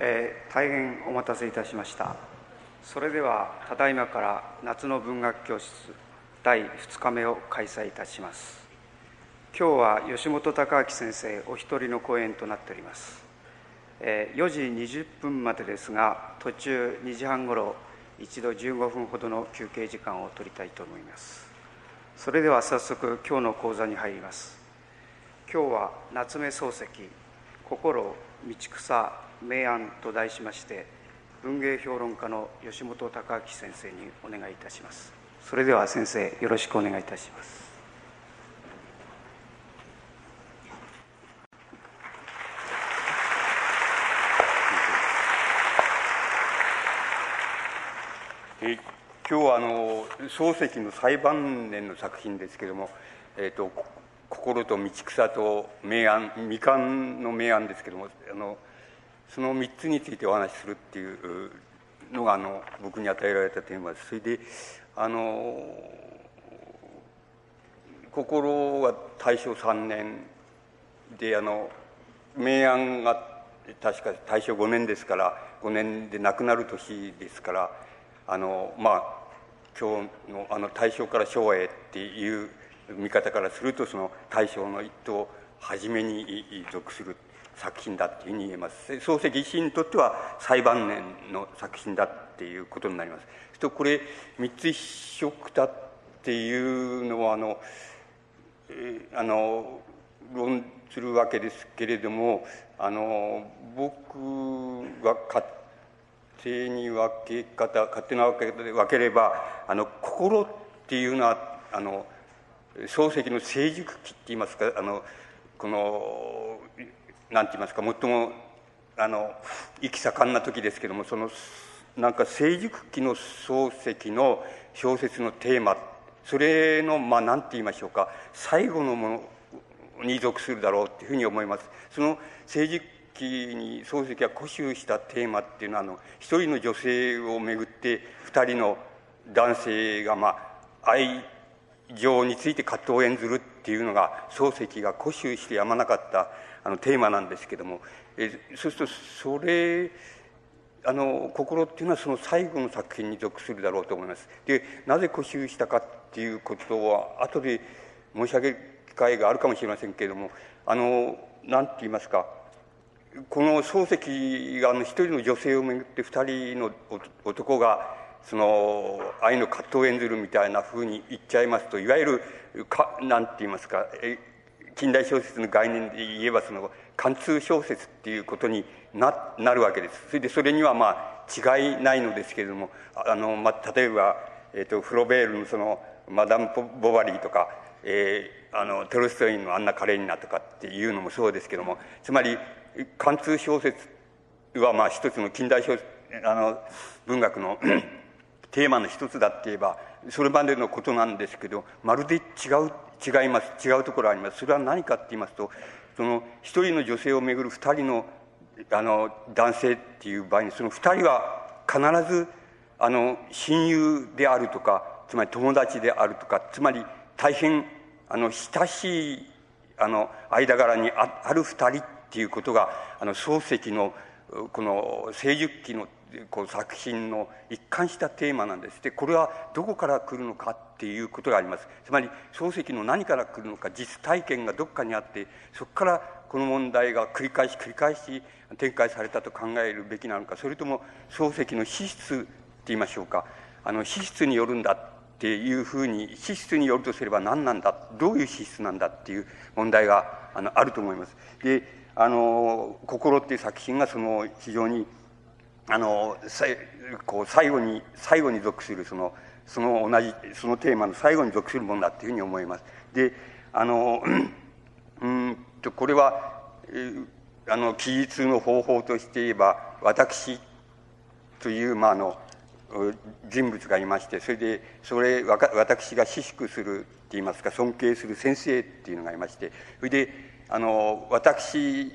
えー、大変お待たせいたしました。それではただいまから夏の文学教室第2日目を開催いたします。今日は吉本隆明先生お一人の講演となっております、えー、4時20分までですが途中2時半ごろ一度15分ほどの休憩時間を取りたいと思います。それでは早速今日の講座に入ります。今日は夏目漱石心道草明暗と題しまして文芸評論家の吉本隆明先生にお願いいたします。それでは先生よろしくお願いいたします。え今日はあの漱石の最晩年の作品ですけれども、えーと、心と道草と明暗未完の明暗ですけれどもあのその3つについてお話しするっていうのがあの僕に与えられたテーマです。それであの心は大正3年であの明暗が確か大正5年ですから5年で亡くなる年ですからあのまあ今日のあの大正から昭和へっていう見方からするとその大正の一途初めに属する。作品だっていうふうに言えます。漱石医師にとっては最晩年の作品だっていうことになります。とこれ三つ一色だっていうのはあの、えー、あの論するわけですけれどもあの僕が勝手に分け方勝手な分け方で分ければあの心っていうのはあの漱石の成熟期って言いますかあのこのなんて言いますか最もあの息盛んな時ですけどもそのなんか成熟期の漱石の小説のテーマそれのまあ何て言いましょうか最後のものに属するだろうっていうふうに思います。その成熟期に漱石が固執したテーマっていうのはあの一人の女性をめぐって二人の男性がまあ愛情について葛藤を演ずるっていうのが漱石が固執してやまなかったあのテーマなんですけども、えそうするとそれあの心っていうのはその最後の作品に属するだろうと思います。でなぜ固執したかっていうことは後で申し上げる機会があるかもしれませんけれどもあの何て言いますかこの漱石があの一人の女性をめぐって二人の男がその愛の葛藤を演ずるみたいなふうに言っちゃいますといわゆるかなんて言いますか近代小説の概念で言えばその貫通小説っていうことにななるわけです。それでそれにはまあ違いないのですけれどもあの、まあ、例えば、えーと、フロベールのそのマダム・ボバリーとか、えー、あのトルストインの「アンナ・カレーニナ」とかっていうのもそうですけどもつまり貫通小説はまあ一つの近代小あの文学の テーマの一つだって言えばそれまでのことなんですけどまるで違う違います。違うところあります。それは何かって言いますとその一人の女性をめぐる二人のあの男性っていう場合にその二人は必ずあの親友であるとかつまり友達であるとかつまり大変あの親しいあの間柄にある二人っていうことがあの漱石のこの成熟期のこう作品の一貫したテーマなんです。でこれはどこから来るのかっていうことがあります。つまり漱石の何から来るのか実体験がどっかにあってそこからこの問題が繰り返し繰り返し展開されたと考えるべきなのかそれとも漱石の資質って言いましょうか。あの資質によるんだっていうふうに資質によるとすれば何なんだどういう資質なんだっていう問題があのあると思います。であの「心」っていう作品がその非常にあのこう最後に最後に属するそのその同じそのテーマの最後に属するものだというふうに思います。であのうんとこれはあの記述の方法として言えば私という、まあ、あの人物がいましてそれでそれ私が私淑するって言いますか尊敬する先生っていうのがいましてそれであの私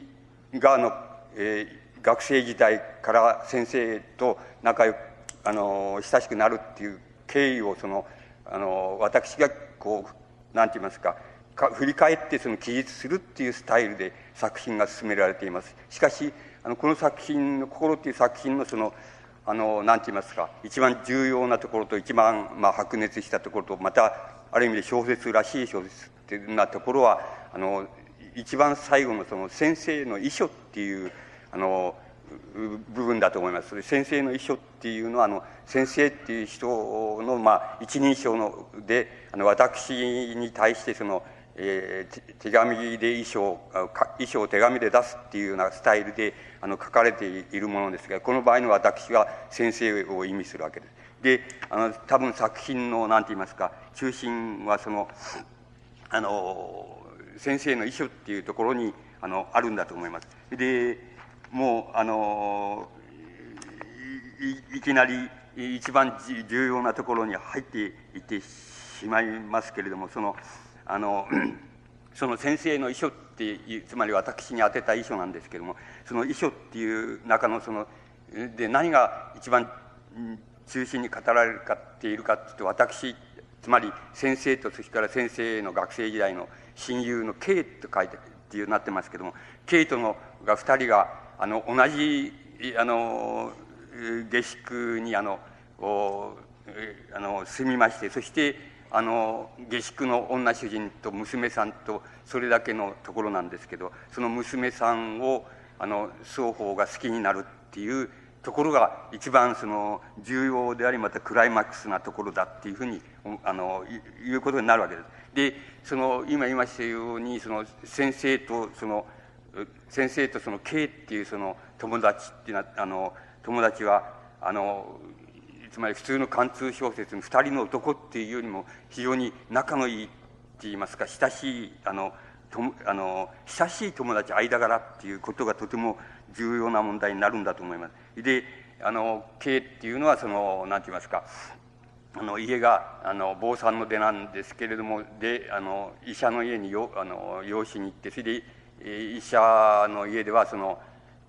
があの、えー学生時代から先生と仲良くあの親しくなるっていう経緯をそのあの私がこう何て言いますかか振り返ってその記述するっていうスタイルで作品が進められています。しかしあのこの作品の「心」っていう作品のそのあの何て言いますか一番重要なところと一番、まあ、白熱したところとまたある意味で小説らしい小説っていうなところはあの一番最後のその先生の遺書っていうあの部分だと思います。先生の遺書っていうのはあの先生っていう人のまあ一人称のであの私に対してそのえー、手紙で遺書遺書を手紙で出すっていうようなスタイルであの書かれているものですがこの場合の私は先生を意味するわけです。であの多分作品の何て言いますか中心はそのあの先生の遺書っていうところにあのあるんだと思います。でもうあのいいきなり一番重要なところに入っていってしまいますけれどもそのあの その先生の遺書っていうつまり私に宛てた遺書なんですけれどもその遺書っていう中のそので何が一番中心に語られるかっているかっていうと私つまり先生とそれから先生の学生時代の親友の K と書いてっていうなってますけども K とのが2人があの同じあの下宿にあのあの住みましてそしてあの下宿の女主人と娘さんとそれだけのところなんですけどその娘さんをあの双方が好きになるっていうところが一番その重要でありまたクライマックスなところだっていうふうにあのいうことになるわけです。でその今言いましたようにその先生とその先生とその K っていうその友達っていうのはあの友達はあのつまり普通の貫通小説の2人の男っていうよりも非常に仲のいいって言いますか親しいあのとあの親しい友達間柄っていうことがとても重要な問題になるんだと思います。であの K っていうのはその何て言いますかあの家があの坊さんの出なんですけれどもであの医者の家によあの養子に行ってそれで医者の家ではその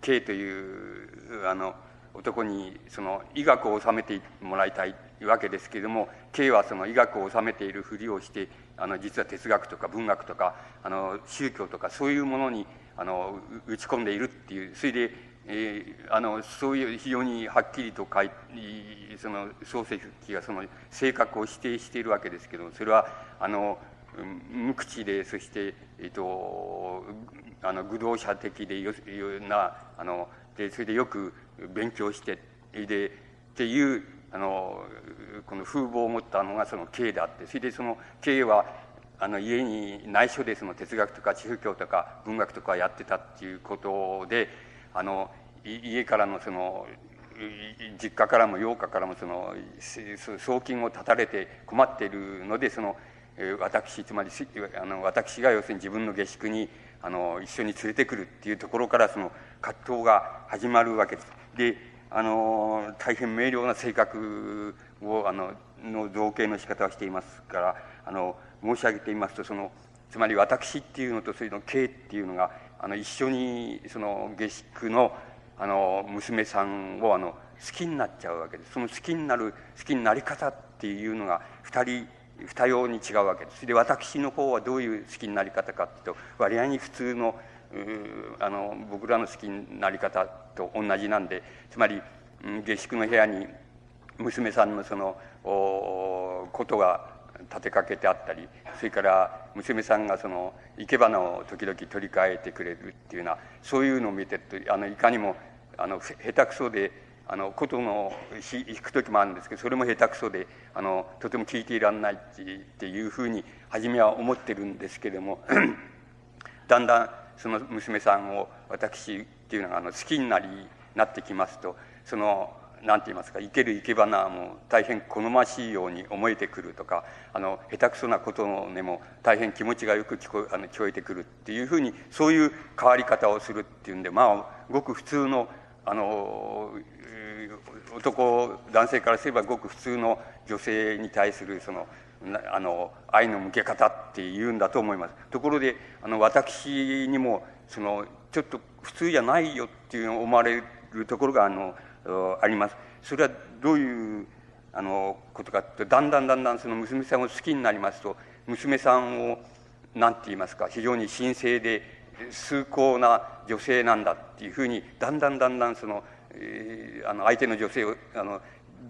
K というあの男にその医学を収めてもらいたいわけですけれども K はその医学を収めているふりをしてあの実は哲学とか文学とかあの宗教とかそういうものにあの打ち込んでいるっていうそれで、えー、あのそういう非常にはっきりと書いその漱石がその性格を否定しているわけですけどそれはあの無口でそして、えーと、あの愚道者的でよなあのでそれでよく勉強してでっていうあのこの風貌を持ったのがその K であって。それでその K はあの家に内緒でその哲学とか地府教とか文学とかやってたっていうことであの家からのその実家からも洋家からもその送金を断たれて困っているのでその私つまりあの私が要するに自分の下宿にあの一緒に連れてくるっていうところからその葛藤が始まるわけです。であの大変明瞭な性格をあのの造形の仕方をしていますからあの申し上げていますとそのつまり私っていうのとそれの K っていうのがあの一緒にその下宿のあの娘さんをあの好きになっちゃうわけですその好きになる好きになり方っていうのが2人二様に違うわけです。で私の方はどういう好きになり方かっていうと割合に普通のあの僕らの好きになり方と同じなんでつまり下宿の部屋に娘さんのそのおことが立てかけてあったりそれから娘さんがその生け花を時々取り替えてくれるっていうようなそういうのを見てあのいかにもあの下手くそであの琴の弾く時もあるんですけどそれも下手くそであのとても聞いていらんないっていうふうに初めは思ってるんですけども だんだんその娘さんを私っていうのがあの好きになりなってきますとその何て言いますか生ける生け花も大変好ましいように思えてくるとかあの下手くそなことの根も大変気持ちがよく聞こあの聞こえてくるっていうふうにそういう変わり方をするっていうんでまあごく普通のあの男男性からすればごく普通の女性に対するそのあの愛の向け方っていうんだと思います。ところであの私にもそのちょっと普通じゃないよっていうのを思われるところがあのあります。それはどういうあのことかってだんだんだんだんその娘さんを好きになりますと娘さんを何て言いますか非常に神聖で崇高な女性なんだっていうふうにだんだんだんだんその,、え、あの相手の女性をあの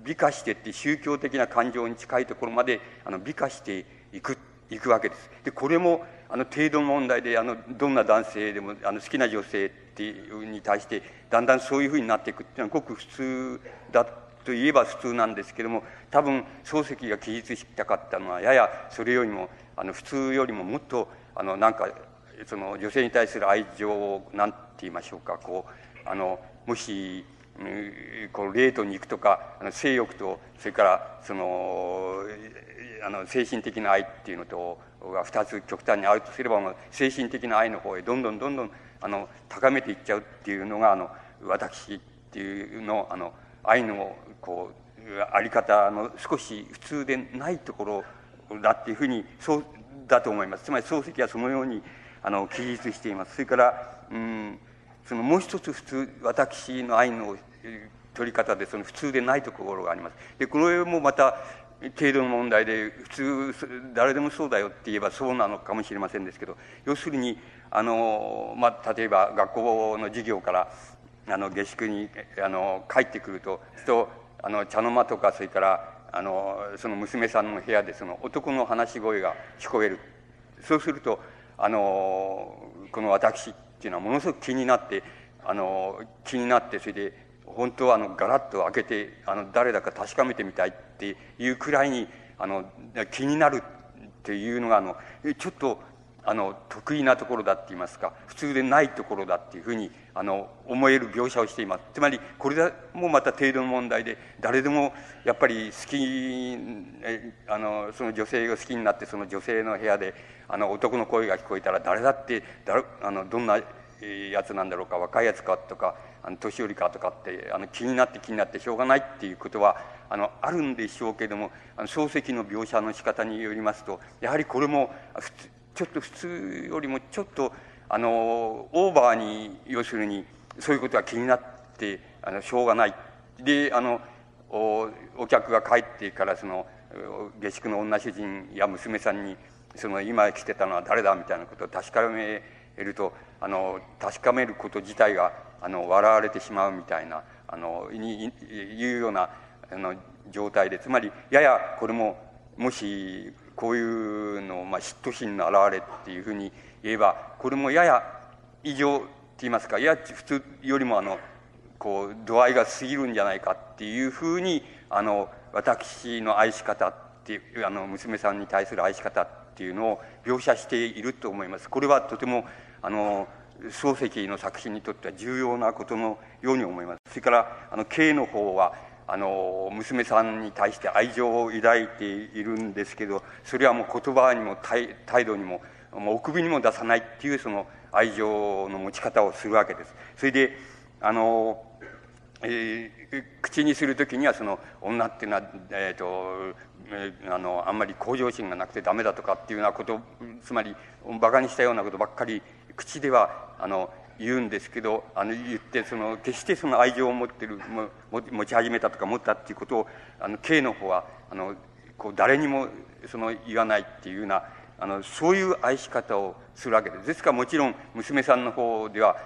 美化してって宗教的な感情に近いところまであの美化していくいくわけです。でこれもあの程度の問題であのどんな男性でもあの好きな女性っていうに対してだんだんそういうふうになっていくっていうのはごく普通だといえば普通なんですけども多分漱石が記述したかったのはややそれよりもあの普通よりももっとあのなんかその女性に対する愛情を何て言いましょうかこうあのもしこう霊途に行くとかあの性欲とそれからそのあの精神的な愛っていうのとが2つ極端にあるとすれば精神的な愛の方へどんどんどんどんあの高めていっちゃうっていうのがあの私っていうのあの愛のこうあり方の少し普通でないところだっていうふうにそうだと思います。つまり漱石はそのようにあの記述しています。それからうんそのもう一つ普通私の愛の取り方でその普通でないところがあります。でこれもまた程度の問題で普通誰でもそうだよって言えばそうなのかもしれませんですけど要するにあの、まあ、例えば学校の授業からあの下宿にあの帰ってくるととあの茶の間とかそれからあのその娘さんの部屋でその男の話し声が聞こえる。そうするとあのこの私っていうのはものすごく気になってあの気になってそれで本当はあのガラッと開けてあの誰だか確かめてみたいっていうくらいにあの気になるっていうのがあのちょっとあの得意なところだって言いますか普通でないところだっていうふうにあの思える描写をしています。つまりこれもまた程度の問題で誰でもやっぱり好きあのその女性が好きになってその女性の部屋であの男の声が聞こえたら誰だってだあのどんなやつなんだろうか若いやつかとかあの年寄りかとかってあの気になって気になってしょうがないっていうことはあのあるんでしょうけれどもあの漱石の描写の仕方によりますとやはりこれもちょっと普通よりもちょっとあのオーバーに要するにそういうことが気になってあのしょうがない。であのおお客が帰ってからその下宿の女主人や娘さんにその今来てたのは誰だみたいなことを確かめるとあの確かめること自体があの笑われてしまうみたいなあのにいうようなあの状態でつまりややこれももしこういうの、まあ、嫉妬心の表れっていうふうに言えばこれもやや異常って言いますかやや普通よりもあのこう度合いが過ぎるんじゃないかっていうふうにあの私の愛し方っていうあの娘さんに対する愛し方っていうのを描写していると思います。これはとてもあの漱石の作品にとっては重要なことのように思います。それからあの K の方はあの娘さんに対して愛情を抱いているんですけどそれはもう言葉にも態度にもお首にも出さないっていうその愛情の持ち方をするわけです。それであの、えー、口にする時にはその女っていうのは、えーとえー、あのあんまり向上心がなくてダメだとかっていうようなことつまりバカにしたようなことばっかり口ではあの言うんですけどあの言ってその決してその愛情を持ってるも持ち始めたとか持ったっていうことをあの K の方はあのこう誰にもその言わないっていうようなあのそういう愛し方をするわけですですからもちろん娘さんの方では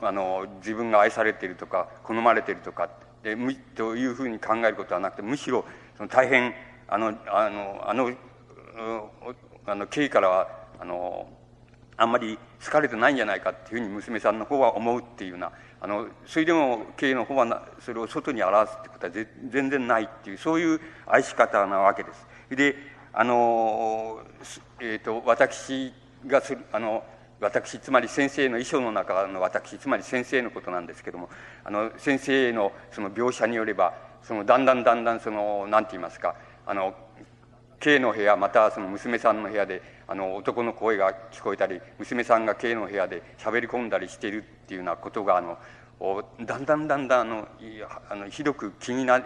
あの自分が愛されているとか好まれているとかでむというふうに考えることはなくてむしろその大変あのあのあのあの K からはあのあんまり好かれてないんじゃないかっていうふうに娘さんの方は思うっていうようなあのそれでも経営の方はなそれを外に表すってことは全然ないっていうそういう愛し方なわけです。であの、えーと、私がするあの私つまり先生の遺書の中の私つまり先生のことなんですけどもあの先生のその描写によればそのだんだんだんだんその何て言いますかあの K の部屋またはその娘さんの部屋であの男の声が聞こえたり娘さんが K の部屋で喋り込んだりしているっていうようなことがあのだんだんだんだんあのあのひどく気になる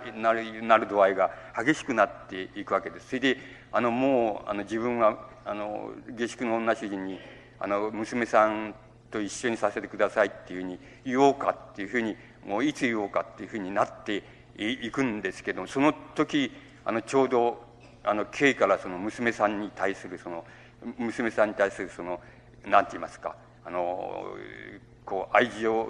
なる度合いが激しくなっていくわけです。それであのもうあの自分はあの下宿の女主人にあの娘さんと一緒にさせてくださいっていうふうに言おうかっていうふうにもういつ言おうかっていうふうになっていくんですけどその時あのちょうどあの K からその娘さんに対するその娘さんに対するその何て言いますかあのこう愛情を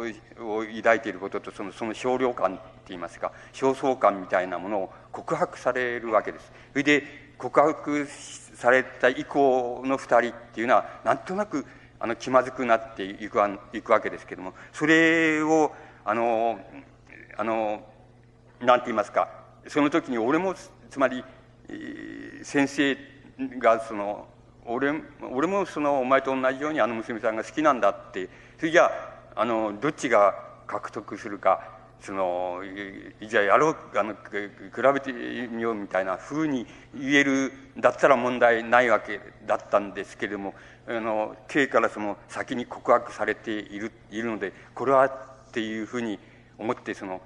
抱いていることとそのその少量感っていいますか焦燥感みたいなものを告白されるわけです。それで告白された以降の二人っていうのはなんとなくあの気まずくなっていくいくわけですけどもそれをあのあのなんて言いますかその時に俺もつまり先生がその俺俺もそのお前と同じようにあの娘さんが好きなんだってそれじゃああのどっちが獲得するかそのじゃあやろうあの比べてみようみたいなふうに言えるだったら問題ないわけだったんですけれどもあの K からその先に告白されているいるのでこれはっていうふうに思ってその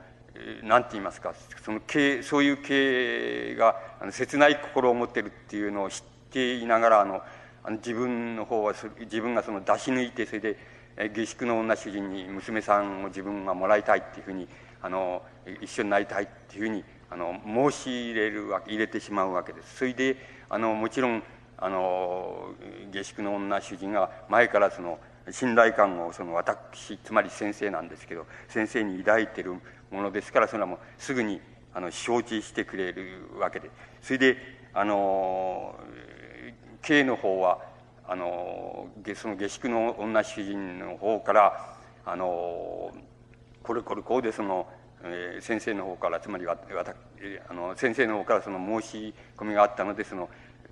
何て言いますかその経そういう経営が切ない心を持ってるっていうのを知っていながらあの自分の方は自分がその出し抜いてそれで下宿の女主人に娘さんを自分がもらいたいっていうふうにあの一緒になりたいっていうふうにあの申し入れるわけ入れてしまうわけです。それであのもちろんあの下宿の女主人が前からその信頼感をその私つまり先生なんですけど先生に抱いてるものですからそれはもうすぐにあの承知してくれるわけでそれであの K の方はあのその下宿の女主人の方からあのこれこれこうでその、えー、先生の方からつまりわあの先生の方からその申し込みがあったのでその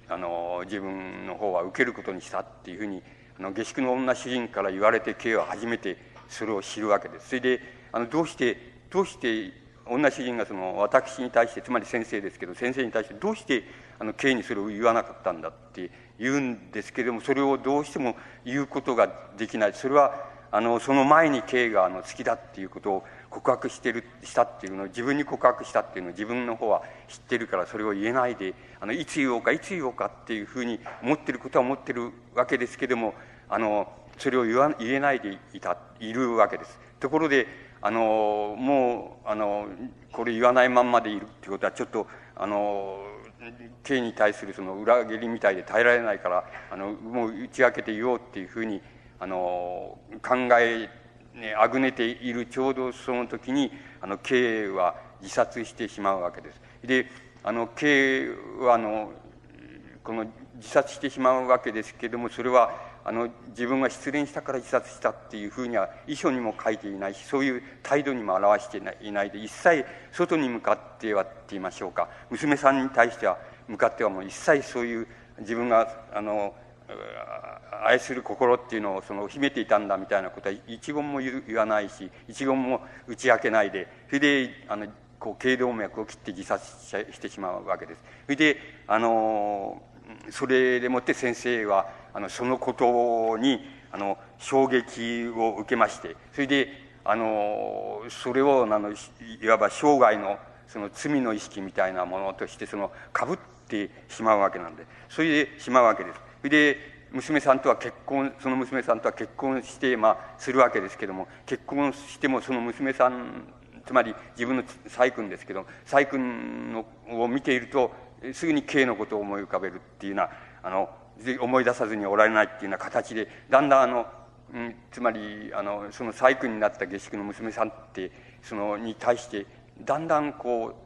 あの自分の方は受けることにしたっていうふうにあの下宿の女主人から言われて K は初めてそれを知るわけです。それであのどうしてどうして女主人がその私に対してつまり先生ですけど先生に対してどうしてあの K にそれを言わなかったんだって言うんですけれどもそれをどうしても言うことができないそれはあのその前に K があの好きだっていうことを告白してるしたっていうのを自分に告白したっていうのを自分の方は知ってるからそれを言えないであのいつ言おうかいつ言おうかっていうふうに思ってることは思ってるわけですけどもあのそれを言わ言えないでいたいるわけです。ところであのもうあのこれ言わないまんまでいるっていうことはちょっとあの K に対するその裏切りみたいで耐えられないからあのもう打ち明けて言おうっていうふうにあの考え、ね、あぐねているちょうどその時にあの K は自殺してしまうわけです。であの K はあのこの自殺してしまうわけですけれどもそれはあの自分が失恋したから自殺したっていうふうには遺書にも書いていないしそういう態度にも表していないで一切外に向かってはって言いましょうか娘さんに対しては向かってはもう一切そういう自分があの愛する心っていうのをその秘めていたんだみたいなことは一言も言わないし一言も打ち明けないでそれであのこう頸動脈を切って自殺してしまうわけです。それであのそれでもって先生はあのそのことにあの衝撃を受けましてそれであのそれをあのいわば生涯のその罪の意識みたいなものとしてそのかぶってしまうわけなんでそれでしまうわけです。それで娘さんとは結婚その娘さんとは結婚して、まあ、するわけですけども結婚してもその娘さんつまり自分の細君ですけど細君のを見ているとすぐに K のことを思い浮かべるっていうようなあの思い出さずにおられないっていうような形でだんだんあの、うん、つまりあのその細工になった下宿の娘さんってそのに対してだんだんこう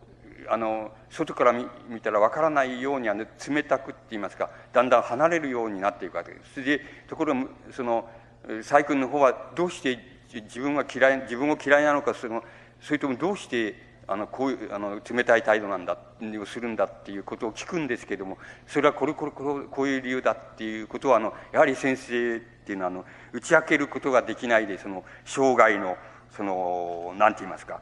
あの外から見たらわからないようにあの冷たくって言いますかだんだん離れるようになっていくわけです。それでところがその細君の方はどうして自分が嫌い自分を嫌いなのかそのそれともどうしてあのこういうあの冷たい態度なんだをするんだっていうことを聞くんですけどもそれはこれこれこうこういう理由だっていうことはあのやはり先生っていうのはあの打ち明けることができないでその生涯のその何て言いますか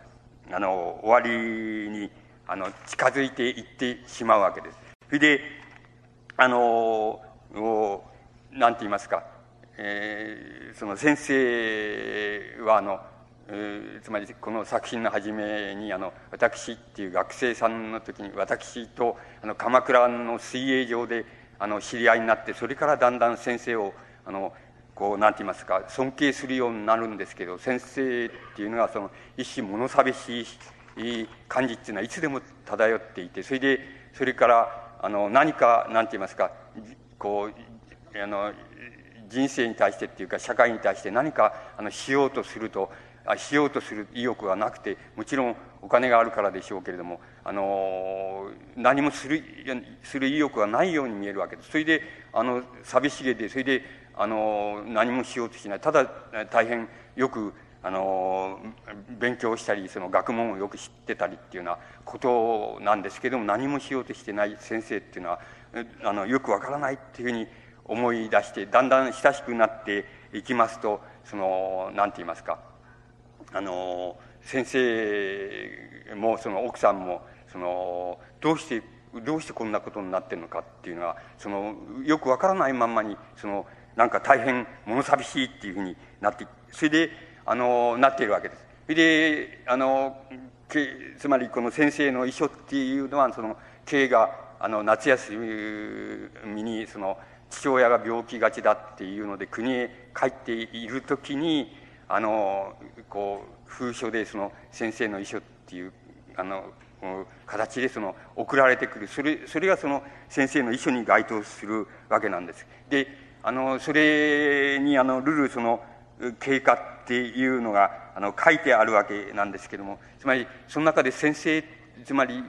あの終わりにあの近づいていってしまうわけです。それであの何て言いますか、えー、その先生はあのえー、つまりこの作品の初めにあの私っていう学生さんの時に私とあの鎌倉の水泳場であの知り合いになってそれからだんだん先生をあのこうなんて言いますか尊敬するようになるんですけど先生っていうのはその一種物寂しい感じっていうのはいつでも漂っていてそれでそれからあの何かなんて言いますかこうあの人生に対してっていうか社会に対して何かあのしようとするとしようとする意欲はなくてもちろんお金があるからでしょうけれどもあの何もするする意欲がないように見えるわけです。それであの寂しげでそれであの何もしようとしない。ただ大変よくあの勉強したりその学問をよく知ってたりっていうようなことなんですけども何もしようとしてない先生っていうのはあのよくわからないっていうふうに思い出してだんだん親しくなっていきますとその何て言いますかあの先生もその奥さんもそのどうしてどうしてこんなことになってるのかっていうのはそのよくわからないまんまにそのなんか大変物寂しいっていうふうになってそれであのなっているわけです。であのつまりこの先生の遺書っていうのはその経があの夏休みにその父親が病気がちだっていうので国へ帰っている時にあのこう封書でその先生の遺書っていうあの形でその送られてくるそれそれがその先生の遺書に該当するわけなんです。であのそれにあのルルその経過っていうのがあの書いてあるわけなんですけどもつまりその中で先生つまり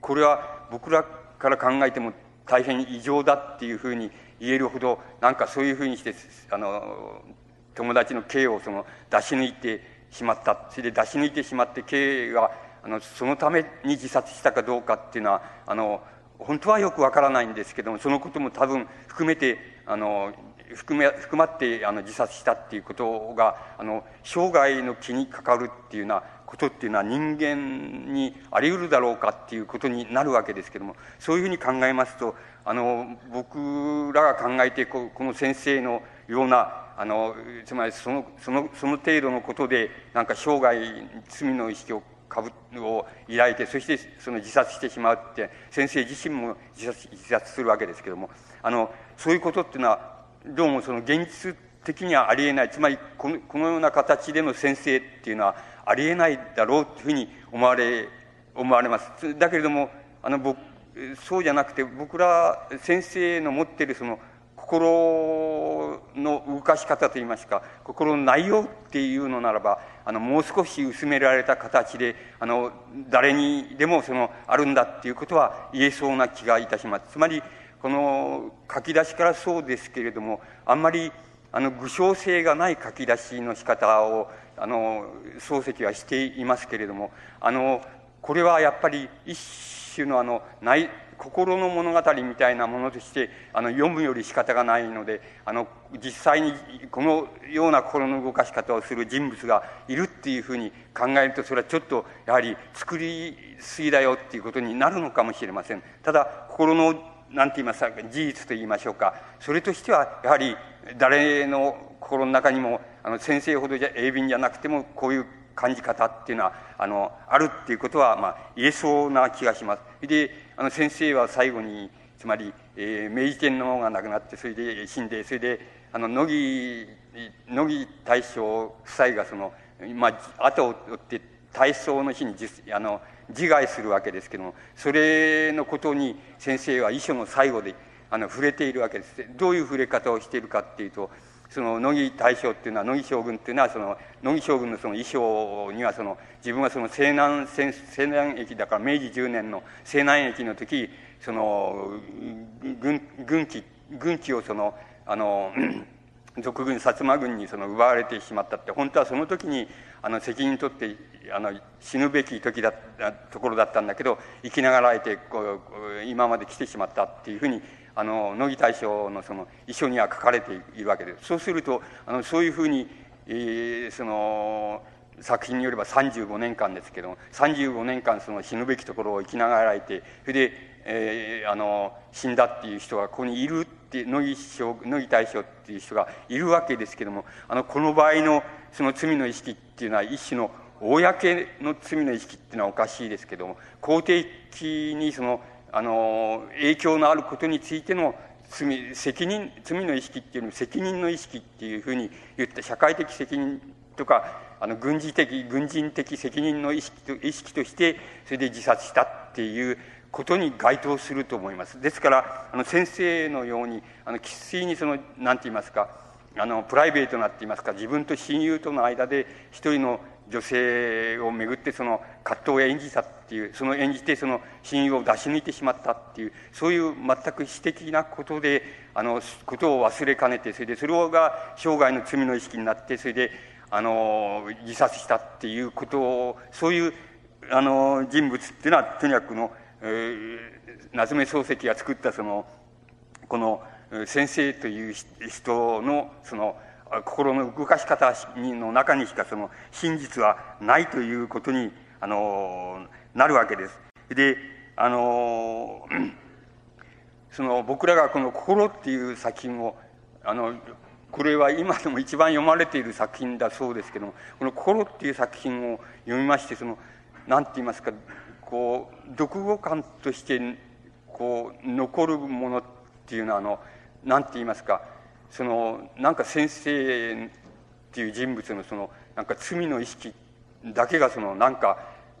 これは僕らから考えても大変異常だっていうふうに言えるほどなんかそういうふうにしてあの友達の K をその出し抜いてしまったそれで出し抜いてしまって K があのそのために自殺したかどうかっていうのはあの本当はよくわからないんですけどもそのことも多分含めてあの含め含まってあの自殺したっていうことがあの生涯の気にかかるっていうようなことっていうのは人間にあり得るだろうかっていうことになるわけですけどもそういうふうに考えますとあの僕らが考えてここの先生のようなあのつまりそのそのその程度のことでなんか生涯罪の意識をかぶを抱いてそしてその自殺してしまうって先生自身も自殺自殺するわけですけどもあのそういうことっていうのはどうもその現実的にはありえない。つまりこのこのような形での先生っていうのはありえないだろうというふうに思われ思われます。だけれどもあの僕そうじゃなくて僕ら先生の持っているその心の動かし方といいますか心の内容っていうのならばあのもう少し薄められた形であの誰にでもそのあるんだっていうことは言えそうな気がいたします。つまりこの書き出しからそうですけれどもあんまりあの具象性がない書き出しの仕方をあの漱石はしていますけれどもあのこれはやっぱり一種のあの内心の物語みたいなものとしてあの読むより仕方がないのであの実際にこのような心の動かし方をする人物がいるっていうふうに考えるとそれはちょっとやはり作りすぎだよっていうことになるのかもしれません。ただ心の何て言いますか事実と言いましょうかそれとしてはやはり誰の心の中にもあの先生ほどじゃ鋭敏じゃなくてもこういう感じ方っていうのはあのあるっていうことは、まあ、言えそうな気がします。であの先生は最後につまり、えー、明治天皇が亡くなってそれで死んでそれであの乃木乃木大将夫妻がその、まあ、後を追って大葬の日にあの自害するわけですけどもそれのことに先生は遺書の最後であの触れているわけです。どういう触れ方をしているかっていうとその乃木大将っていうのは乃木将軍っていうのはその乃木将軍のその衣装にはその自分はその西南西南駅だから明治10年の西南駅の時その軍軍機軍機をそのあの 賊軍薩摩軍にその奪われてしまったって本当はその時にあの責任取ってあの死ぬべき時だったところだったんだけど生きながらえてこう今まで来てしまったっていうふうにあの乃木大将のその遺書には書かれているわけですそうするとあのそういうふうに、えー、その作品によれば35年間ですけども35年間その死ぬべきところを生きながらえてそれで、えー、あの死んだっていう人がここにいるって乃木将乃木大将っていう人がいるわけですけどもあのこの場合のその罪の意識っていうのは一種の公の罪の意識っていうのはおかしいですけども肯定的にそのあの影響のあることについての罪責任罪の意識っていうのを責任の意識っていうふうに言って社会的責任とかあの軍事的軍人的責任の意識と意識としてそれで自殺したっていうことに該当すると思います。ですからあの先生のようにあの生粋にその何て言いますかあのプライベートなって言いますか自分と親友との間で一人の女性をめぐってその葛藤を演じたっていうその演じてその親友を出し抜いてしまったっていうそういう全く私的なことであのことを忘れかねてそれでそれが生涯の罪の意識になってそれであの自殺したっていうことをそういうあの人物っていうのはとにかくの、えー、夏目漱石が作ったそのこの先生という人のその心の動かし方の中にしかその真実はないということにあのなるわけです。であの その僕らがこの「心」っていう作品をあのこれは今でも一番読まれている作品だそうですけどもこの「心」っていう作品を読みましてその何て言いますかこう読後感としてこう残るものっていうのはあの何て言いますかそのなんか先生っていう人物のそのなんか罪の意識だけがそのなんか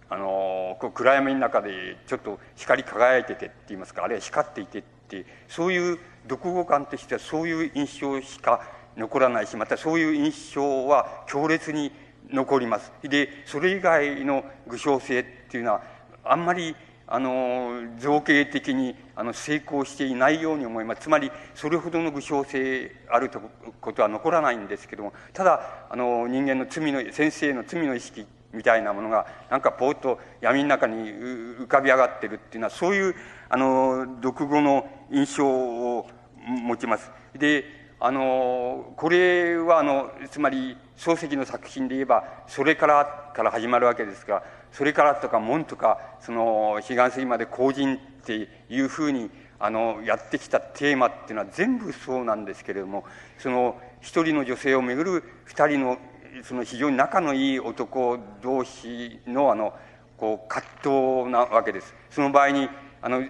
あのこう暗闇の中でちょっと光り輝いててって言いますかあるいは光っていてってそういう読後感としてはそういう印象しか残らないしまたそういう印象は強烈に残ります。でそれ以外の具象性っていうのはあんまりあの造形的にあの成功していないように思いますつまりそれほどの具象性あるとことは残らないんですけどもただあの人間の罪の先生の罪の意識みたいなものがなんかぽーっと闇の中に浮かび上がってるっていうのはそういうあの読後の印象を持ちます。であのこれはあのつまり漱石の作品で言えば「それから」から始まるわけですが「それから」とか「門」とかその彼岸水まで後人っていうふうにあのやってきたテーマっていうのは全部そうなんですけれどもその一人の女性をめぐる二人のその非常に仲のいい男同士のあのこう葛藤なわけです。その場合にあの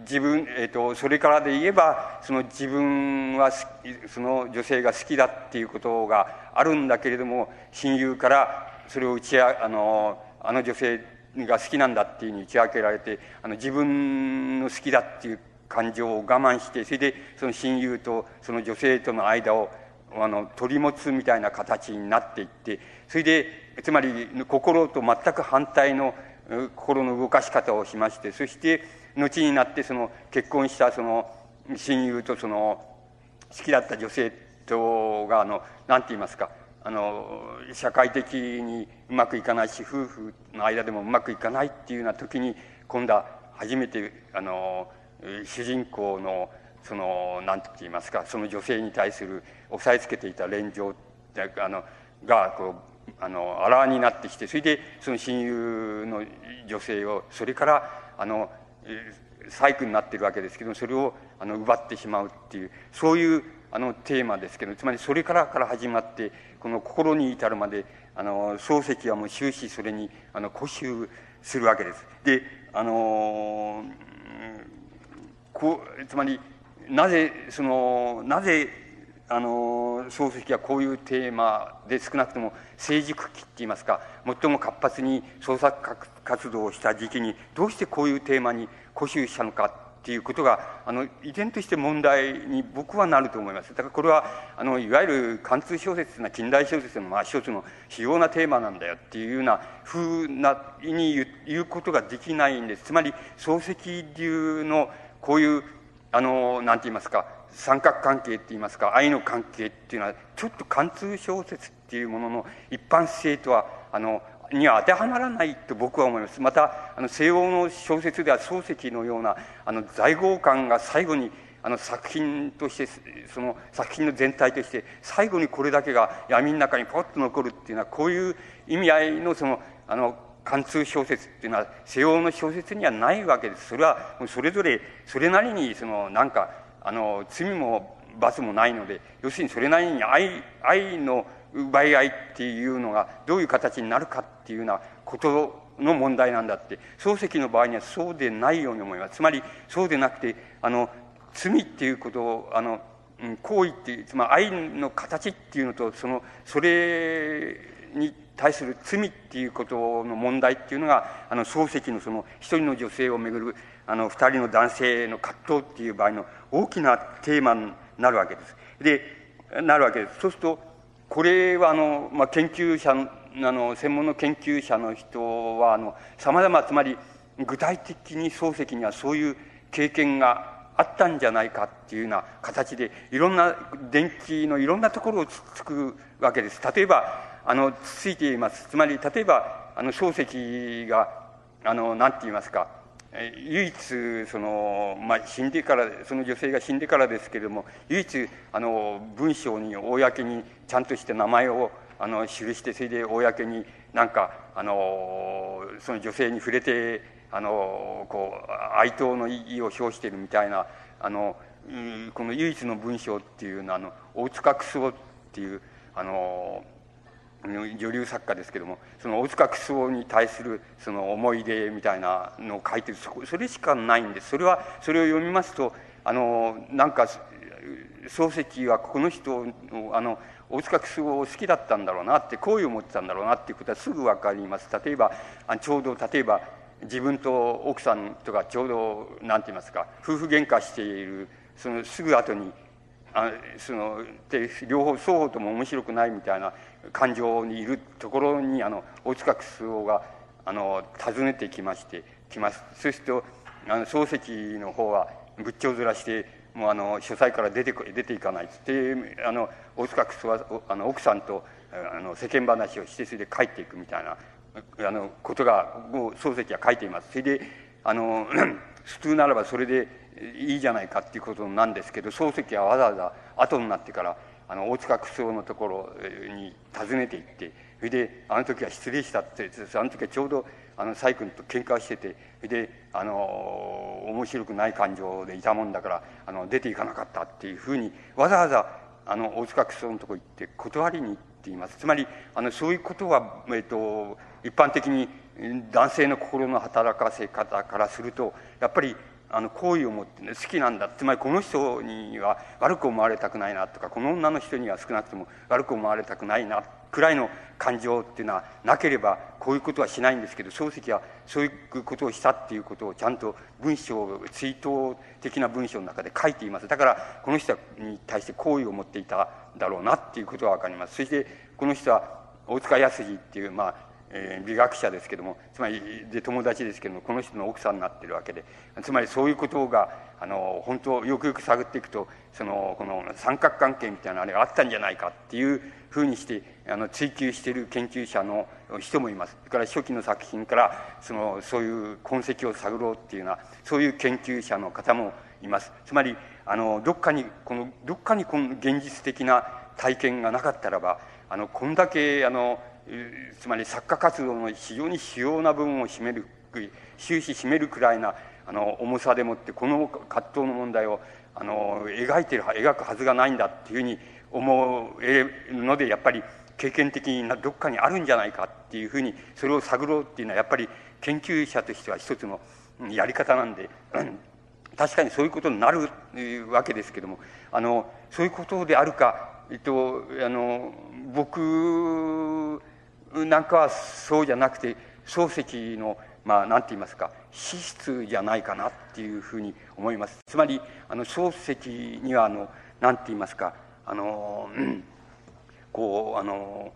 自分、えーと、それからで言えばその自分はその女性が好きだっていうことがあるんだけれども親友からそれを打ちああのあの女性が好きなんだっていうに打ち明けられてあの自分の好きだっていう感情を我慢してそれでその親友とその女性との間をあの取り持つみたいな形になっていってそれでつまり心と全く反対の心の動かし方をしましてそして後になってその結婚したその親友とその好きだった女性とがあの何て言いますかあの社会的にうまくいかないし夫婦の間でもうまくいかないっていうような時に今度は初めてあの主人公のその何て言いますかその女性に対する押さえつけていた連情あのがこうあのあらわになってきてそれでその親友の女性をそれからあの細工になってるわけですけどそれをあの奪ってしまうっていうそういうあのテーマですけどつまりそれからから始まってこの心に至るまであの漱石はもう終始それにあの固執するわけです。であのこうつまりなぜそのなぜあの漱石はこういうテーマで少なくとも成熟期っていいますか最も活発に創作活動をした時期にどうしてこういうテーマに固執したのかっていうことがあの依然として問題に僕はなると思います。だからこれはあのいわゆる貫通小説な近代小説のまあ一つの主要なテーマなんだよっていうようなふうなに言うことができないんです。つまり漱石流のこういうあの何て言いますか三角関係って言いますか愛の関係っていうのはちょっと貫通小説っていうものの一般性とはあのには当てはまらないと僕は思います。またあの西欧の小説では漱石のようなあの在郷感が最後にあの作品としてその作品の全体として最後にこれだけが闇の中にポッと残るっていうのはこういう意味合いのそのあの貫通小説っていうのは西欧の小説にはないわけです。それはそれぞれそれなりにそのなんかあの罪も罰もないので要するにそれなりに愛愛の奪い合いっていうのがどういう形になるかっていうようなことの問題なんだって漱石の場合にはそうでないように思いますつまりそうでなくてあの罪っていうことをあの行為っていうつまり愛の形っていうのとそのそれに対する罪っていうことの問題っていうのがあの漱石のその一人の女性をめぐるあの二人の男性の葛藤っていう場合の大きなテーマになるわけです。でなるわけです。そうすると、これはあの、まあ、研究者あの専門の研究者の人はあの様々つまり具体的に漱石にはそういう経験があったんじゃないかっていうような形でいろんな電気のいろんなところをつつくわけです。例えばあのついています。つまり例えばあの漱石があの何て言いますか唯一その、まあ、死んでからその女性が死んでからですけれども唯一あの文章に公にちゃんとして名前をあの記してそれで公になんかあのその女性に触れてあのこう哀悼の意を表しているみたいなあのこの唯一の文章っていうのはあの大塚楠夫っていうあの女流作家ですけどもその大塚クソに対するその思い出みたいなのを書いてるそれしかないんです。それはそれを読みますとあのなんか漱石はこの人あの大塚クソを好きだったんだろうなって好意を持ってたんだろうなっていうことはすぐ分かります。例えばちょうど例えば自分と奥さんとかちょうど何て言いますか夫婦喧嘩しているそのすぐ後にあそので両方双方とも面白くないみたいな感情にいるところにあの大塚楠夫があの訪ねてきましてきます。そうするとあの漱石の方は仏頂面してもうあの書斎から出て出ていかないっつってあの大塚楠夫はあの奥さんとあの世間話をしてそれで帰っていくみたいなあのことがもう漱石は書いています。それであの 普通ならばそれでいいじゃないかっていうことなんですけど漱石はわざわざ後になってからあの大塚楠夫のところに訪ねて行ってそれであの時は失礼したってあの時はちょうどあの細君と喧嘩しててそれであの面白くない感情でいたもんだからあの出ていかなかったっていうふうにわざわざあの大塚楠夫のところ行って断りに行っています。つまりあのそういうことは、えっと、一般的に男性の心の働かせ方からするとやっぱりあの好意を持って、ね、好きなんだつまりこの人には悪く思われたくないなとかこの女の人には少なくとも悪く思われたくないなくらいの感情っていうのはなければこういうことはしないんですけど漱石はそういうことをしたっていうことをちゃんと文章追悼的な文章の中で書いています。だからこの人に対して好意を持っていただろうなっていうことが分かります。そしてこの人は大塚康次っていう、まあ、えー、美学者ですけどもつまりで友達ですけどもこの人の奥さんになってるわけでつまりそういうことがあの本当よくよく探っていくとそのこの三角関係みたいなあれがあったんじゃないかっていうふうにしてあの追求している研究者の人もいます。それから初期の作品からそのそういう痕跡を探ろうっていうようなそういう研究者の方もいます。つまりあのどっかにこのどっかにこの現実的な体験がなかったらばあのこんだけあのつまり作家活動の非常に主要な部分を占める終始占めるくらいなあの重さでもってこの葛藤の問題をあの描いてる描くはずがないんだっていうふうに思えるのでやっぱり経験的にどっかにあるんじゃないかっていうふうにそれを探ろうっていうのはやっぱり研究者としては一つのやり方なんで確かにそういうことになるわけですけどもあのそういうことであるか、えっと、あの僕なんかはそうじゃなくて漱石のまあ何て言いますか資質じゃないかなっていうふうに思います。つまりあの漱石にはあの何て言いますかあの、こうあの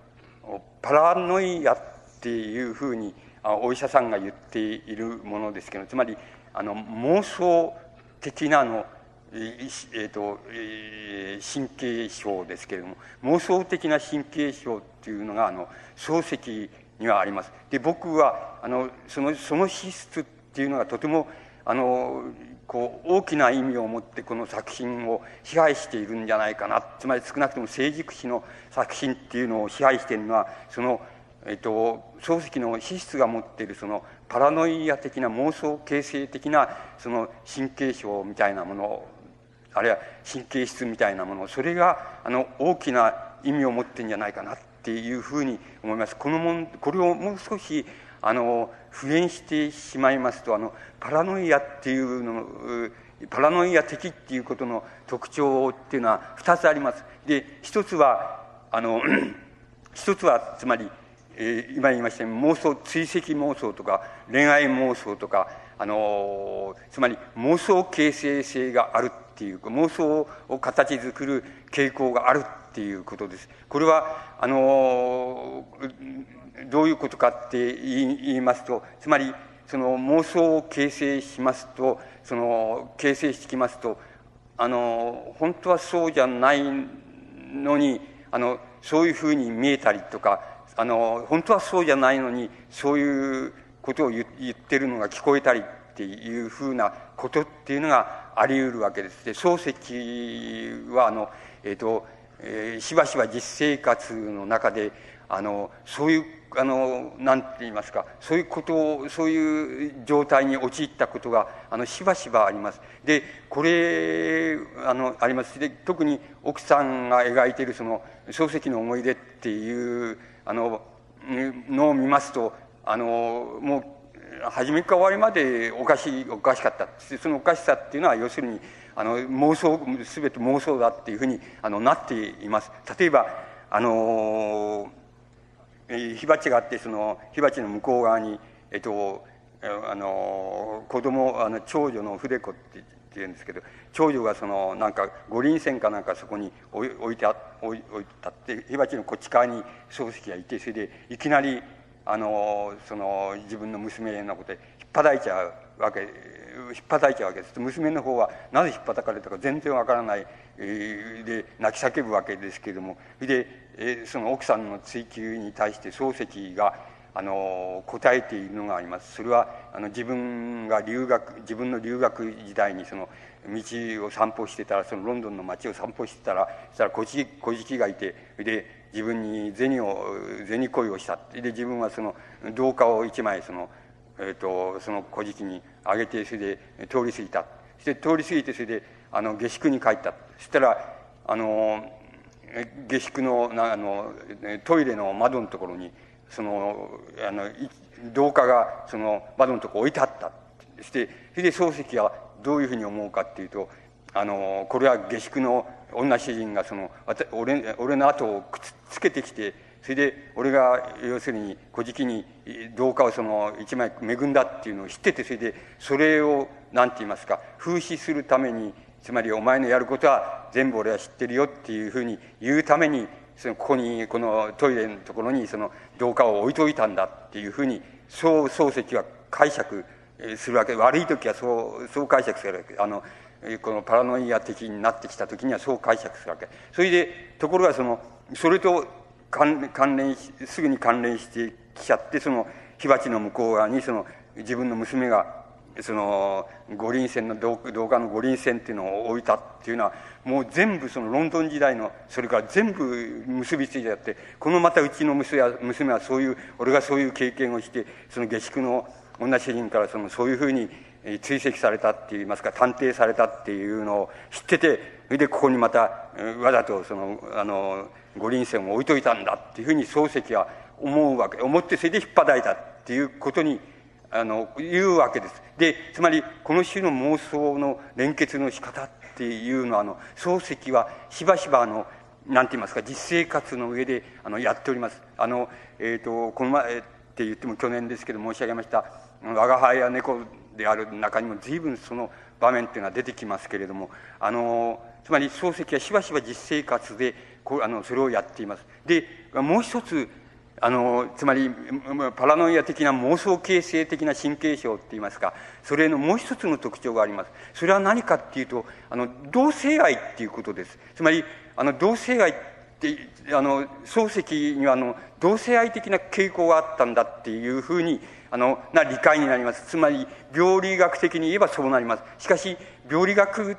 パラノイアっていうふうにお医者さんが言っているものですけどつまりあの妄想的なのえーとえー、神経症ですけれども妄想的な神経症っていうのがあの漱石にはあります。で僕はあのそのその資質っていうのがとてもあのこう大きな意味を持ってこの作品を支配しているんじゃないかな。つまり少なくとも成熟史の作品っていうのを支配しているのはその、えっと、漱石の資質が持っているそのパラノイア的な妄想形成的なその神経症みたいなものあるいは神経質みたいなものそれがあの大きな意味を持ってるんじゃないかなっていうふうに思います。このもんこれをもう少しあの復元してしまいますとあのパラノイアっていうのパラノイア的っていうことの特徴っていうのは2つあります。で一つはあの 一つはつまり、えー、今言いましたように妄想追跡妄想とか恋愛妄想とかあのつまり妄想形成性があるっていう妄想を形作る傾向があるっていうことです。これは、あの、どういうことかって言いますと、つまり、その妄想を形成しますと、その、形成してきますと、あの、本当はそうじゃないのに、あの、そういうふうに見えたりとか、あの、本当はそうじゃないのに、そういうことを言ってるのが聞こえたりっていうふうなことっていうのがあり得るわけです。で、漱石は、あの、えっ、ー、と、えー、しばしば実生活の中で、あの、そういうあの、なんて言いますか、そういうことを、そういう状態に陥ったことが、あの、しばしばあります。で、これ、あの、あります。で、特に奥さんが描いているその、漱石の思い出っていう、あの、のを見ますと、あの、もう、初めから終わりまでおかしい、おかしかった。そのおかしさっていうのは、要するに、あの、妄想、すべて妄想だっていうふうに、あの、なっています。例えば、あの火鉢があってその火鉢の向こう側にえっとあの子供あの長女の筆子って言うんですけど長女がそのなんか五輪線かなんかそこに置いてあ置いたって火鉢のこっち側に漱石がいてそれでいきなりあのその自分の娘のことで引っ張いちゃうわけ引っ張いちゃうわけです。娘の方はなぜ引っ張かれたか全然わからないで泣き叫ぶわけですけれども。でその奥さんの追求に対して漱石があの答えているのがあります。それはあの自分が留学自分の留学時代にその道を散歩してたらそのロンドンの街を散歩してたらそしたら小じ小じがいてで自分に銭を銭恋をしたで自分はその銅貨を一枚その,、えーと、その小じにあげてそれで通り過ぎた。そして通り過ぎてそれであの下宿に帰った。そしたらあの下宿のなあのトイレの窓のところにそのあの廊下がその窓のとこ置いてあった。そしてそれで漱石はどういうふうに思うかっていうとあのこれは下宿の女主人がその俺俺の後をくっつけてきてそれで俺が要するに「古事記」に廊下をその一枚恵んだっていうのを知っててそれでそれを何て言いますか風刺するためにつまりお前のやることは全部俺は知ってるよっていうふうに言うためにそのここにこのトイレのところにその廊下を置いといたんだっていうふうにそう漱石は解釈するわけ。悪い時はそうそう解釈するわけ。あのこのパラノイア的になってきた時にはそう解釈するわけ。それでところがそのそれと関連すぐに関連してきちゃってその火鉢の向こう側にその自分の娘がその五輪線の動画の五輪線っていうのを置いたっていうのはもう全部そのロンドン時代のそれから全部結びついてあってこのまたうちの娘は娘はそういう俺がそういう経験をしてその下宿の女主人からそのそういうふうに追跡されたっていいますか探偵されたっていうのを知っててそれでここにまたわざとそのあの五輪線を置いといたんだっていうふうに漱石は思うわけ思ってそれで引っ張いたっていうことにあの、言うわけです。で、つまり、この種の妄想の連結の仕方っていうのは、あの、漱石はしばしば、あの、なんて言いますか、実生活の上で、あの、やっております。あの、えっ、ー、と、この前って言っても去年ですけど申し上げました、我が輩や猫である中にも随分その場面っていうのは出てきますけれども、あの、つまり漱石はしばしば実生活で、こうあのそれをやっています。で、もう一つ、あのつまりパラノイア的な妄想形成的な神経症っていいますかそれのもう一つの特徴がありますそれは何かっていうとあの同性愛っていうことですつまりあの同性愛ってあの漱石にはあの同性愛的な傾向があったんだっていうふうにあのな理解になります。つまり病理学的に言えばそうなります。しかし病理学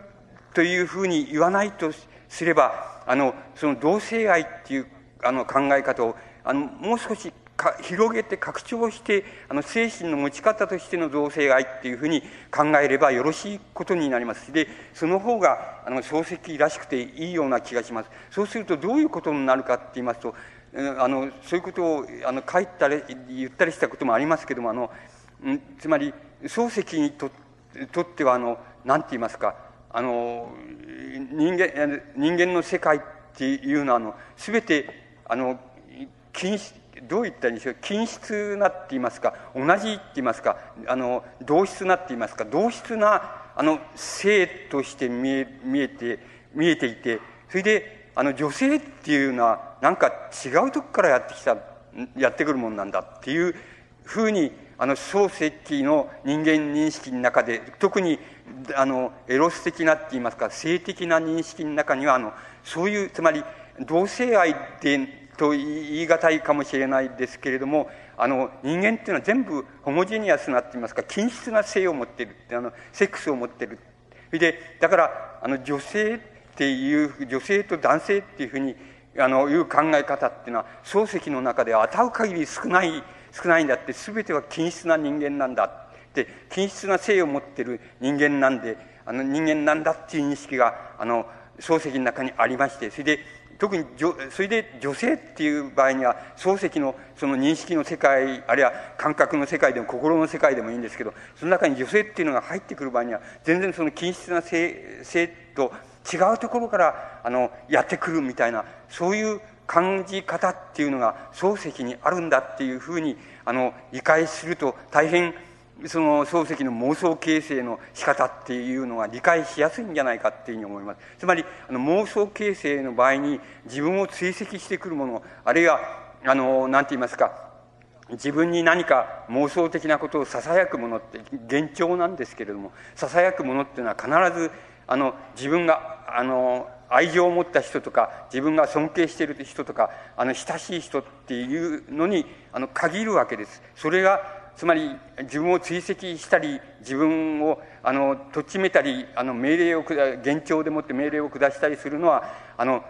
というふうに言わないとすればあのその同性愛っていうあの考え方をあのもう少しか広げて拡張してあの精神の持ち方としての同性愛っていうふうに考えればよろしいことになります。でその方があの漱石らしくていいような気がします。そうするとどういうことになるかって言いますとあのそういうことをあの書いたり言ったりしたこともありますけどもあのつまり漱石にととってはあの何て言いますかあの人間人間の世界っていうのはあの全てあの均どういったらいいんでしょう均質なって言いますか同じって言いますかあの同質なって言いますか同質なあの性として見え見えて見えていてそれであの女性っていうのはなんか違うとこからやってきたやってくるもんなんだっていうふうにあの創世記の人間認識の中で特にあのエロス的なって言いますか性的な認識の中にはあのそういうつまり同性愛でと言い難いかもしれないですけれどもあの人間っていうのは全部ホモジニアスなって言いますか均質な性を持ってるあのセックスを持ってるでだからあの女性っていう女性と男性っていうふうにあのいう考え方っていうのは漱石の中では当たる限り少ない少ないんだって全ては均質な人間なんだって均質な性を持ってる人間なんであの人間なんだっていう認識があの漱石の中にありましてそれで特にそれで女性っていう場合には漱石のその認識の世界あるいは感覚の世界でも心の世界でもいいんですけどその中に女性っていうのが入ってくる場合には全然その均質な性性と違うところからあのやってくるみたいなそういう感じ方っていうのが漱石にあるんだっていうふうにあの理解すると大変その漱石の妄想形成の仕方っていうのが理解しやすいんじゃないかっていうふうに思います。つまりあの妄想形成の場合に自分を追跡してくるものあるいはあの何て言いますか自分に何か妄想的なことをささやくものって幻聴なんですけれどもささやくものっていうのは必ずあの自分があの愛情を持った人とか自分が尊敬している人とかあの親しい人っていうのにあの限るわけです。それがつまり自分を追跡したり自分をあのとっちめたりあの命令を幻聴でもって命令を下したりするのはあの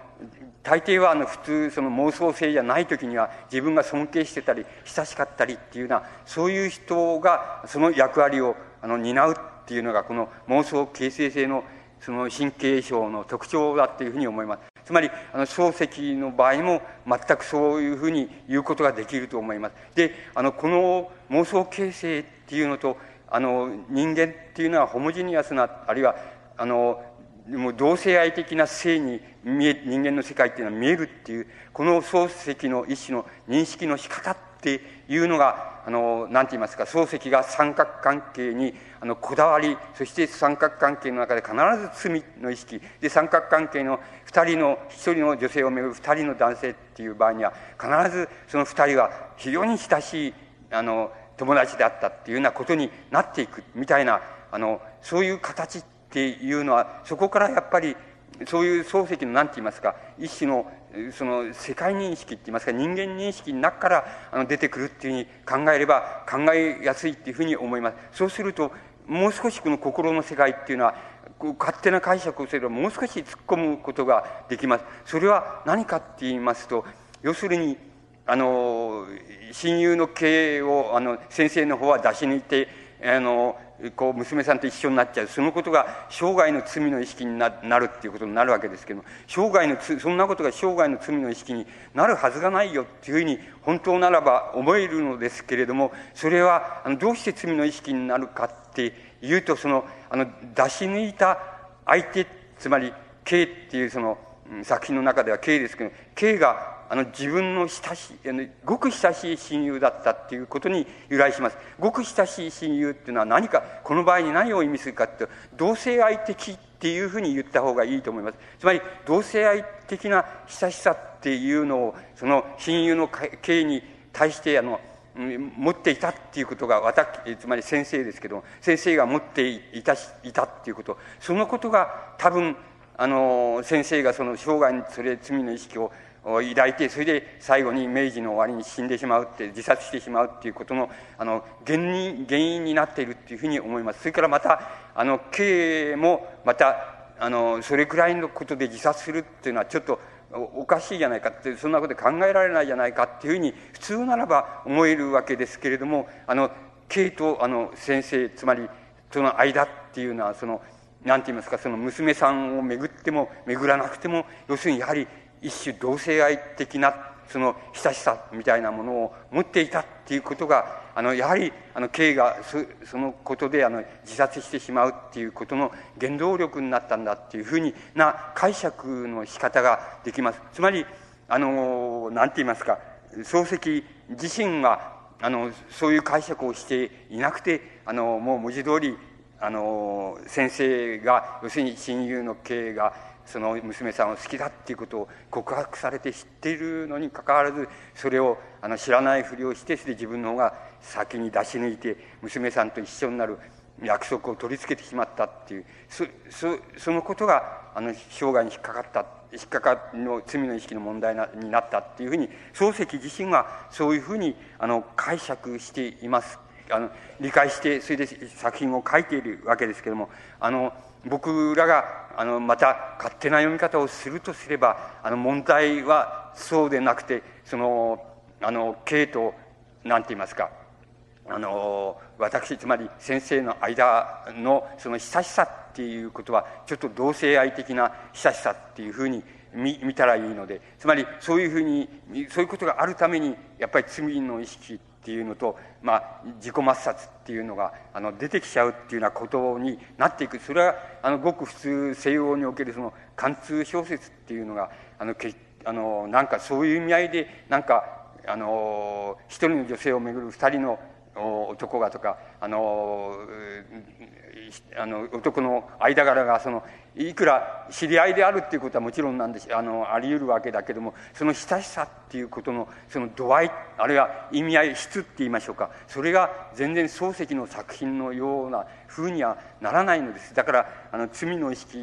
大抵はあの普通その妄想性じゃない時には自分が尊敬してたり親しかったりっていうようなそういう人がその役割をあの担うっていうのがこの妄想形成性のその神経症の特徴だっていうふうに思います。つまりあの漱石の場合も全くそういうふうに言うことができると思います。であのこの妄想形成っていうのとあの人間っていうのはホモジニアスなあるいはあのもう同性愛的な性に見え人間の世界っていうのは見えるっていうこの漱石の一種の認識の仕方っていうのがあの何て言いますか漱石が三角関係にあのこだわりそして三角関係の中で必ず罪の意識。で三角関係の2人の1人の女性をめぐる2人の男性っていう場合には必ずその2人は非常に親しいあの友達であったっていうようなことになっていくみたいなあのそういう形っていうのはそこからやっぱりそういう漱石の何て言いますか一種のその世界認識って言いますか人間認識の中からあの出てくるっていうふうに考えれば考えやすいっていうふうに思います。そうするともう少しこの心の世界っていうのは勝手な解釈をすればもう少し突っ込むことができます。それは何かって言いますと要するにあの親友の経営をあの先生の方は出し抜いてあのこう娘さんと一緒になっちゃう。そのことが生涯の罪の意識になるっていうことになるわけですけども生涯のそんなことが生涯の罪の意識になるはずがないよっていうふうに本当ならば思えるのですけれどもそれはあのどうして罪の意識になるかっていうとそのあの出し抜いた相手つまり K っていうその作品の中では K ですけど K があの自分の親しいごく親しい親友だったっていうことに由来します。ごく親しい親友っていうのは何かこの場合に何を意味するかっていうと同性愛的っていうふうに言った方がいいと思います。つまり同性愛的な親しさっていうのをその親友の刑に対してあの持っていたっていうことが私つまり先生ですけど先生が持っていたいたっていうこと。そのことが多分あの先生がその生涯にそれ罪の意識をを抱いてそれで最後に明治の終わりに死んでしまうって自殺してしまうっていうことのあの原因原因になっているっていうふうに思います。それからまたあの経営もまたあのそれくらいのことで自殺するっていうのはちょっとおかしいじゃないかってそんなこと考えられないじゃないかっていうふうに普通ならば思えるわけですけれどもあの K とあの先生つまりその間っていうのはその何て言いますかその娘さんを巡っても巡らなくても要するにやはり一種同性愛的なその親しさみたいなものを持っていたっていうことがあのやはりあの K がそのことであの自殺してしまうっていうことの原動力になったんだっていうふうにな解釈の仕方ができます。つまりあの何て言いますか漱石自身はあのそういう解釈をしていなくてあのもう文字通りあの先生が要するに親友の K がその娘さんを好きだっていうことを告白されて知っているのにかかわらずそれをあの知らないふりをしてそれで自分の方が先に出し抜いて娘さんと一緒になる約束を取り付けてしまったっていうそそそのことがあの生涯に引っかかった引っかかの罪の意識の問題なになったっていうふうに漱石自身はそういうふうにあの解釈しています。あの理解してそれで作品を書いているわけですけれどもあの僕らがあのまた勝手な読み方をするとすればあの問題はそうでなくてそのあの経と何て言いますかあの私つまり先生の間のその親しさっていうことはちょっと同性愛的な親しさっていうふうに見見たらいいのでつまりそういうふうにそういうことがあるためにやっぱり罪の意識っていうのと、まあ、自己抹殺っていうのがあの出てきちゃうっていうようなことになっていく。それはあのごく普通西洋におけるその貫通小説っていうのがあのけあのなんかそういう意味合いでなんかあの一人の女性をめぐる二人の男がとかあのあの男の間柄がそのいくら知り合いであるっていうことはもちろんなんです。あのあり得るわけだけどもその親しさっていうことのその度合いあるいは意味合い質って言いましょうか。それが全然漱石の作品のようなふうにはならないのです。だからあの罪の意識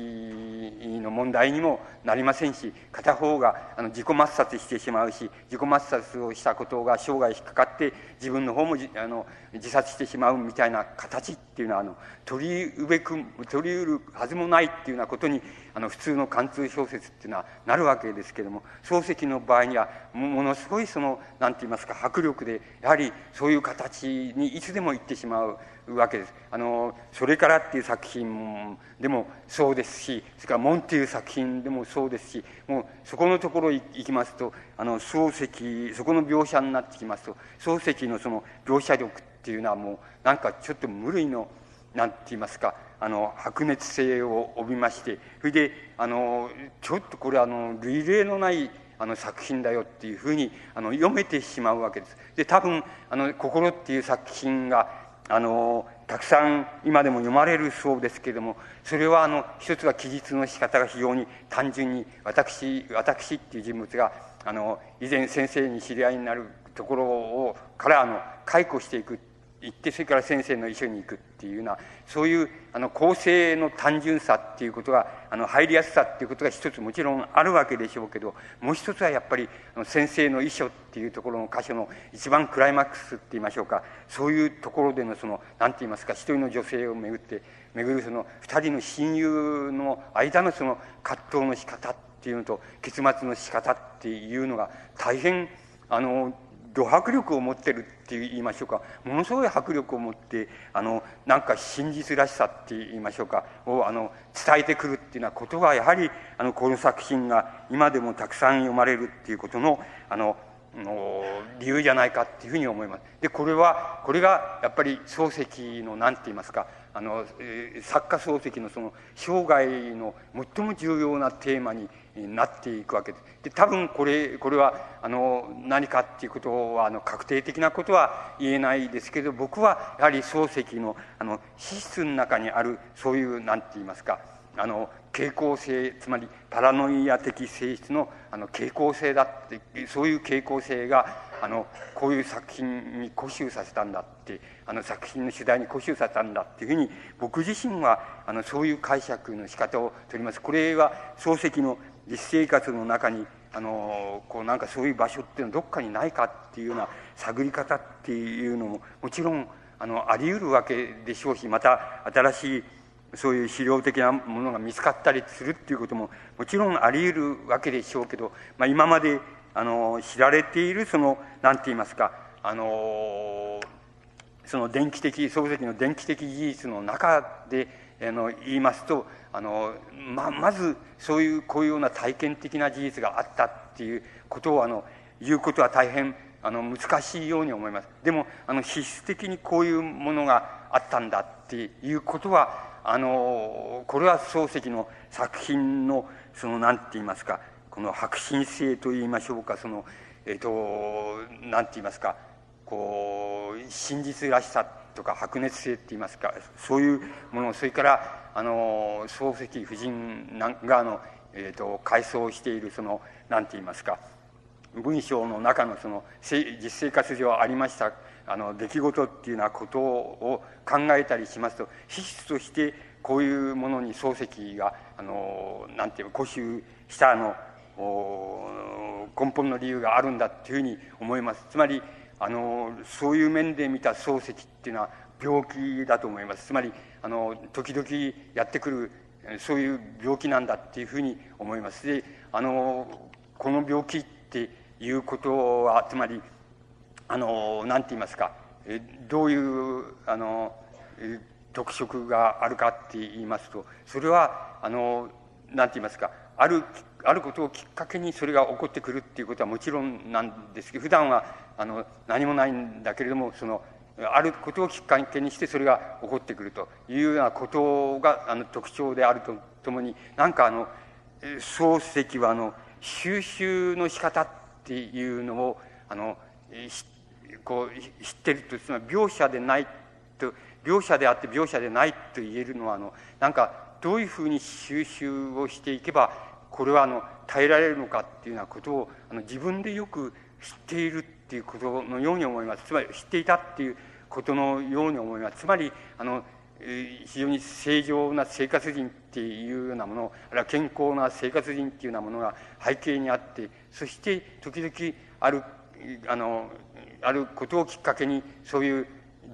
の問題にもなりませんし片方があの自己抹殺してしまうし自己抹殺をしたことが生涯引っかかって自分の方もあの自殺してしまうみたいな形っていうのはあの取りうべく取り得るはずもないっていうようなことにあの普通の貫通小説っていうのはなるわけですけれども漱石の場合にはものすごいその何て言いますか迫力でやはりそういう形にいつでも行ってしまうわけです。あのそれからっていう作品でもそうですしそれから「門」っていう作品でもそうですしもうそこのところ行きますとあの漱石そこの描写になってきますと漱石のその描写力っていうのはもうなんかちょっと無類の何て言いますかあの白熱性を帯びましてそれであのちょっとこれあの類例のないあの作品だよっていうふうにあの読めてしまうわけです。で多分あの「心」っていう作品があのたくさん今でも読まれるそうですけれどもそれはあの一つは記述の仕方が非常に単純に私私っていう人物があの以前先生に知り合いになるところをからあの解雇していく行ってそれから先生の一緒に行くっていうようなそういうあの構成の単純さっていうことがあの入りやすさっていうことが一つもちろんあるわけでしょうけどもう一つはやっぱり先生の遺書っていうところの箇所の一番クライマックスって言いましょうか。そういうところでのその何て言いますか一人の女性をめぐって巡るその二人の親友の間のその葛藤の仕方っていうのと結末の仕方っていうのが大変あのド迫力を持ってるって言いましょうかものすごい迫力を持ってあのなんか真実らしさって言いましょうかをあの伝えてくるっていうようなことがやはりあのこの作品が今でもたくさん読まれるっていうことのあのの理由じゃないかっていうふうに思います。でこれはこれがやっぱり漱石の何て言いますかあの作家漱石のその生涯の最も重要なテーマになっていくわけです。で多分これこれはあの何かっていうことはあの確定的なことは言えないですけど僕はやはり漱石のあの資質の中にあるそういう何て言いますかあの傾向性つまりパラノイア的性質のあの傾向性だってそういう傾向性があのこういう作品に固執させたんだってあの作品の主題に固執させたんだっていうふうに僕自身はあのそういう解釈の仕方をとります。これは漱石の実生活の中にあのこうなんかそういう場所っていうのはどっかにないかっていうような探り方っていうのももちろんあのあり得るわけでしょうしまた新しいそういう資料的なものが見つかったりするっていうことももちろんあり得るわけでしょうけど、まあ、今まであの知られているその何て言いますかあのその電気的漱石の電気的事実の中であの言いますとあのままずそういうこういうような体験的な事実があったっていうことをあの言うことは大変あの難しいように思います。でもあの必須的にこういうものがあったんだっていうことはあのこれは漱石の作品のその何て言いますかこの迫真性といいましょうかそのえっ、ー、と何て言いますかこう真実らしさとか白熱性っていいますかそういうものそれからあの漱石夫人があの、えーと、回想しているその何て言いますか文章の中のその実生活上ありましたあの出来事っていうようなことを考えたりしますと資質としてこういうものに漱石があのなんていう固執したあの根本の理由があるんだっていうふうに思います。つまりあのそういう面で見た漱石っていうのは病気だと思います。つまりあの時々やってくるそういう病気なんだっていうふうに思います。であのこの病気っていうことはつまりあの何て言いますかどういうあの特色があるかって言いますとそれはあの何て言いますかあるあることをきっかけにそれが起こってくるっていうことはもちろんなんですけど普段はあの何もないんだけれどもそのあることをきっかけにしてそれが起こってくるというようなことがあの特徴であるとともになんかあの漱石はあの収集の仕方っていうのをあのこう知ってるとつまり描写でないと描写であって描写でないと言えるのはあのなんかどういうふうに収集をしていけばこれはあの耐えられるのかっていうようなことをあの自分でよく知っているっていうことのように思います。つまり知っていたっていうことのように思います。つまりあの非常に正常な生活人っていうようなものあるいは健康な生活人っていうようなものが背景にあってそして時々あるあのあることをきっかけにそういう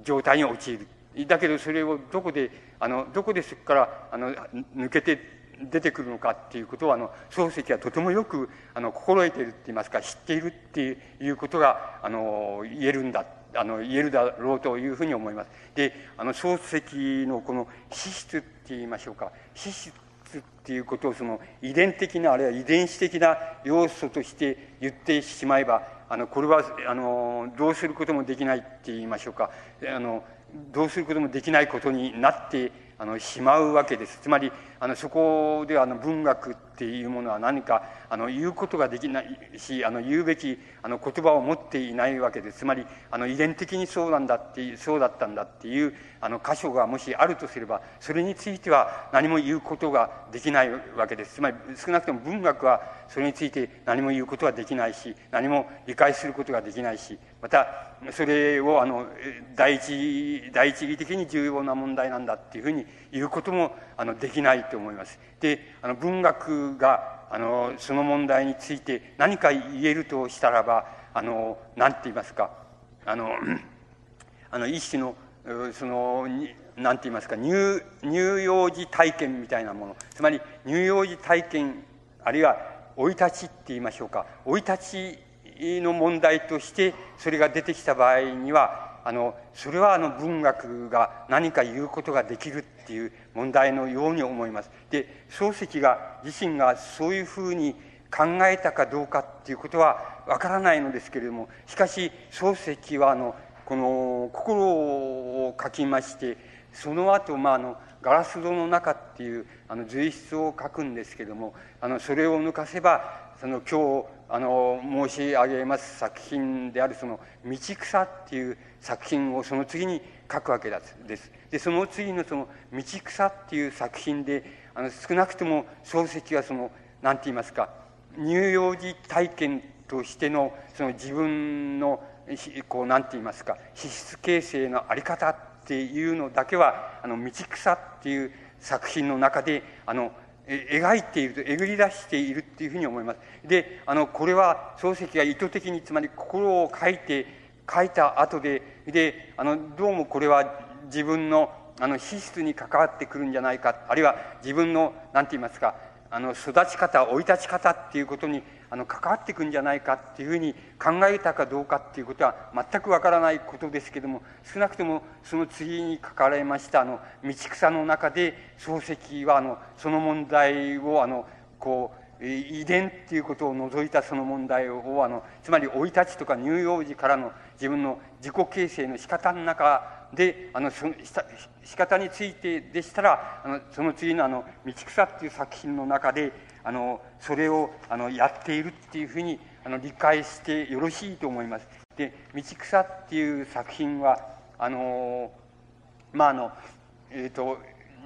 状態に陥る。だけどそれをどこであのどこでそこからあの抜けて出てくるのかっていうことをあの漱石はとてもよくあの心得ているって言いますか知っているっていうことがあの言えるんだあの言えるだろうというふうに思います。であの漱石のこの資質って言いましょうか。資質っていうことをその遺伝的なあるいは遺伝子的な要素として言ってしまえばあのこれはあのどうすることもできないって言いましょうか。あのどうすることもできないことになってあのしまうわけです。つまりあのそこであの文学っていうものは何かあの言うことができないしあの言うべきあの言葉を持っていないわけですつまりあの遺伝的にそうなんだってそうだったんだっていうあの箇所がもしあるとすればそれについては何も言うことができないわけです。つまり少なくとも文学はそれについて何も言うことはできないし何も理解することができないしまたそれをあの第一第一義的に重要な問題なんだっていうふうに言うこともあのできないと思います。であの文学があのその問題について何か言えるとしたらばあの何て言いますかあの あの一種のその何て言いますか乳乳幼児体験みたいなものつまり乳幼児体験あるいは生い立ちって言いましょうか生い立ちの問題としてそれが出てきた場合にはあのそれはあの文学が何か言うことができるっていう問題のように思います。で漱石が自身がそういうふうに考えたかどうかっていうことはわからないのですけれどもしかし漱石はあのこの心を書きましてその後、まああのガラス戸の中っていうあの随筆を書くんですけどもあのそれを抜かせばその今日あの申し上げます作品であるその「道草」っていう作品をその次に書くわけです。でその次のその「道草」っていう作品であの少なくとも漱石はその何て言いますか乳幼児体験としてのその自分のこう何て言いますか資質形成の在り方っていうのだけは「あの道草」っていう作品の中であの描いているとえぐり出しているっていうふうに思います。であのこれは漱石が意図的につまり心を書いて書いた後でであのどうもこれは自分のあの資質に関わってくるんじゃないかあるいは自分の何て言いますかあの育ち方生い立ち方っていうことにあの関わっていくんじゃないかっていうふうに考えたかどうかっていうことは全くわからないことですけども少なくともその次に書かれましたあの道草の中で漱石はあのその問題をあのこう遺伝っていうことを除いたその問題をあのつまり生い立ちとか乳幼児からの自分の自己形成の仕方の中であのその仕方についてでしたらあのその次のあの「道草」っていう作品の中であのそれをあのやっているっていうふうにあの理解してよろしいと思います。で「道草」っていう作品はあのまああのえっ、ー、と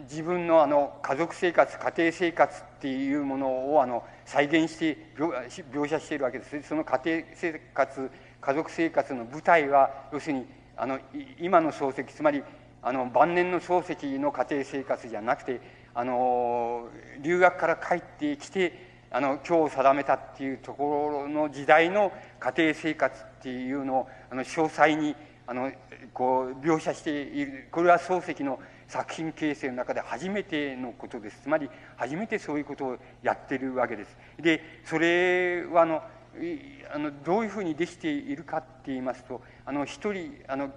自分のあの家族生活家庭生活っていうものをあの再現して描写しているわけですその家庭生活家族生活の舞台は要するにあの今の漱石つまりあの晩年の漱石の家庭生活じゃなくてあの留学から帰ってきてあの今日定めたっていうところの時代の家庭生活っていうのをあの詳細にあのこう描写しているこれは漱石の作品形成の中で初めてのことですつまり初めてそういうことをやってるわけです。でそれはあのあのどういうふうにできているかって言いますとあの一人あの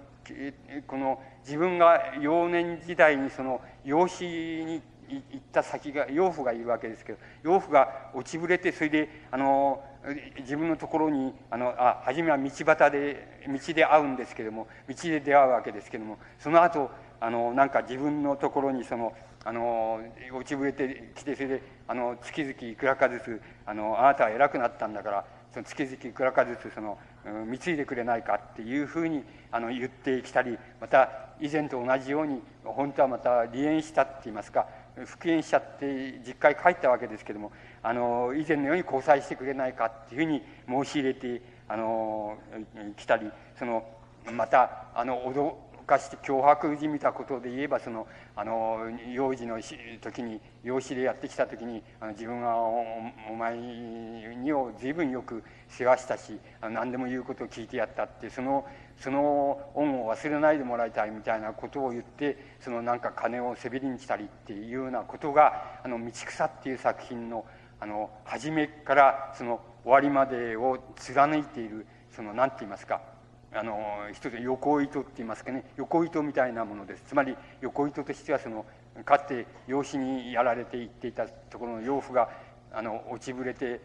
この自分が幼年時代にその養子に行った先が養父がいるわけですけど養父が落ちぶれてそれであの自分のところにあのあ初めは道端で道で会うんですけども道で出会うわけですけどもその後あのなんか自分のところにそのあの落ちぶれてきてそれであの月々いくらかずつあのあなたは偉くなったんだからその月々いくらかずつその貢いでくれないかっていうふうにあの言ってきたりまた以前と同じように本当はまた離縁したって言いますか復縁しちゃって実家へ帰ったわけですけどもあの以前のように交際してくれないかっていうふうに申し入れてあの来たりそのまたあの脅かして脅迫じみたことで言えばそのあの幼児の時に養子でやってきた時にあの自分はお前にを随分よく世話したし何でも言うことを聞いてやったってそのその恩を忘れないでもらいたいみたいなことを言ってそのなんか金をせびりにしたりっていうようなことが「あの道草」っていう作品のあの初めからその終わりまでを貫いているその何て言いますかあの一つ横糸って言いますかね横糸みたいなものです。つまり横糸としてはそのかつて養子にやられていっていたところの養父があの落ちぶれて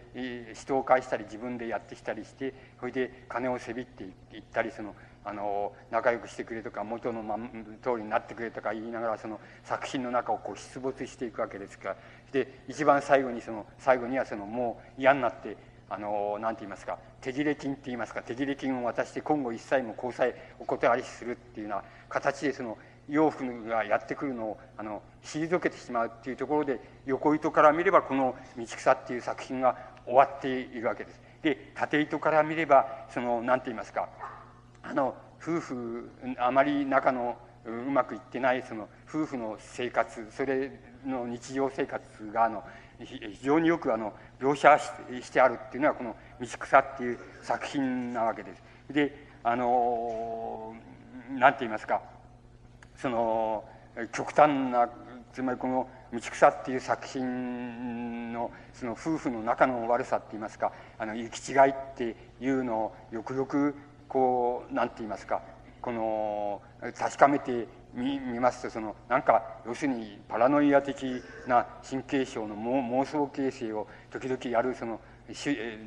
人を介したり自分でやってきたりしてそれで金をせびっていったりそのあの仲良くしてくれとか元の、ま、通りになってくれとか言いながらその作品の中をこう出没していくわけですからで一番最後にその最後にはそのもう嫌になってあの何て言いますか手切れ金って言いますか手切れ金を渡して今後一切も交際お断りするっていうような形でその洋服がやってくるのをあの退けてしまうっていうところで横糸から見ればこの「道草」っていう作品が終わっているわけです。で縦糸から見ればその何て言いますかあの夫婦あまり仲のうまくいってないその夫婦の生活それの日常生活があの非常によくあの描写してあるっていうのはこの「道草」っていう作品なわけです。であの何て言いますかその極端なつまりこの「道草」っていう作品のその夫婦の仲の悪さって言いますかあの行き違いっていうのをよくよくこう何て言いますかこの確かめてみ見ますとそのなんか要するにパラノイア的な神経症の妄想形成を時々やるその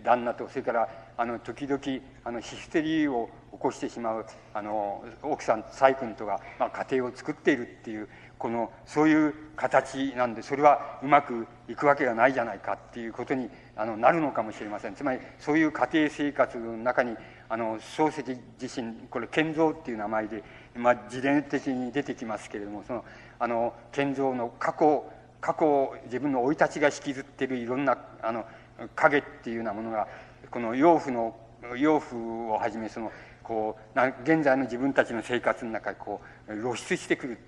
旦那とそれからあの時々あのヒステリーを起こしてしまうあの奥さん細君とが、まあ、家庭を作っているっていうこのそういう形なんでそれはうまくいくわけがないじゃないかっていうことにあのなるのかもしれません。つまりそういう家庭生活の中にあの漱石自身これ建造っていう名前で、まあ、自伝的に出てきますけれどもそのあの建造の過去過去自分の生い立ちが引きずってるいろんなあの影っていうようなものがこの養父の養父をはじめそのこう現在の自分たちの生活の中にこう露出してくる。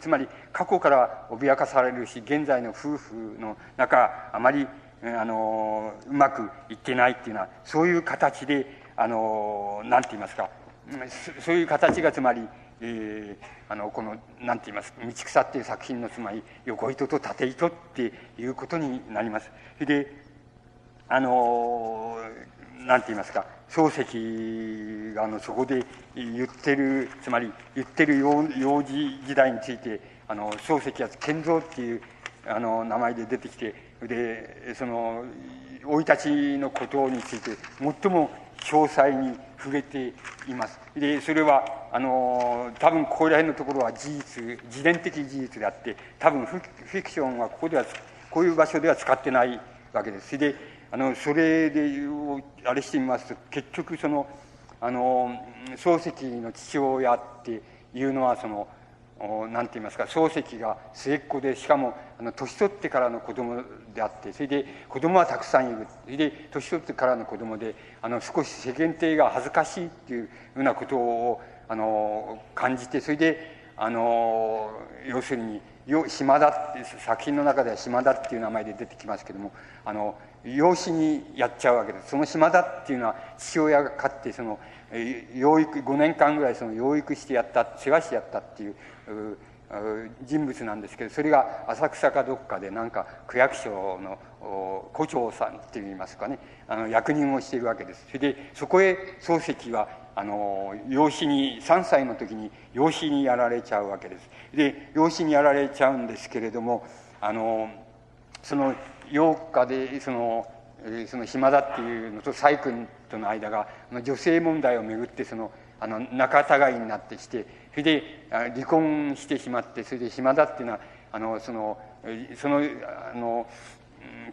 つまり過去から脅かされるし現在の夫婦の中あまりあのうまくいってないっていうのはそういう形であの何て言いますか。そういう形がつまり、えー、あのこの何て言います道草っていう作品のつまり横糸と縦糸っていうことになります。であの何て言いますか漱石があのそこで言ってるつまり言ってる幼児時代についてあの漱石は建造っていうあの名前で出てきてでその生い立ちのことについて最も詳細に触れています。でそれはあの多分ここら辺のところは事実自伝的事実であって多分フィクションはここではこういう場所では使ってないわけです。であのそれであれしてみますと結局そのあの漱石の父親っていうのはその何て言いますか漱石が末っ子でしかもあの年取ってからの子供であってそれで子供はたくさんいる。それで年取ってからの子供であの少し世間体が恥ずかしいっていうようなことをあの感じてそれであの要するに島田って作品の中では島田っていう名前で出てきますけどもあの養子にやっちゃうわけです。その島田っていうのは父親が飼ってその養育5年間ぐらいその養育してやった世話してやったっていう人物なんですけどそれが浅草かどっかでなんか区役所の胡長さんっていいますかねあの役人をしているわけです。それでそこへ漱石はあの養子に3歳の時に養子にやられちゃうわけです。で養子にやられちゃうんですけれどもあのその8日でそのその暇だっていうのと細君との間が女性問題をめぐってそのあの仲違いになってきてそれで離婚してしまってそれで暇だっていうのはあのそのそのあの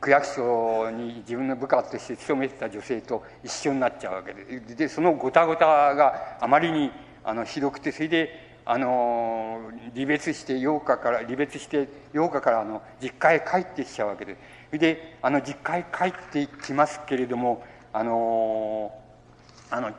区役所に自分の部下として勤めてた女性と一緒になっちゃうわけででそのごたごたがあまりにあのひどくてそれであの離別して8日から離別して8日からあの実家へ帰ってきちゃうわけですそれであの実家へ帰ってきますけれどもあのあの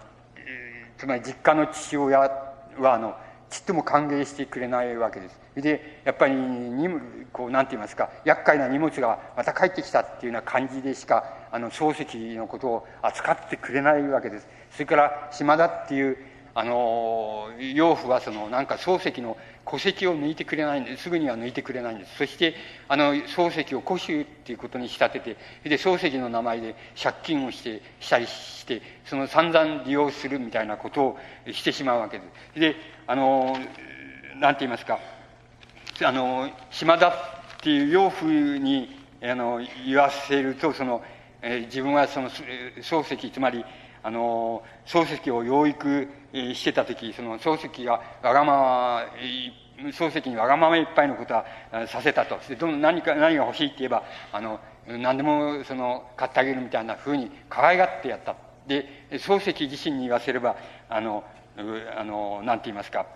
つまり実家の父親はあのちっとも歓迎してくれないわけです。でやっぱりにこうなんて言いますか厄介な荷物がまた帰ってきたっていうような感じでしかあの漱石のことを扱ってくれないわけです。それから島田っていうあの養父はそのなんか漱石の戸籍を抜いてくれないんですぐには抜いてくれないんです。そしてあの漱石を古州っていうことに仕立ててで漱石の名前で借金をしてしたりしてその散々利用するみたいなことをしてしまうわけです。であのなんて言いますかあの島田っていう養父にあの言わせるとその、えー、自分はその漱石つまりあの漱石を養育してた時その漱石がわがまま漱石にわがままいっぱいのことはさせたと。ど何か何が欲しいって言えばあの何でもその買ってあげるみたいなふうに可愛がってやった。で漱石自身に言わせればあのあのなんて言いますか。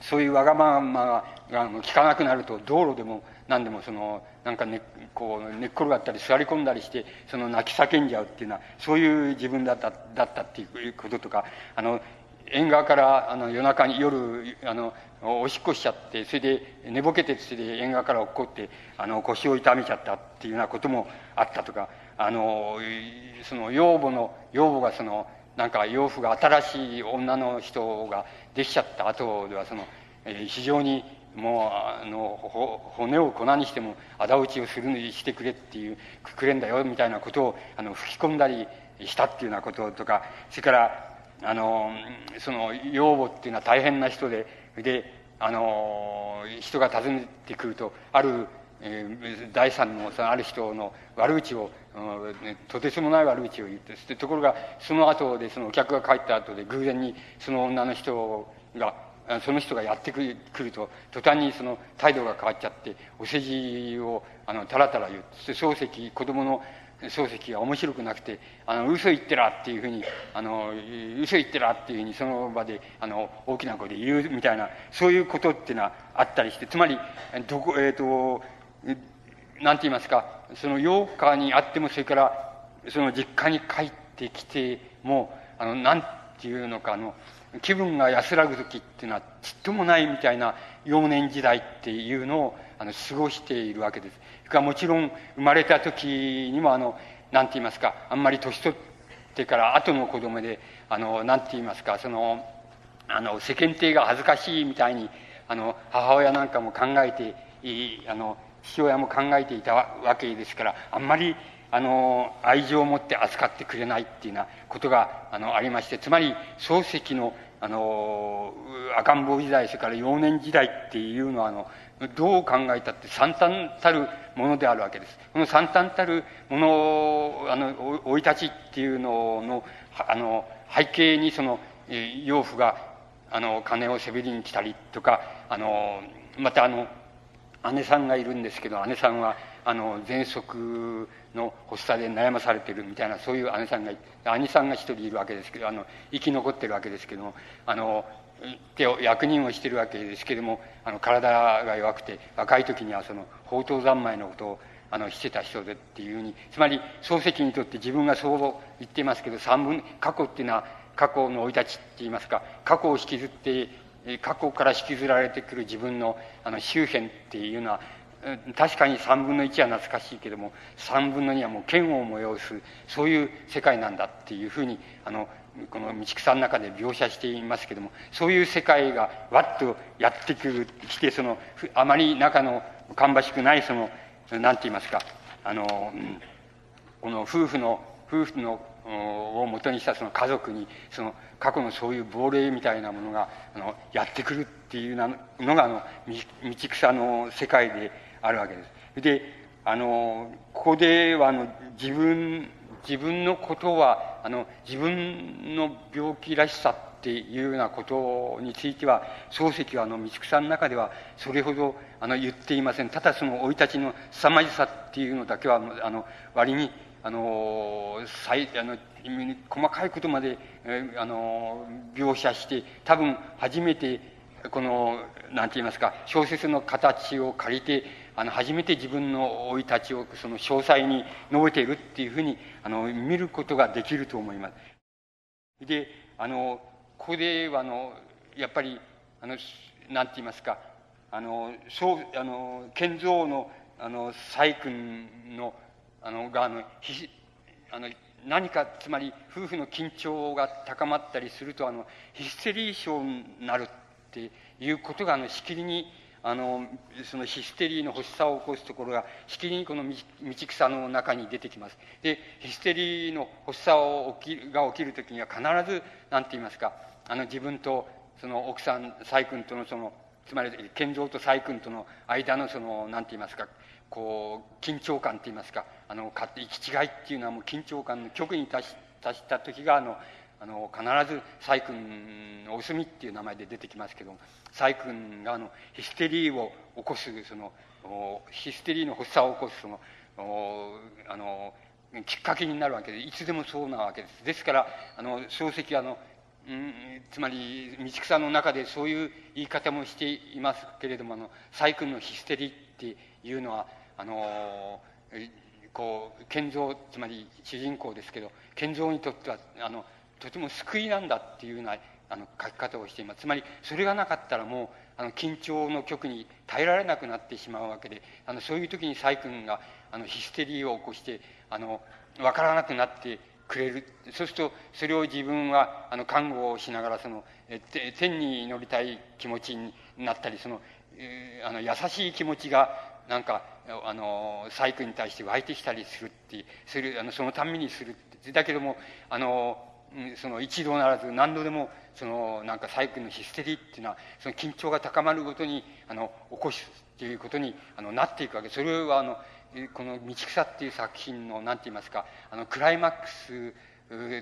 そういうわがままが効かなくなると道路でも何でもそのなんかねこう寝っ転がったり座り込んだりしてその泣き叫んじゃうっていうのはそういう自分だっただったっていうこととかあの縁側からあの夜中に夜あのおしっこしちゃってそれで寝ぼけてそれで縁側から落っこってあの腰を痛めちゃったっていうようなこともあったとかあのその養母の養母がそのなんか養父が新しい女の人ができちゃった後ではその、え、非常にもうあの骨を粉にしても仇討ちをするしてくれっていうくくれんだよみたいなことをあの吹き込んだりしたっていうようなこととかそれからあのその養母っていうのは大変な人でであの人が訪ねてくるとある、えー、第三のそのある人の悪口を、うん、とてつもない悪口を言ってところがその後でそのお客が帰った後で偶然にその女の人がその人がやってくると途端にその態度が変わっちゃってお世辞をあのたらたら言って漱石子供の漱石が面白くなくて「あの嘘言ってら」っていうふうに「あの嘘言ってら」っていうふうにその場であの大きな声で言うみたいなそういうことっていうのはあったりしてつまりどこえっ、ー、となんて言いますかその8日にあってもそれからその実家に帰ってきてもあのなんていうのかあの気分が安らぐ時っていうのはちっともないみたいな幼年時代っていうのをあの過ごしているわけです。それかもちろん生まれた時にもあの何て言いますかあんまり年取ってから後の子供であの何て言いますかそのあの世間体が恥ずかしいみたいにあの母親なんかも考えてあの父親も考えていたわけですからあんまりあの愛情を持って扱ってくれないっていうようなことがあのありましてつまり漱石のあの赤ん坊時代それから幼年時代っていうのはあのどう考えたって惨憺たるものであるわけです。この惨憺たるものあの生い立ちっていうののあの背景にその養父があの金をせびりに来たりとかあのまたあの姉さんがいるんですけど姉さんはあの喘息の発作で悩まされてるみたいなそういう姉さんが兄さんが一人いるわけですけどあの生き残ってるわけですけどもあの手を役人をしてるわけですけどもあの体が弱くて若い時にはその宝刀三昧のことをあのしてた人でっていうふうにつまり漱石にとって自分がそう言っていますけど三分過去っていうのは過去の生い立ちって言いますか過去を引きずって過去から引きずられてくる自分のあの周辺っていうのは確かに3分の1は懐かしいけども3分の2はもう嫌悪を催すそういう世界なんだっていうふうにあのこの道草の中で描写していますけどもそういう世界がわっとやってくる来てそのあまり仲の芳しくないその何て言いますかあのこの夫婦の夫婦のをもとにしたその家族にその過去のそういう亡霊みたいなものがあのやってくるっていうのがあの道草の世界であるわけです。であのここではあの自分自分のことはあの自分の病気らしさっていうようなことについては漱石はあの道草の中ではそれほどあの言っていませんただその生い立ちの凄まじさっていうのだけはあの割にあの最あの細かいことまで、あの描写して多分初めてこの何て言いますか小説の形を借りてあの初めて自分の生い立ちをその詳細に述べているっていうふうにあの見ることができると思います。であのここではあのやっぱりあの何て言いますかあのそうあの建造のあの細君のあのがあのひあの何かつまり夫婦の緊張が高まったりするとあのヒステリー症になるっていうことがあのしきりにあのそのヒステリーの発作を起こすところがしきりにこの道草の中に出てきます。でヒステリーの発作を起きが起きる時には必ず何て言いますかあの自分とその奥さん細君とのそのつまり健三と細君との間のその何て言いますかこう緊張感と言いますかあの行き違いっていうのはもう緊張感の極に達した時があのあの必ず細君お墨っていう名前で出てきますけど細君があのヒステリーを起こすそのヒステリーの発作を起こすそのあのきっかけになるわけでいつでもそうなわけです。ですからあの漱石あのうん、つまり道草の中でそういう言い方もしていますけれどもあの細君のヒステリーっていうのはあのこう建造つまり主人公ですけど建造にとってはあのとても救いなんだっていうようなあの書き方をしています。つまりそれがなかったらもうあの緊張の極に耐えられなくなってしまうわけであのそういう時に細君があのヒステリーを起こしてあの分からなくなってくれる。そうするとそれを自分はあの看護をしながらその天に祈りたい気持ちになったりその,、えー、あの優しい気持ちがなんかあの細工に対して湧いてきたりするってするあのそのためにするって。だけどもあのその一度ならず何度でもそのなんか細工のヒステリーっていうのはその緊張が高まるごとにあの起こすっていうことにあのなっていくわけ。それはあのこの「道草」っていう作品の何て言いますかあのクライマックス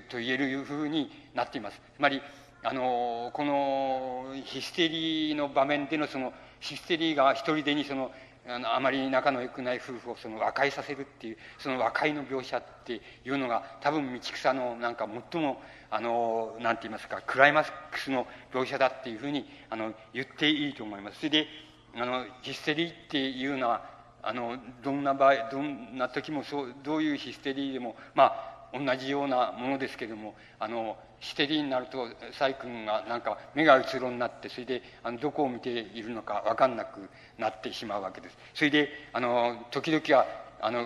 と言えるふうになっています。つまりあのこのヒステリーの場面でのそのヒステリーが一人でにそのあのあまり仲の良くない夫婦をその和解させるっていうその和解の描写っていうのが多分道草のなんか最もあのなんて言いますかクライマックスの描写だっていうふうにあの言っていいと思います。それであのヒステリーっていうのはあのどんな場合どんな時もそうどういうヒステリーでもまあ同じようなものですけどもあのヒステリになると細君がなんか目がうつろになってそれであのどこを見ているのか分かんなくなってしまうわけです。それであの時々はあの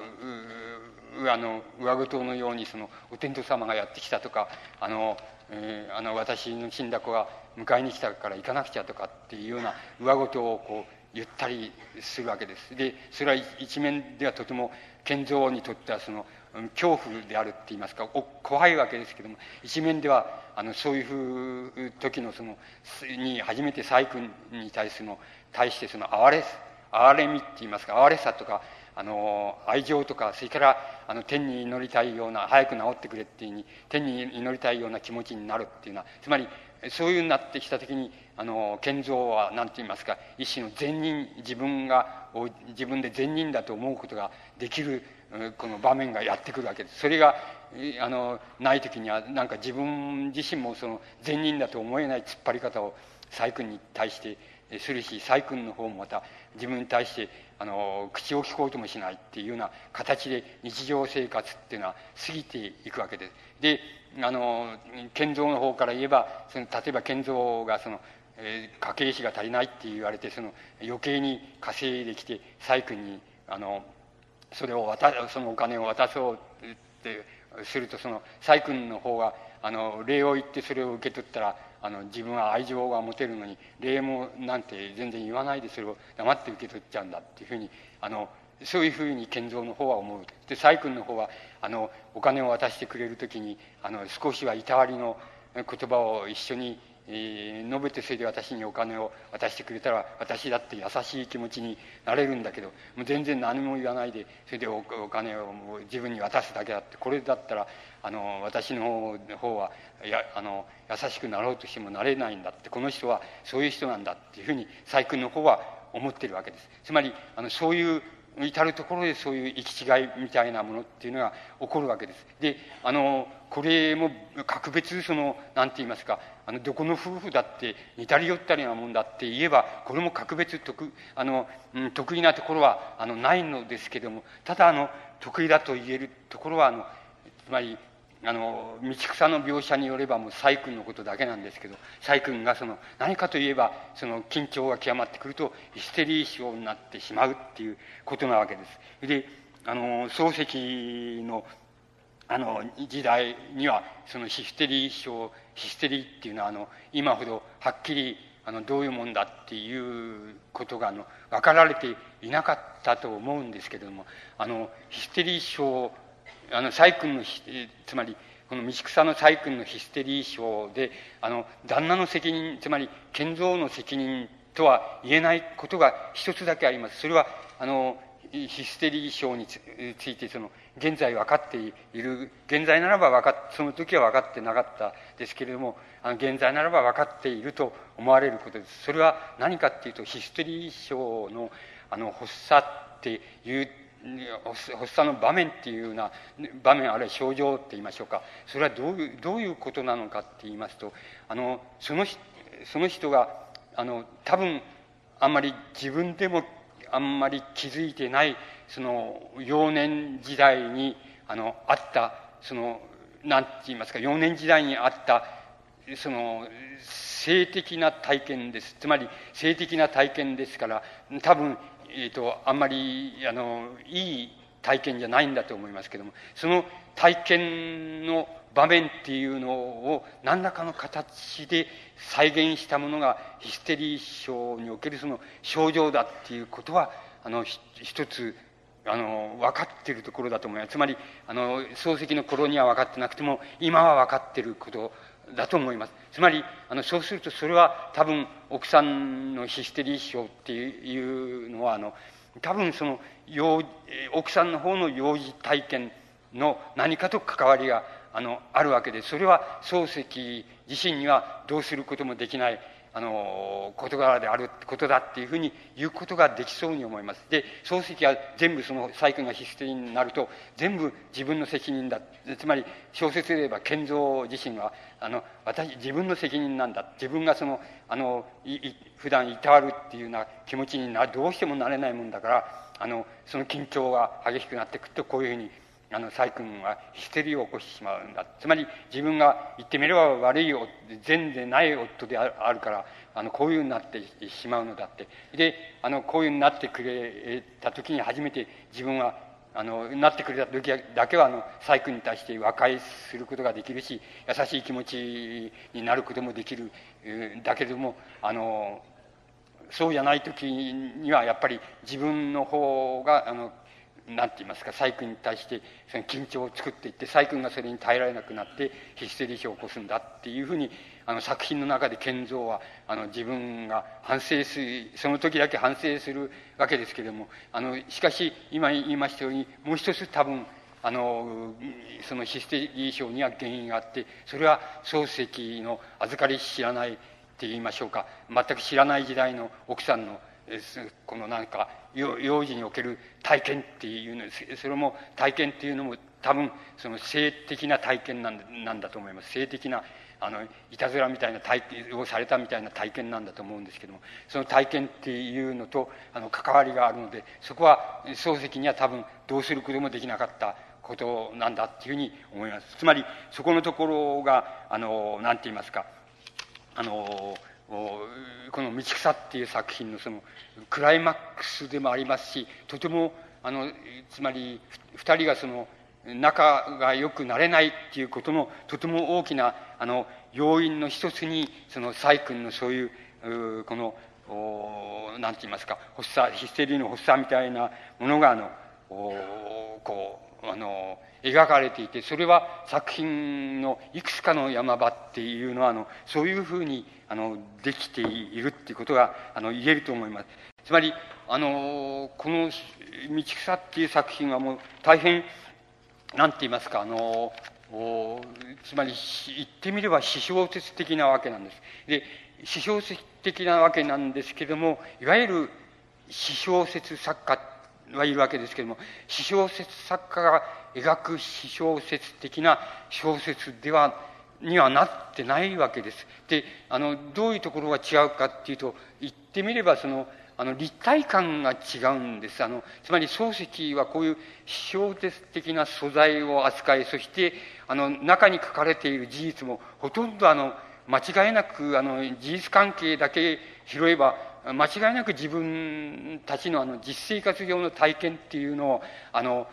あの上ごとのようにそのお天道様がやってきたとかあの、えー、あの私の死んだ子が迎えに来たから行かなくちゃとかっていうような上ごとをこう言ったりするわけです。でそれは一面ではとても建造にとってはその恐怖であるって言いますか怖いわけですけども一面ではあのそういうふう時のそのに初めて細工に対するの対してその哀れ哀れみって言いますか哀れさとかあの愛情とかそれからあの天に祈りたいような早く治ってくれっていううに天に祈りたいような気持ちになるっていうのはつまりそういうふうになってきた時にあの建造は何て言いますか一種の善人自分が自分で善人だと思うことができるこの場面がやってくるわけです。それがあのない時にはなんか自分自身もその善人だと思えない突っ張り方を細君に対してするし細君の方もまた自分に対してあの口を聞こうともしないっていうような形で日常生活っていうのは過ぎていくわけです。であの健三の方から言えばその例えば健三がその、えー、家計費が足りないって言われてその余計に稼いできて細君にあのそれを渡そのお金を渡そうってするとその細君の方があの礼を言ってそれを受け取ったらあの自分は愛情が持てるのに礼もなんて全然言わないでそれを黙って受け取っちゃうんだっていうふうにあのそういうふうに健三の方は思うで細君の方はあのお金を渡してくれる時にあの少しはいたわりの言葉を一緒にえ、述べてそれで私にお金を渡してくれたら私だって優しい気持ちになれるんだけどもう全然何も言わないでそれでお金をもう自分に渡すだけだってこれだったらあの私の方はやあの優しくなろうとしてもなれないんだってこの人はそういう人なんだっていうふうに細君の方は思ってるわけです。つまりあのそういう至る所でそういう行き違いみたいなものっていうのが起こるわけです。で、あの、これも格別その、なんて言いますか、あの、どこの夫婦だって似たり寄ったりなもんだって言えば、これも格別得、あの、うん、得意なところは、あの、ないのですけども、ただ、あの、得意だと言えるところは、あの、つまり、あの道草の描写によればもう細君のことだけなんですけど細君がその何かといえばその緊張が極まってくるとヒステリー症になってしまうっていうことなわけです。であの漱石のあの時代にはそのヒステリー症ヒステリーっていうのはあの今ほどはっきりあのどういうもんだっていうことがあの分かられていなかったと思うんですけれどもあのヒステリー症あの細君のつまりこの道草の細君のヒステリー症であの旦那の責任つまり建造の責任とは言えないことが一つだけあります。それはあのヒステリー症についてその現在分かっている現在ならば分かその時は分かってなかったですけれどもあの現在ならば分かっていると思われることです。それは何かっていうとヒステリー症のあの発作っていう発作の場面っていうような場面あるいは症状って言いましょうか。それはどういうどういうことなのかって言いますとあのそのその人があの多分あんまり自分でもあんまり気づいてないその幼年時代にあのあったその何て言いますか幼年時代にあったその性的な体験です。つまり性的な体験ですから多分えーと、あんまりあのいい体験じゃないんだと思いますけどもその体験の場面っていうのを何らかの形で再現したものがヒステリー症におけるその症状だっていうことはあの一つあの分かってるところだと思います。つまりあの漱石の頃には分かってなくても今は分かってることだと思います。つまり、あの、そうするとそれは多分奥さんのヒステリー症っていうのは、あの、多分その、奥さんの方の幼児体験の何かと関わりが、あの、あるわけで、それは漱石自身にはどうすることもできない、あの事柄であることだっていうふうに言うことができそうに思います。で漱石は全部その細工がヒステリーになると全部自分の責任だ。つまり小説で言えば賢三自身はあの私自分の責任なんだ。自分がそのあのいい普段いたわるっていうような気持ちになどうしてもなれないもんだからあのその緊張が激しくなってくるとこういうふうにあの細君はヒステリーを起こしてしまうんだ。つまり自分が言ってみれば悪い善でない夫であるからあのこういうになってしまうのだって。であのこういうふうになってくれた時に初めて自分はあのなってくれた時だけはあの細君に対して和解することができるし優しい気持ちになることもできるだけれどもあのそうじゃない時にはやっぱり自分の方があの何て言いますか細君に対してその緊張を作っていって細君がそれに耐えられなくなってヒステリー症を起こすんだっていうふうにあの作品の中で賢三はあの自分が反省するその時だけ反省するわけですけれどもあのしかし今言いましたようにもう一つ多分あのそのヒステリー症には原因があってそれは漱石の預かり知らないって言いましょうか。全く知らない時代の奥さんのこのなんか幼児における体験っていうのそれも体験っていうのも多分その性的な体験なんなんだと思います性的なあのいたずらみたいな体験をされたみたいな体験なんだと思うんですけどもその体験っていうのとあの関わりがあるのでそこは漱石には多分どうすることもできなかったことなんだっていうふうに思います。つまりそこのところがあの何て言いますかあのこの「道草」っていう作品のそのクライマックスでもありますしとてもあのつまり2人がその仲が良くなれないっていうことのとても大きなあの要因の一つにその細君のそういうこの何て言いますか発作ヒステリーの発作みたいなものがあのこうあの描かれていてそれは作品のいくつかの山場っていうのはあのそういうふうにあのできているっていうことがあの言えると思います。つまりあのこの「道草」っていう作品はもう大変何て言いますかあのおつまり言ってみれば私小説的なわけなんです。で私小説的なわけなんですけどもいわゆる私小説作家はいるわけですけれども私小説作家が描く私小説的な小説ではにはなってないわけです。であのどういうところが違うかっていうと言ってみればそのあの立体感が違うんです。あのつまり漱石はこういう小説的な素材を扱いそしてあの中に書かれている事実もほとんどあの間違いなくあの事実関係だけ拾えば間違いなく自分たちのあの実生活上の体験っていうのをあの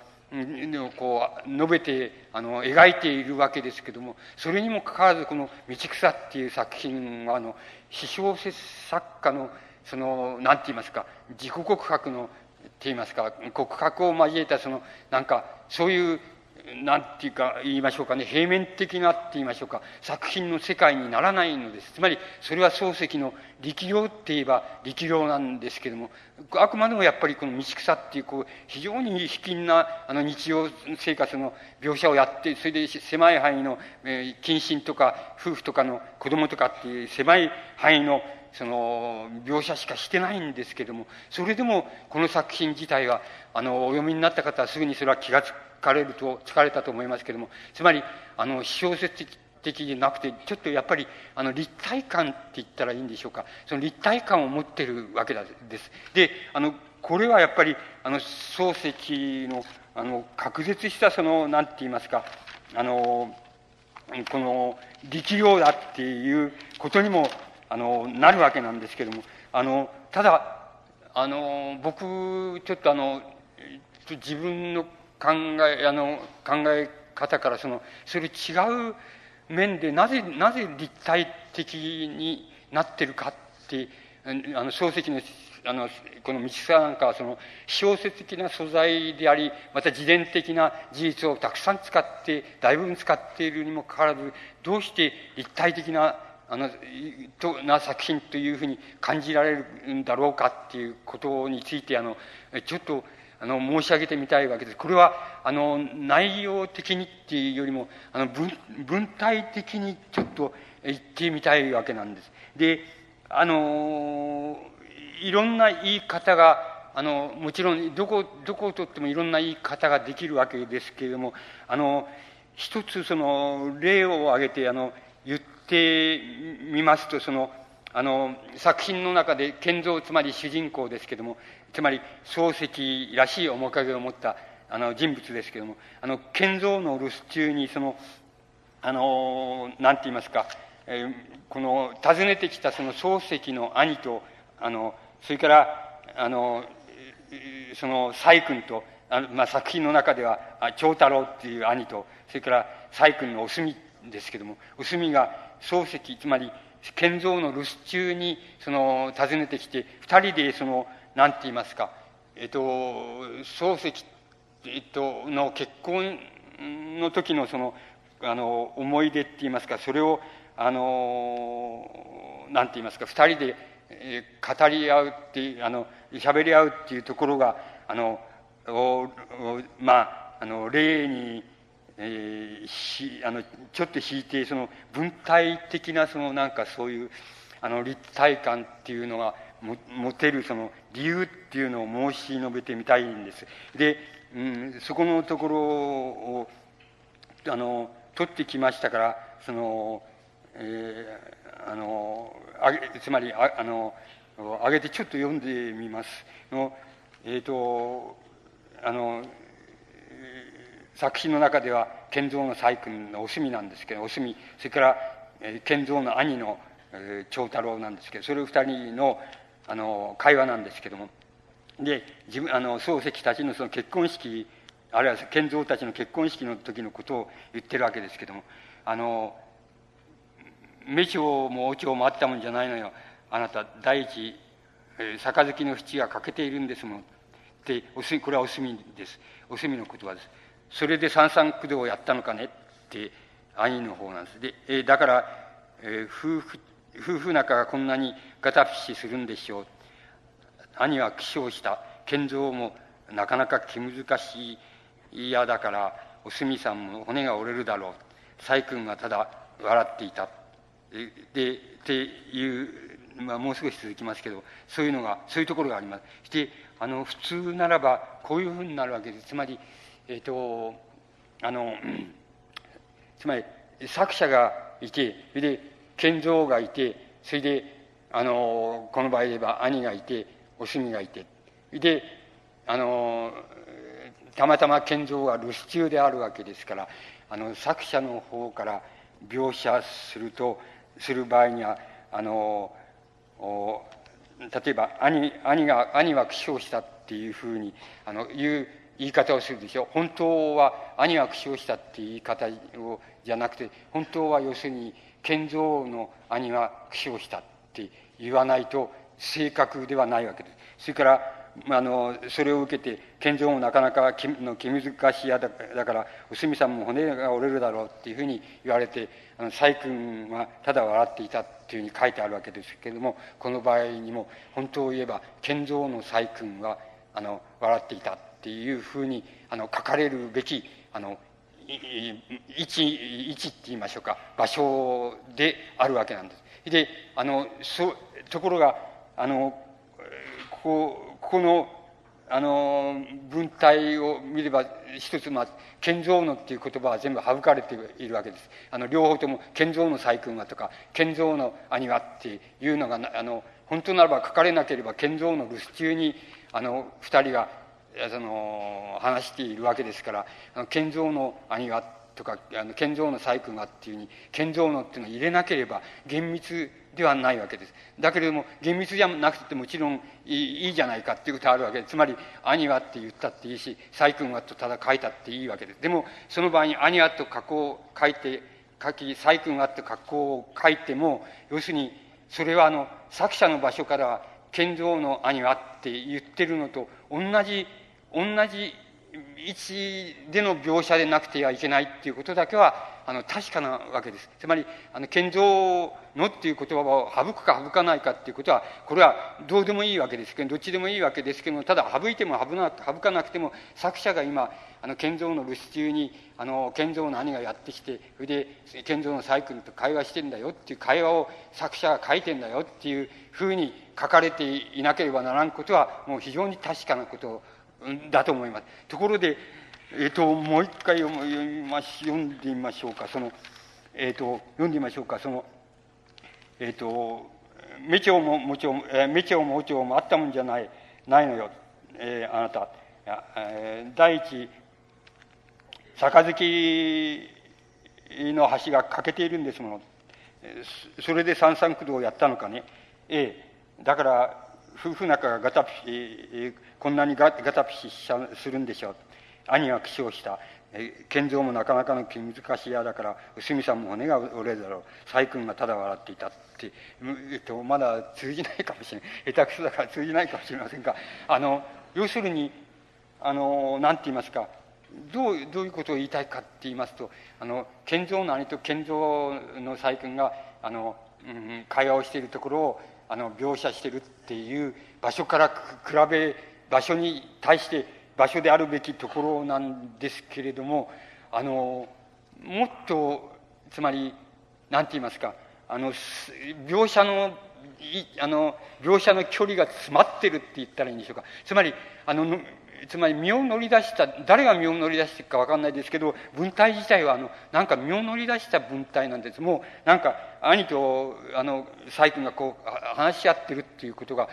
こう述べてあの描いているわけですけどもそれにもかかわらずこの「道草」っていう作品はあの私小説作家のその何て言いますか自己告白のって言いますか告白を交えたそのなんかそういうなんていうか言いましょうかね平面的なって言いましょうか作品の世界にならないのです。つまりそれは漱石の力量って言えば力量なんですけどもあくまでもやっぱりこの道草っていうこう非常に卑近なあの日常生活の描写をやってそれで狭い範囲の、えー、謹慎とか夫婦とかの子供とかっていう狭い範囲のその描写しかしてないんですけどもそれでもこの作品自体はあのお読みになった方はすぐにそれは気が付く。かれると疲れたと思いますけどもつまりあの小説的的じゃなくてちょっとやっぱりあの立体感って言ったらいいんでしょうか。その立体感を持ってるわけです。であのこれはやっぱりあの漱石のあの隔絶したその何て言いますかあのこの力量だっていうことにもあのなるわけなんですけどもあのただあの僕ちょっとあの自分の考えあの考え方からそのそれ違う面でなぜなぜ立体的になってるかってあの漱石のあのこの道草なんかはその小説的な素材でありまた自伝的な事実をたくさん使って大部分使っているにもかかわらずどうして立体的なあのとな作品というふうに感じられるんだろうかっていうことについてあのちょっとあの申し上げてみたいわけです。これはあの内容的にっていうよりもあの文文体的にちょっと言ってみたいわけなんです。であのいろんな言い方があのもちろんどこどこをとってもいろんな言い方ができるわけですけれどもあの一つその例を挙げてあの言ってみますとそのあの作品の中で賢三つまり主人公ですけどもつまり漱石らしい面影を持ったあの人物ですけどもあの建造の留守中にそのあの何て言いますか、えー、この訪ねてきたその漱石の兄とあのそれからあのその細君とあの、まあ、作品の中では長太郎っていう兄とそれから細君のお墨ですけどもお墨が漱石つまり建造の留守中にその訪ねてきて二人でその何て言いますか、えっと、漱石、えっと、の結婚の時のその、あの、思い出って言いますか、それを、あの、何て言いますか、二人で、えー、語り合うっていう、あの、喋り合うっていうところが、あの、おまあ、あの、例に、えー、しあのちょっと引いてその文体的なそのなんかそういうあの立体感っていうのが持てるその理由っていうのを申し述べてみたいんです。で、うん、そこのところをあの取ってきましたからそのえー、あのあげつまりああの上げてちょっと読んでみますのえっ、ー、とあの作品の中では賢三の細君のお墨なんですけどお墨それから賢三の兄のえ長太郎なんですけどそれ二人のあの会話なんですけども。で自分あの漱石たちのその結婚式あるいは賢三たちの結婚式の時のことを言ってるわけですけども。あの目帳もお帳もあったもんじゃないのよ。あなた第一杯の縁が欠けているんですもん。っておすこれはお墨です。お墨の言葉です。それで三三九度をやったのかね？って兄の方なんです。で、えだから、えー、夫婦夫婦仲がこんなにガタピシするんでしょう。兄は起床した。賢三もなかなか気難しい嫌だからおすみさんも骨が折れるだろう。細君がただ笑っていた。でっていう、まあ、もう少し続きますけどそういうのがそういうところがあります。してあの普通ならばこういうふうになるわけです。つまりえっ、ー、とあのつまり作者がいてそれで賢三がいてそれであのこの場合で言えば兄がいておすみがいて。であのたまたま賢三が留守中であるわけですからあの作者の方から描写するとする場合にはあの例えば兄兄が兄は苦笑したっていうふうにあの言う言い方をするでしょ本当は兄は苦笑したっていう言い方をじゃなくて本当は要するに賢三の兄は苦笑した。って言わないと正確ではないわけです。それからあのそれを受けて賢三もなかなか気の気難しいやだだからおすみさんも骨が折れるだろうっていうふうに言われてあの細君はただ笑っていたっていうふうに書いてあるわけですけれどもこの場合にも本当を言えば賢三の細君はあの笑っていたっていうふうにあの書かれるべきあの位置位置って言いましょうか場所であるわけなんです。であのそところがあのここここのあの文体を見れば一つまあ建造のっていう言葉は全部省かれているわけです。あの両方とも建造の細君はとか建造の兄はっていうのがあの本当ならば書かれなければ建造の留守中にあの二人がその話しているわけですからあの建造の兄がとかあの建造の細工がっていうふうに建造のっていうのを入れなければ厳密ではないわけです。だけれども厳密じゃなくてもちろんいいじゃないかっていうことはあるわけです。つまり兄はって言ったっていいし細君はとただ書いたっていいわけです。でもその場合に兄はと加工を書いて書き細君はって格好を書いても要するにそれはあの作者の場所から建造の兄はって言ってるのと同じ同じ位置での描写でなくてはいけないっていうことだけはあの確かなわけです。つまりあの建造のっていう言葉を省くか省かないかっていうことはこれはどうでもいいわけですけどどっちでもいいわけですけどもただ省いても省な省かなくても作者が今あの建造の留守中にあの建造の兄がやってきてそれで建造のサイクルと会話してんだよっていう会話を作者が書いてんだよっていうふうに書かれていなければならんことはもう非常に確かなことだと思います。ところで、えっ、ー、と、もう一回読みまし読んでみましょうか。その、えっ、ー、と、読んでみましょうか。その、えっ、ー、と、目帳ももちろん、えー、目帳もお帳もあったもんじゃない、ないのよ。え、あなた。え、第一、杯の橋が欠けているんですもの。それで三三九度をやったのかね。ええ。だから、夫婦仲がガタピシ、こんなにガタピシするんでしょう。兄は起床した。健三もなかなかの気難しいやだから、薄美さんも骨が折れるだろう。細君がただ笑っていたって、えっと、まだ通じないかもしれない。下手くそだから通じないかもしれませんが、あの、要するに、あの、なんて言いますか、どうどういうことを言いたいかって言いますとあの健三の兄と健三の細君があの、うん、会話をしているところをあの描写してるっていう場所から比べ場所に対して場所であるべきところなんですけれどもあのもっとつまり何て言いますかあの描写のあの描写の距離が詰まってるって言ったらいいんでしょうか。つまりあのつまり身を乗り出した誰が身を乗り出してるか分かんないですけど文体自体はあのなんか身を乗り出した文体なんです。もうなんか兄とあの細君がこう話し合ってるっていうことが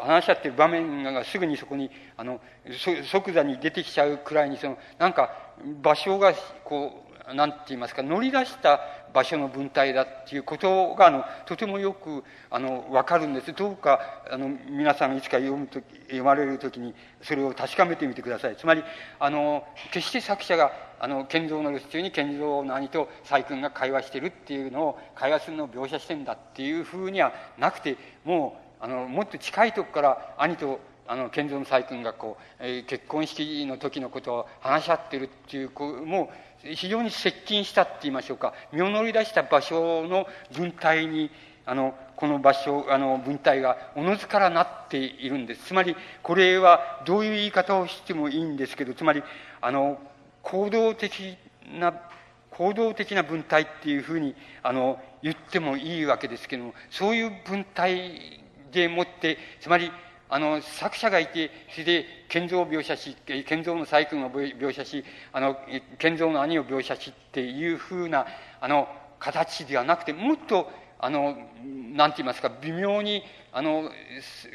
話し合ってる場面がすぐにそこにあの即座に出てきちゃうくらいにそのなんか場所がこうなんて言いますか乗り出した場所の文体だっていうことがあのとてもよくあの分かるんです。どうかあの皆さんいつか読むと読まれる時にそれを確かめてみてください。つまりあの決して作者があの建造の留守中に建造の兄と細君が会話してるっていうのを会話するのを描写してんだっていうふうにはなくてもうあのもっと近いとこから兄とあの建造の細君がこう、えー、結婚式の時のことを話し合ってるっていうこうもう非常に接近したって言いましょうか身を乗り出した場所の文体にあのこの場所あの文体がおのずからなっているんです。つまりこれはどういう言い方をしてもいいんですけどつまりあの行動的な行動的な文体っていうふうにあの言ってもいいわけですけどもそういう文体でもってつまりあの、作者がいて、それで、建造を描写し、建造の細君を描写し、あの、建造の兄を描写しっていうふうな、あの、形ではなくて、もっと、あの、なんて言いますか、微妙に、あの、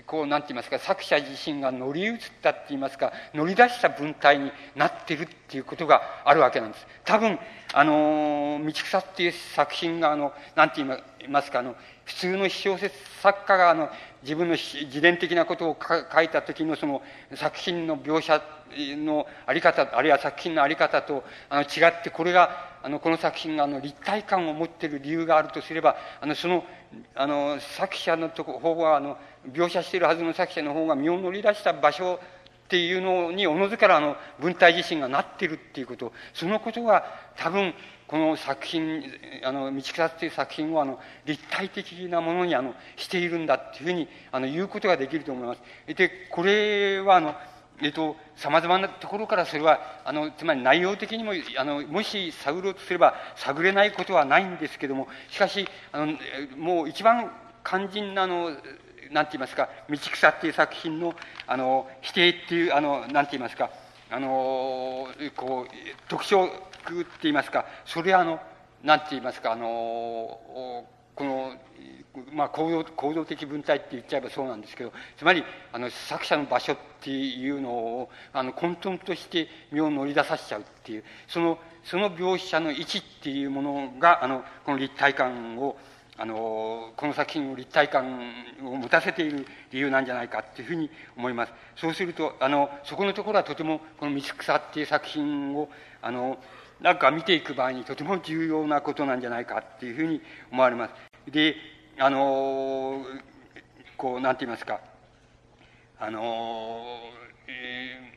こう、なんて言いますか、作者自身が乗り移ったって言いますか、乗り出した文体になってるっていうことがあるわけなんです。多分、あの、道草っていう作品が、あの、なんて言いますか、あの、普通の小説作家が、あの、自分の自伝的なことを書いた時のその作品の描写のあり方、あるいは作品のあり方とあの違って、これが、あの、この作品があの立体感を持っている理由があるとすれば、あの、その、あの、作者のとこ方が、あの、描写しているはずの作者の方が身を乗り出した場所っていうのにおのずからあの文体自身がなっているっていうこと。そのことが多分この作品あの道草っていう作品をあの立体的なものにあのしているんだっていうふうにあの言うことができると思います。でこれはあのえっと、様々なところからそれは、あの、つまり内容的にも、あの、もし探ろうとすれば探れないことはないんですけども、しかし、あの、もう一番肝心な、の、なんて言いますか、道草っていう作品の、あの、否定っていう、あの、なんて言いますか、あの、こう、特徴って言いますか、それはあの、なんて言いますか、あの、この、まあ、行動行動的文体って言っちゃえばそうなんですけどつまりあの作者の場所っていうのをあの混沌として身を乗り出させちゃうっていうそのその描写の位置っていうものがあのこの立体感をあのこの作品を立体感を持たせている理由なんじゃないかっていうふうに思います。そうするとあのそこのところはとてもこの「道草」っていう作品をあのなんか見ていく場合にとても重要なことなんじゃないかっていうふうに思われます。で、あの、こう、なんて言いますか、あの、え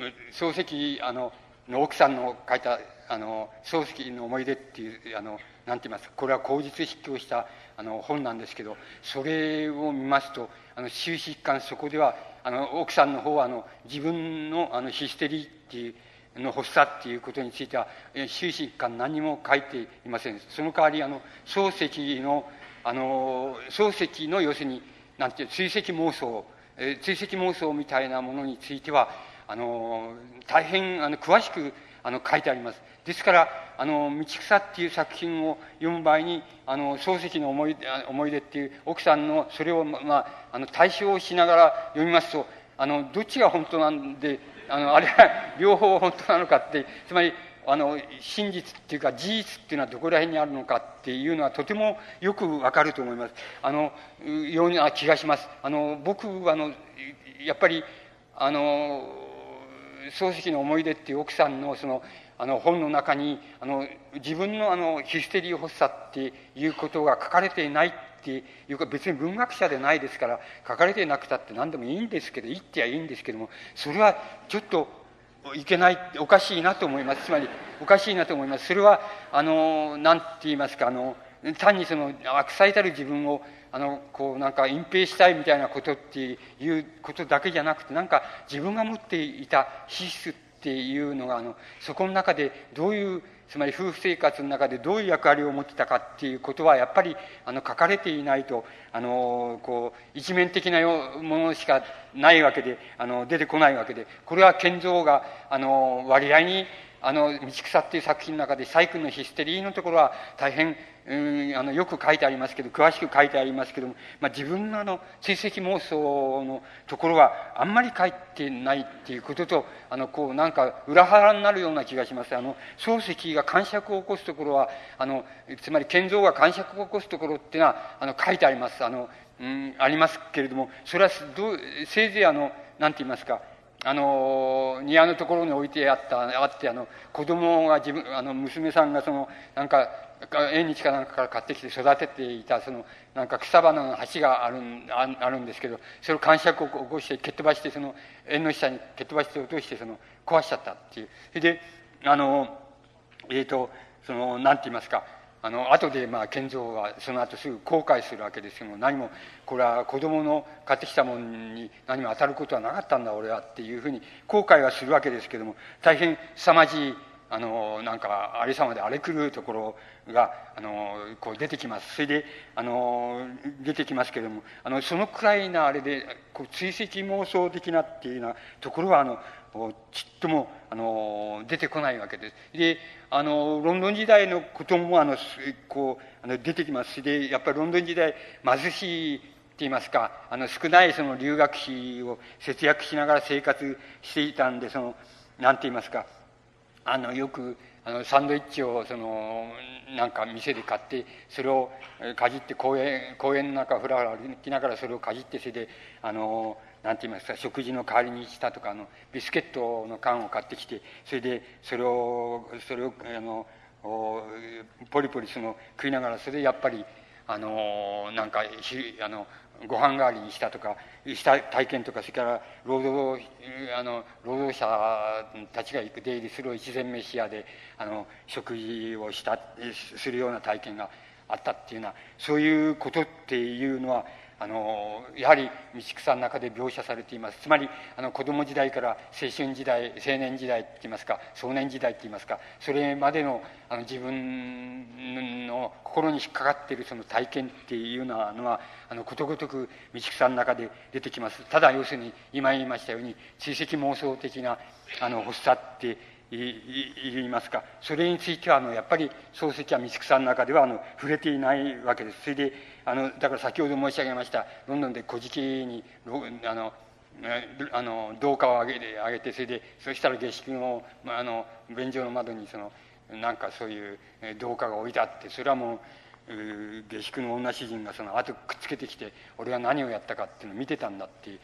ー、漱石、あの、の奥さんの書いた、あの、漱石の思い出っていう、あの、なんて言います、これは口実筆記をしたあの本なんですけど、それを見ますと、あの終始一貫そこでは、あの奥さんの方はあの自分のあのヒステリーっていうの発作っていうことについては終始一貫何も書いていません。その代わりあの漱石のあの漱石の要するになんていう追跡妄想、え、追跡妄想みたいなものについてはあの大変あの詳しくあの書いてあります。ですからあの道草っていう作品を読む場合にあの漱石の思い思い出っていう奥さんのそれを、まあ、あの対象をしながら読みますとあのどっちが本当なんであのあれは両方本当なのかってつまりあの真実っていうか事実っていうのはどこら辺にあるのかっていうのはとてもよくわかると思います。あのような気がします。あの僕はあのやっぱりあの漱石の思い出っていう奥さんのそのあの本の中にあの自分のあのヒステリー発作っていうことが書かれていないっていうか別に文学者でないですから書かれてなくたって何でもいいんですけど言ってはいいんですけどもそれはちょっといけないおかしいなと思います。つまりおかしいなと思います。それはあの何て言いますかあの単にその悪妻たる自分をあのこうなんか隠蔽したいみたいなことっていうことだけじゃなくてなんか自分が持っていた資質っていうのがあのそこの中でどういうつまり夫婦生活の中でどういう役割を持ってたかっていうことはやっぱりあの書かれていないとあのこう一面的なものしかないわけであの出てこないわけで。これは建造があの割合にあの「道草」っていう作品の中でサイクルのヒステリーのところは大変うんあのよく書いてありますけど詳しく書いてありますけども、まあ、自分のあの追跡妄想のところはあんまり書いてないっていうこととあのこうなんか裏腹になるような気がします。あの漱石が感触を起こすところはあのつまり建造が感触を起こすところっていうのはあの書いてあります。あの、うん、ありますけれどもそれはどうせいぜいあのなんて言いますかあの庭のところに置いてあったあってあの子供が自分あの娘さんがそのなんか縁日かなんかから買ってきて育てていたそのなんか草花の橋があるあるんですけどそれを感触を起こして蹴っ飛ばしてその縁の下に蹴っ飛ばして落としてその壊しちゃったっていう。それであのえっ、ー、とそのなんて言いますかあの後でまあ賢三はその後すぐ後悔するわけですけども何もこれは子供の買ってきたもんに何も当たることはなかったんだ俺はっていうふうに後悔はするわけですけども大変凄まじいあのなんかありさまで荒れ狂うところがあのこう出てきますそれであの出てきますけれどもあのそのくらいなあれでこう追跡妄想的なっていうようなところはあのちっともあの出てこないわけです。であのロンドン時代のこともあのこうあの出てきますしでやっぱりロンドン時代貧しいって言いますかあの少ないその留学費を節約しながら生活していたんでそのなんて言いますかあのよくあのサンドイッチをそのなんか店で買ってそれをかじって公園公園の中ふらふら歩きながらそれをかじってそれであのなんて言いますか食事の代わりにしたとかあのビスケットの缶を買ってきてそれでそれをそれをあのポリポリその食いながらそれでやっぱりあのなんかあのご飯代わりにしたとかした体験とかそれから労働あの労働者たちが行く出入りする一膳飯屋であの食事をしたするような体験があったっていうのはそういうことっていうのはあのやはり道草の中で描写されています。つまりあの子供時代から青春時代青年時代って言いますか少年時代って言いますかそれまでのあの自分の心に引っかかっているその体験っていうのはあのことごとく道草の中で出てきます。ただ要するに今言いましたように追跡妄想的なあの発作って言いますか。それについてはあのやっぱり漱石は道草の中ではあの触れていないわけです。それであのだから先ほど申し上げました。ロンドンで古事記にあのあの廊下を上げて上げてそれでそしたら下宿のあの便所の窓にそのなんかそういう廊下が置いてあってそれはもう下宿の女主人がその後くっつけてきて俺が何をやったかっていうのを見てたんだって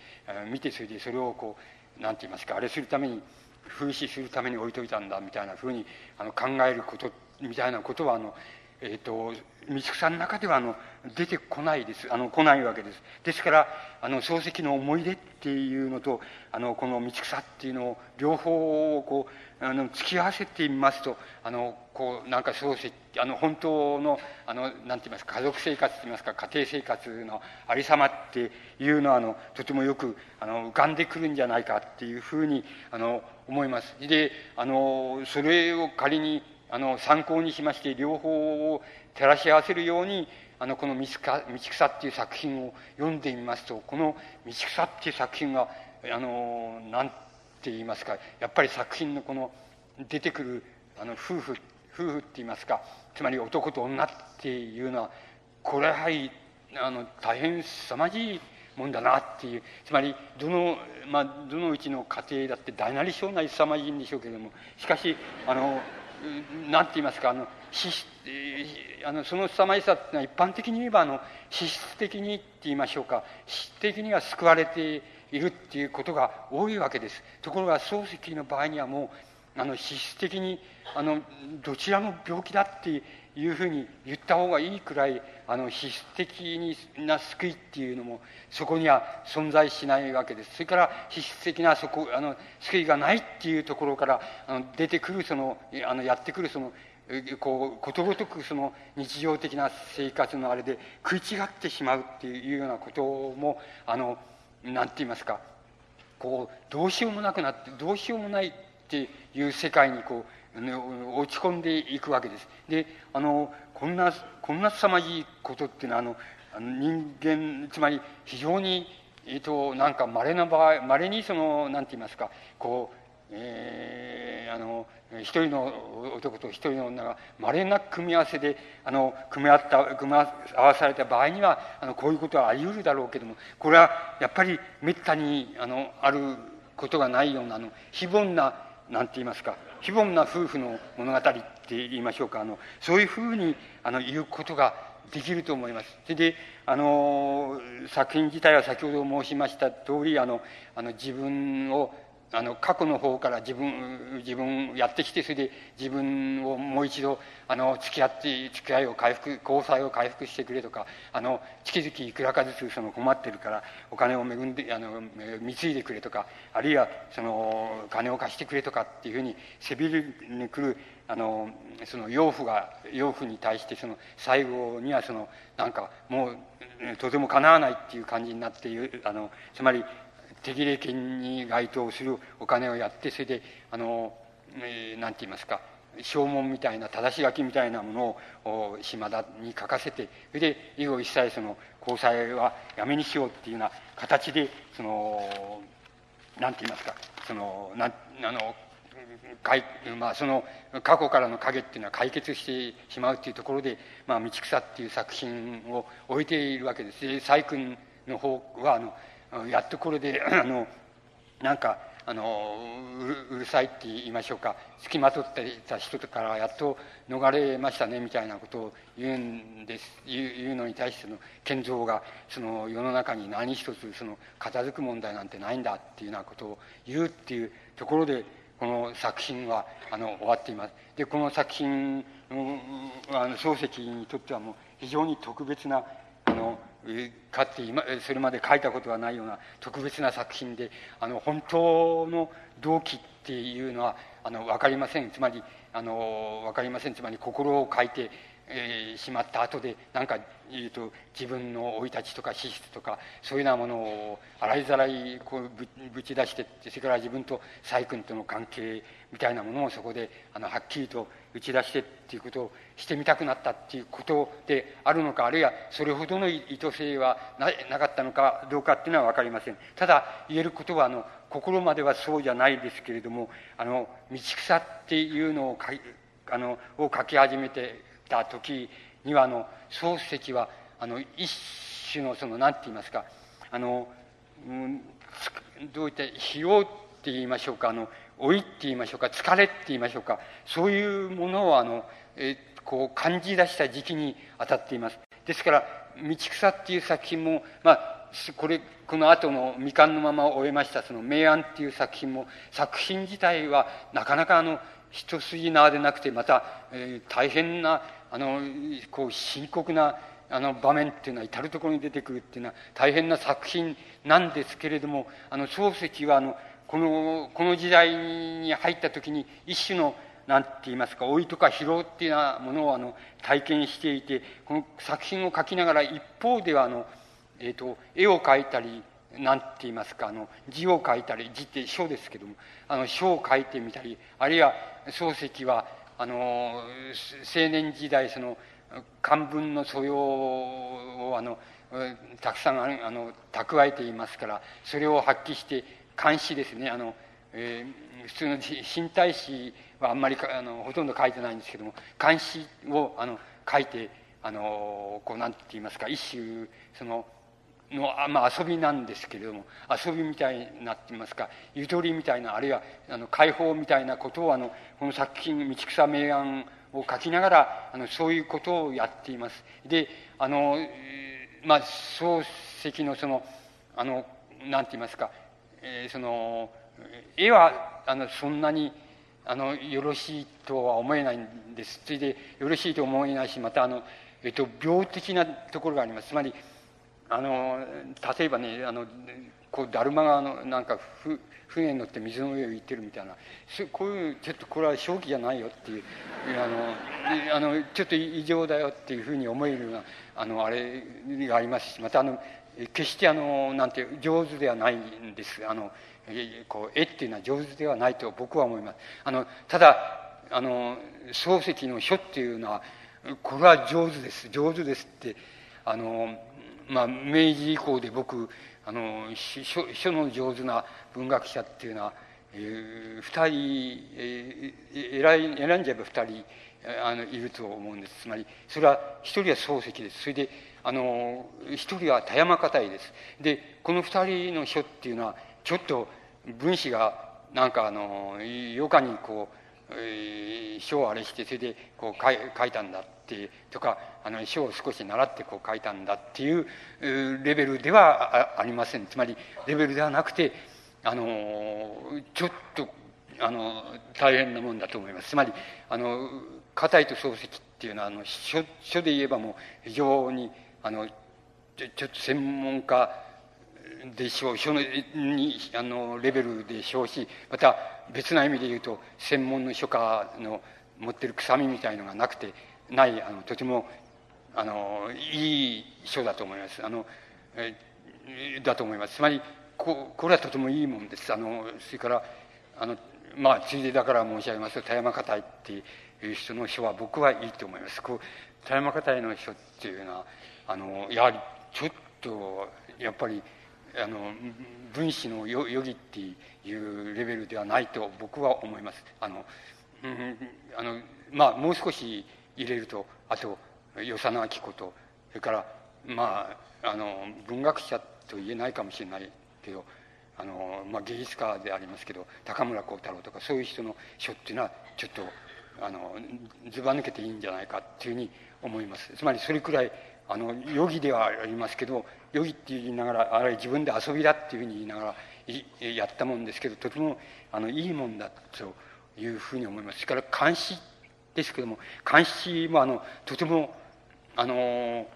見てそれでそれをこう何て言いますかあれするために風刺するために置いといたんだみたいなふうにあの考えることみたいなことはあの、えーと、道草の中ではあの出てこないですあの来ないわけです。ですからあの漱石の思い出っていうのとあのこの道草っていうのを両方をこうあの突き合わせてみますとあのこうなんか漱石あの本当のあのなんて言いますか家族生活と言いますか家庭生活のありさまっていうのはあのとてもよくあの浮かんでくるんじゃないかっていうふうにあの思います。であのそれを仮にあの参考にしまして両方を照らし合わせるようにあのこの道草「」っていう作品を読んでみますとこの「道草」っていう作品があのなんて言いますかやっぱり作品のこの出てくるあの夫婦夫婦って言いますかつまり男と女っていうのはこれはやはりあの大変凄まじいもんだなっていうつまりどの,、まあ、どのうちの家庭だって大なり小なり凄まじいんでしょうけれどもしかしあの何て言いますかあのあのその凄まじさっていうのは一般的に言えばあの資質的にって言いましょうか。質的には救われているっていうことが多いわけです。ところが漱石の場合にはもうあの資質的にあのどちらも病気だっていうふうに言った方がいいくらいあの必須的な救いっていうのもそこには存在しないわけです。それから必須的なそこあの救いがないっていうところからあの出てくるそのあのやってくるそのこうことごとくその日常的な生活のあれで食い違ってしまうっていうようなこともあの何て言いますかこうどうしようもなくなってどうしようもないっていう世界にこう落ち込んでいくわけです。であのこんなこんな凄まじいことっていうのはあの人間つまり非常にえっ、ー、となんか稀な場合稀にそのなんて言いますかこうえー、あの一人の男と一人の女が稀な組み合わせであの組み合った組み合わされた場合にはあのこういうことはあり得るだろうけどもこれはやっぱりめったにあのあることがないようなあの非凡ななんて言いますか非凡な夫婦の物語って言いましょうかあのそういうふうにあの言うことができると思います。それであの作品自体は先ほど申しました通りあのあの自分をあの過去の方から自分自分やってきてそれで自分をもう一度あの付き合って付き合いを回復交際を回復してくれとかあの月々いくらかずつその困ってるからお金を恵んであの貢いでくれとかあるいはその金を貸してくれとかっていうふうにせびりに来るあのその養父が養父に対してその最後にはそのなんかもうとてもかなわないっていう感じになっているあのつまり手切れ金に該当するお金をやってそれであの、えー、て言いますか証文みたいな正し書きみたいなものを島田に書かせてそれで以後一切その交際はやめにしようっていうような形でそのなんて言いますかそのなあのかいまあ、その過去からの影っていうのは解決してしまうっていうところで「まあ、道草」っていう作品を置いているわけです。で細君の方はあのやっとこれで あのなんかあのうるさいって言いましょうか付きまとっていた人からやっと逃れましたねみたいなことを言うんです言うのに対しての賢三がその世の中に何一つその片付く問題なんてないんだっていうようなことを言うっていうところでこの作品はあの終わっています。でこの作品あの漱石にとってはもう非常に特別なあのかって今それまで書いたことがないような特別な作品であの本当の動機っていうのはあの分かりません。つまりあの分かりません。つまり心を書いてえー、しまった後で何か言うと自分の生い立ちとか資質とかそういうようなものを洗いざらいこうぶち出してそれから自分と細君との関係みたいなものをそこであのはっきりと打ち出してっていうことをしてみたくなったっていうことであるのかあるいはそれほどの意図性はなかったのかどうかっていうのは分かりません。ただ言えることはあの心まではそうじゃないですけれどもあの道草っていうのを書あのを書き始めてた時にはあの漱石はあの一種のその何て言いますかあの、うん、どういった疲労って言いましょうかあの老いって言いましょうか疲れって言いましょうかそういうものをあの、えこう感じ出した時期に当たっています。ですから「道草」っていう作品もまあこれこの後の未完のまま終えましたその「明暗」っていう作品も作品自体はなかなかあの一筋縄でなくてまた、えー、大変なあのこう深刻なあの場面っていうのは至る所に出てくるっていうのは大変な作品なんですけれどもあの漱石はあのこのこの時代に入った時に一種の何て言いますか老いとか疲労っていうようなものをあの体験していてこの作品を描きながら一方ではあの、えーと、絵を描いたり何て言いますかあの字を書いたり字って書ですけどもあの書を書いてみたりあるいは漱石はあの青年時代その漢文の素養をあのたくさんあの蓄えていますからそれを発揮して漢詩ですねあの、えー、普通の新体詩はあんまりあのほとんど書いてないんですけども漢詩をあの書いてあのこうなんて言いますか一種そのの、まあ、遊びなんですけれども遊びみたいになっていますかゆとりみたいなあるいはあの解放みたいなことをあのこの作品「道草明暗」を書きながらあのそういうことをやっています。であのまあ漱石のそのあのなんて言いますか、えー、その絵はあのそんなにあのよろしいとは思えないんです。ついでよろしいと思えないしまたあの、えっと、病的なところがあります。つまりあの例えばねあのこうだるまがあのなんかふ船に乗って水の上を行ってるみたいな。こういうちょっとこれは正気じゃないよっていう。あのあのちょっと異常だよっていうふうに思えるようなあのあれがありますしまたあの決してあのなんて上手ではないんです。あのこう絵っていうのは上手ではないと僕は思います。あのただあの漱石の書っていうのはこれは上手です。上手ですってあのまあ明治以降で僕あの書書の上手な文学者っていうのは、えー、2人、えー、選んじゃえば2人あのいると思うんです。つまりそれは一人は漱石です。それであの一人は田山硬いです。でこの二人の書っていうのはちょっと分子がなんかあの余暇にこう、書をあれしてそれでこう書い書いたんだってとかあの書を少し習ってこう書いたんだっていうレベルではありません。つまりレベルではなくてあのちょっとあの大変なもんだと思います。つまりあの硬いと漱石っていうのはあの書書で言えばもう非常にあのちょちょっと専門家でしょう書のにあのレベルでしょうしまた別な意味で言うと専門の書家の持ってる臭みみたいのがなくてないあのとてもあのいい書だと思います。あのえだと思います。つまりここれはとてもいいもんです。あのそれからあのまあついでだから申し上げますと田山硬いっていう人の書は僕はいいと思います。こう田山硬いの書っていうのはあのやはりちょっとやっぱりあの分子の余儀っていうレベルではないと僕は思います。あの、うん、あのまあもう少し入れるとあと与謝野明子とそれからまああの文学者と言えないかもしれないけどあの、まあ、芸術家でありますけど高村光太郎とかそういう人の書っていうのはちょっとあのずば抜けていいんじゃないかっていうふうに思います。つまりそれくらいあの余儀ではありますけど余儀って言いながらあれ自分で遊びだっていうふうに言いながらやったもんですけどとてもあのいいもんだというふうに思います。それから監視ですけども監視もあのとてもあの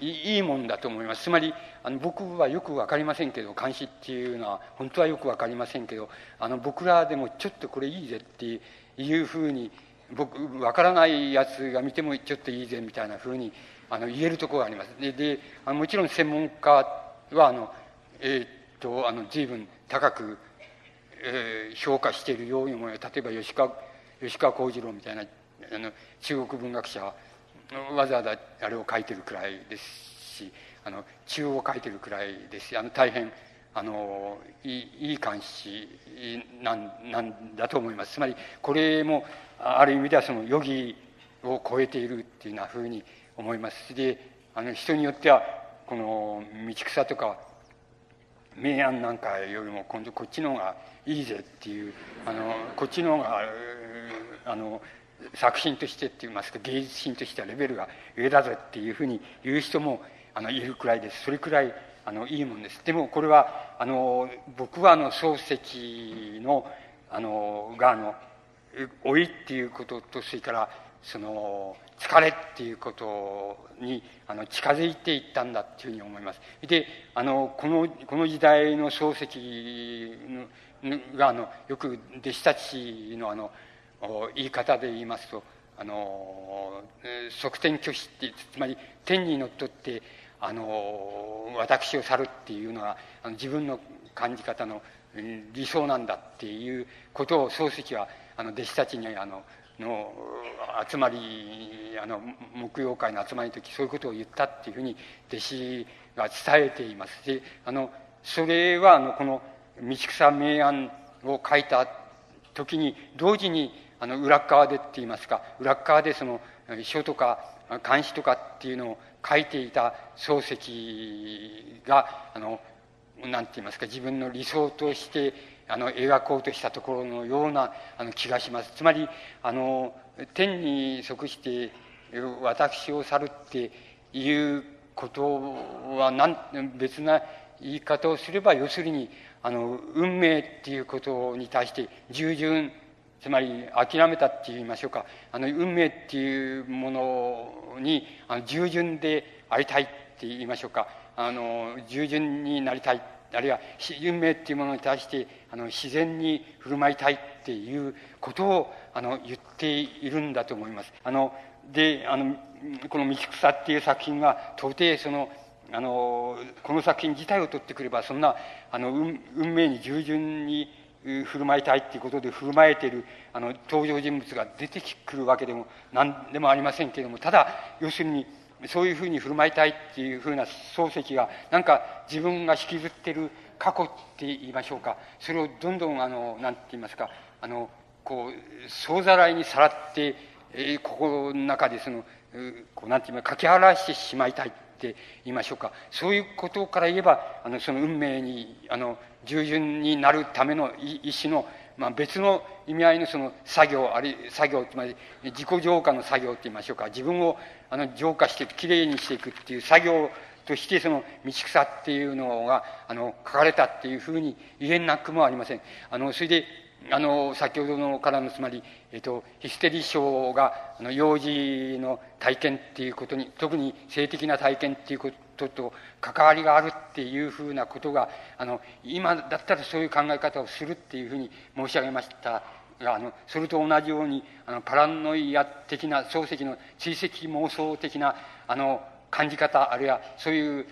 いいもんだと思います。つまりあの僕はよく分かりませんけど監視っていうのは本当はよく分かりませんけどあの僕らでもちょっとこれいいぜっていうふうに僕分からないやつが見てもちょっといいぜみたいなふうにあの言えるところがあります。でであのもちろん専門家はあのえー、っとあの随分高く、えー、評価しているように思い例えば吉川吉川幸次郎みたいなあの中国文学者はわざわざあれを書いてるくらいですしあの中を書いてるくらいですしあの大変あのいいいい監視なんなんだと思います。つまりこれもある意味ではその余儀を超えているっていうようなふうに思いますであの人によってはこの道草とか明暗なんかよりも今度こっちの方がいいぜっていうあのこっちの方があの作品としてって言いますか芸術品としてはレベルが上だぜっていうふうに言う人もあのいるくらいです。それくらいあのいいもんです。でもこれはあの僕はあの漱石のあのがあの老いっていうこととそれからその疲れっていうことにあの近づいていったんだっていうふうに思います。であのこのこの時代の漱石があのよく弟子たちのあの言い方で言いますとあの側転拒否ってつまり天にのっとってあの私を去るっていうのはあの自分の感じ方の理想なんだっていうことを漱石はあの弟子たちにあのの集まりあの木曜会の集まりの時そういうことを言ったっていうふうに弟子が伝えていますであのそれはあのこの「道草明暗」を書いた時に同時にあの裏側でって言いますか裏側でその書とか漢詩とかっていうのを書いていた漱石があのなんて言いますか自分の理想としてあの描こうとしたところのようなあの気がします。つまりあの天に即して私を去るっていうことはなん別な言い方をすれば要するにあの運命っていうことに対して従順つまり諦めたって言いましょうか。あの運命っていうものにあの従順でありたいって言いましょうか。あの従順になりたい。あるいは運命っていうものに対してあの自然に振る舞いたいっていうことをあの言っているんだと思います。あのであのこの「道草」っていう作品は到底そのあのこの作品自体を取ってくればそんなあの運命に従順に振る舞いたいっていうことで振る舞えてるあの登場人物が出てくるわけでも何でもありませんけれどもただ要するにそういうふうに振る舞いたいっていうふうな漱石がなんか自分が引きずってる過去って言いましょうか。それをどんどんあの何て言いますかあのこう総ざらいにさらって、えー、心の中でそのこうなんて言いますかかき払してしまいたいって言いましょうか。そういうことから言えばあのその運命にあの従順になるための意思のまあ、別の意味合いのその作業あるい作業つまり自己浄化の作業って言いましょうか自分をあの浄化してきれいにしていくっていう作業としてその道草っていうのがあの書かれたっていうふうに言えなくもありません。あのそれであの先ほどのからのつまり、えっと、ヒステリー症があの幼児の体験っていうことに特に性的な体験っていうことと関わりがあるっていうふうなことがあの今だったらそういう考え方をするっていうふうに申し上げましたがあのそれと同じようにあのパラノイア的な漱石の追跡妄想的なあの感じ方あるいはそういう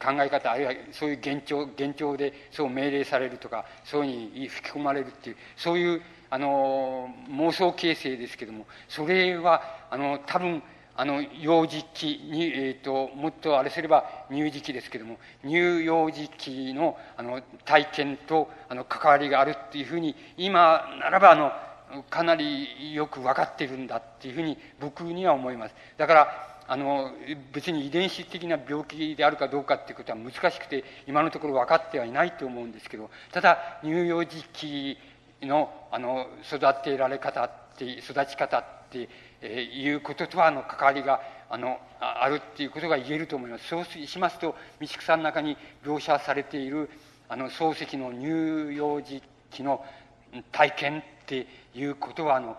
考え方あるいはそういう幻聴幻聴でそう命令されるとかそういうふうに吹き込まれるっていうそういうあの妄想形成ですけどもそれはあの多分あの幼児期に、えーと、もっとあれすれば乳児期ですけども乳幼児期のあの体験とあの関わりがあるっていうふうに今ならばあのかなりよく分かっているんだっていうふうに僕には思います。だからあの別に遺伝子的な病気であるかどうかっていうことは難しくて今のところ分かってはいないと思うんですけどただ乳幼児期のあの育てられ方って育ち方ってえいうこととはあの関わりがあのあるっていうことが言えると思います。そうしますと道草の中に描写されているあの漱石の乳幼児期の体験っていうことはあの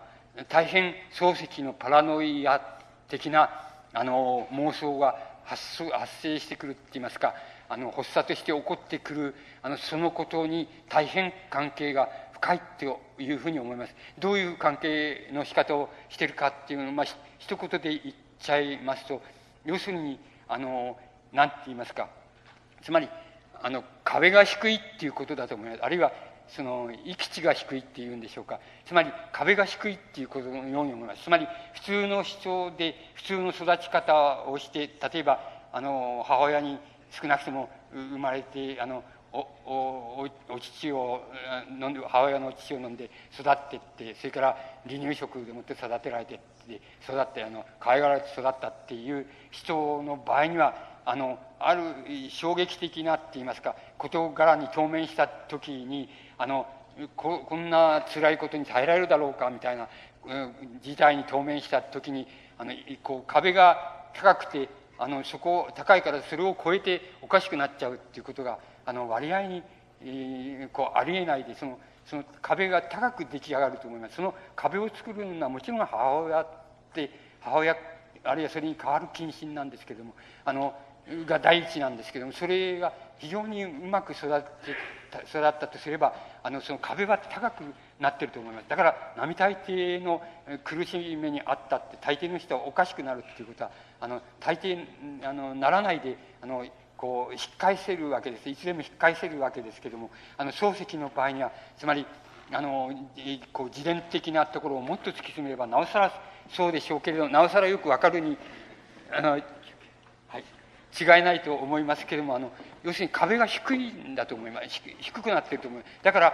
大変漱石のパラノイア的なあの妄想が発発生してくるって言いますかあの発作として起こってくるあのそのことに大変関係が深いというふうに思います。どういう関係の仕方をしてるかっていうのを、まあ、一言で言っちゃいますと要するにあの何て言いますか。つまりあの壁が低いっていうことだと思います。あるいはその域地が低いっていうんでしょうか。つまり壁が低いっていうことのように思います。つまり普通の主張で普通の育ち方をして例えばあの母親に少なくとも生まれてあのおおお乳を飲んで母親のお乳を飲んで育ってってそれから離乳食でもって育てられてって育ってあの可愛がられて育ったっていう人の場合にはあのある衝撃的なって言いますか事柄に当面した時にあのここんな辛いことに耐えられるだろうかみたいな、う、事態に当面した時にあのこう壁が高くてあのそこ高いからそれを超えておかしくなっちゃうっていうことがあの割合に、えー、こうありえないでそのその壁が高く出来上がると思います。その壁を作るのはもちろん母親って母親あるいはそれに代わる謹慎なんですけどもあのが第一なんですけどもそれが非常にうまく育って育ったとすればあのその壁は高くなってると思います。だから並大抵の苦しみにあったって大抵の人はおかしくなるっていうことはあの大抵あのならないであのこう引っ返せるわけです。いつでも引っ返せるわけですけどもあの漱石の場合にはつまりあのこう自伝的なところをもっと突き詰めればなおさらそうでしょうけれどなおさらよく分かるにあのはい違いないと思いますけれどもあの要するに壁が低いんだと思います。低くなってると思いますだから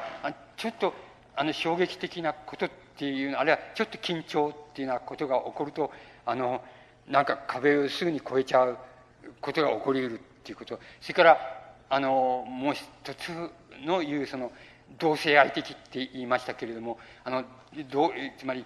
ちょっとあの衝撃的なことっていうあるいはちょっと緊張っていうようなことが起こるとあのなんか壁をすぐに越えちゃうことが起こりうる。っていうこと。それからあのもう一つの言うその同性愛的って言いましたけれどもあのどうつまり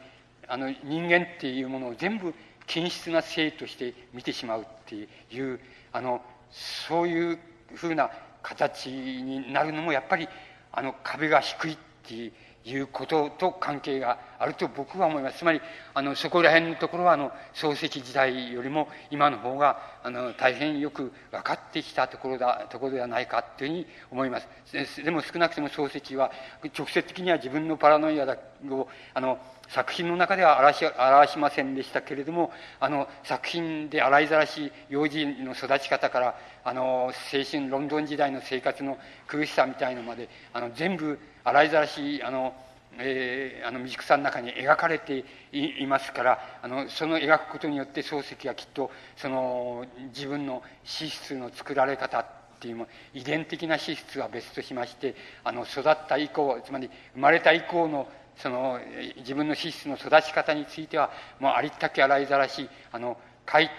あの人間っていうものを全部均質な性として見てしまうっていうあのそういうふうな形になるのもやっぱりあの壁が低いっていういうことと関係があると僕は思います。つまり、あの、そこら辺のところは、あの、漱石時代よりも今の方が、あの、大変よく分かってきたところだ、ところではないかというふうに思います。でも少なくとも漱石は、直接的には自分のパラノイアを、あの、作品の中では表し表しませんでしたけれどもあの作品で洗いざらし幼児の育ち方からあの青春ロンドン時代の生活の苦しさみたいのまであの全部洗いざらしあの、えー、あの道草の中に描かれていますからあのその描くことによって漱石はきっとその自分の資質の作られ方っていうも遺伝的な資質は別としましてあの育った以降つまり生まれた以降のその自分の資質の育ち方についてはもうありったけ洗いざらしあの書い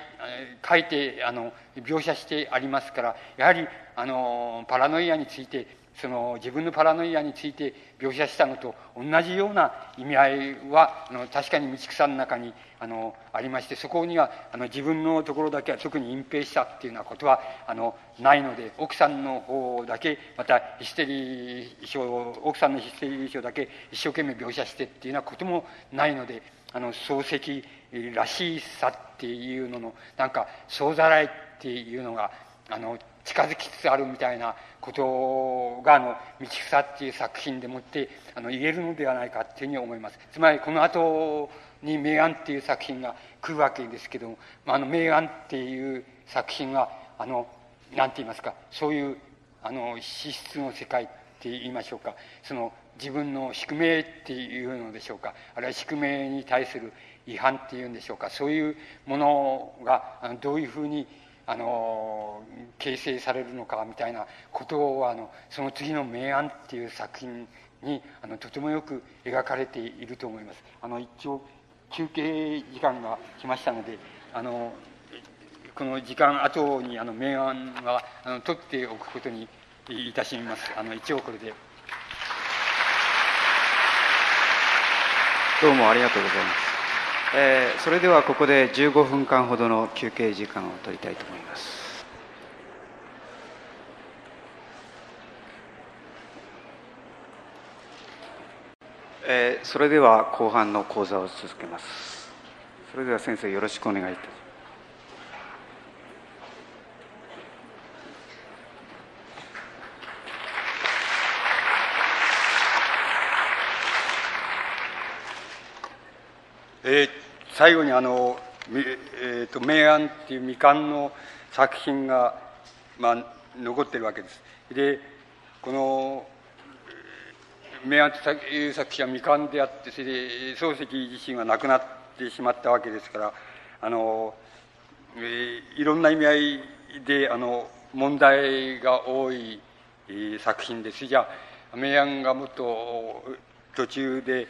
書いてあの描写してありますからやはりあのパラノイアについてその自分のパラノイアについて描写したのと同じような意味合いはあの確かに道草の中にあのありましてそこにはあの自分のところだけは特に隠蔽したっていうようなことはあのないので奥さんの方だけまたヒステリー書奥さんのヒステリー書だけ一生懸命描写してっていうようなこともないのであの漱石らしさっていうののなんか総ざらいっていうのがあの近づきつつあるみたいなことがあの「道草」っていう作品でもってあの言えるのではないかっていうふうに思います。つまりこの後に「明暗」っていう作品が来るわけですけどもああの明暗っていう作品はあの何て言いますかそういうあの資質の世界って言いましょうか。その自分の宿命っていうのでしょうか。あるいは宿命に対する違反っていうんでしょうか。そういうものがあのどういうふうにあの形成されるのかみたいなことをあのその次の「明暗」っていう作品にあのとてもよく描かれていると思います。あの一応休憩時間が来ましたのであのこの時間後にあの明暗はあの取っておくことにいたします。あの一応これでどうもありがとうございます。えー、それではここで15分間ほどの休憩時間を取りたいと思います。えー、それでは後半の講座を続けます。それでは先生よろしくお願いいたします。えー最後にあの、えーと、明暗っていう未完の作品が、まあ、残ってるわけです。でこの明暗という作品は未完であってそれで漱石自身は亡くなってしまったわけですからあの、えー、いろんな意味合いであの問題が多い作品ですじゃあ明暗がもっと途中で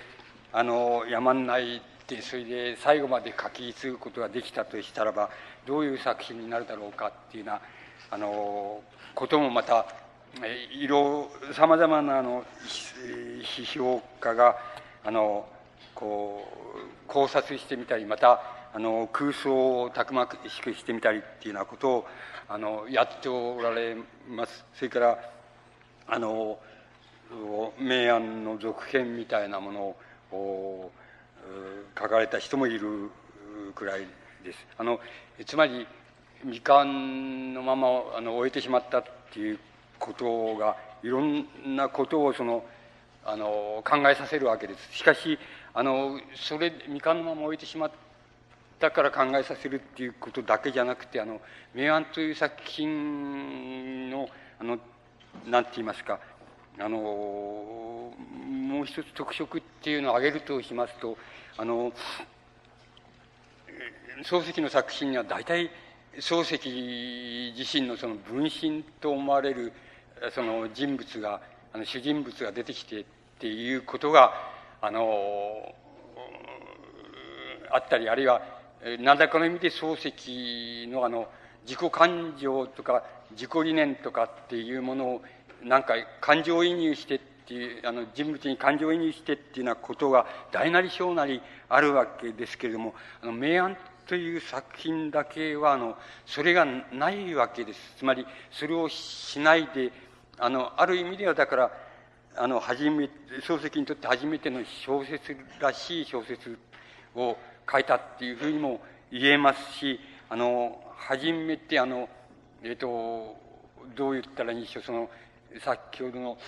あのやまんないってそれで最後まで書き継ぐことができたとしたらばどういう作品になるだろうかっていうようなあのこともまた色さまざまなあの批評家があのこう考察してみたりまたあの空想をたくましくしてみたりっていうようなことをあのやっておられます。それからあの明暗の続編みたいなものを書かれた人もいるくらいです。あのつまり未完のままあの終えてしまったっていうことがいろんなことをそのあの考えさせるわけです。しかしあのそれ未完のまま終えてしまったから考えさせるっていうことだけじゃなくてあの「明暗」という作品のあのなんて言いますかあのもう一つ特色っていうのを挙げるとしますとあの漱石の作品には大体漱石自身のその分身と思われるその人物があの主人物が出てきてっていうことがあのあったりあるいは何らかの意味で漱石のあの自己感情とか自己理念とかっていうものをなんか感情移入してっていうあの人物に感情移入してっていうようなことが大なり小なりあるわけですけれどもあの明暗という作品だけはあのそれがないわけです。つまりそれをしないであのある意味ではだからあの初め漱石にとって初めての小説らしい小説を書いたっていうふうにも言えますしあの初めてあのえっ、とどう言ったらいいんでしょうその先ほどの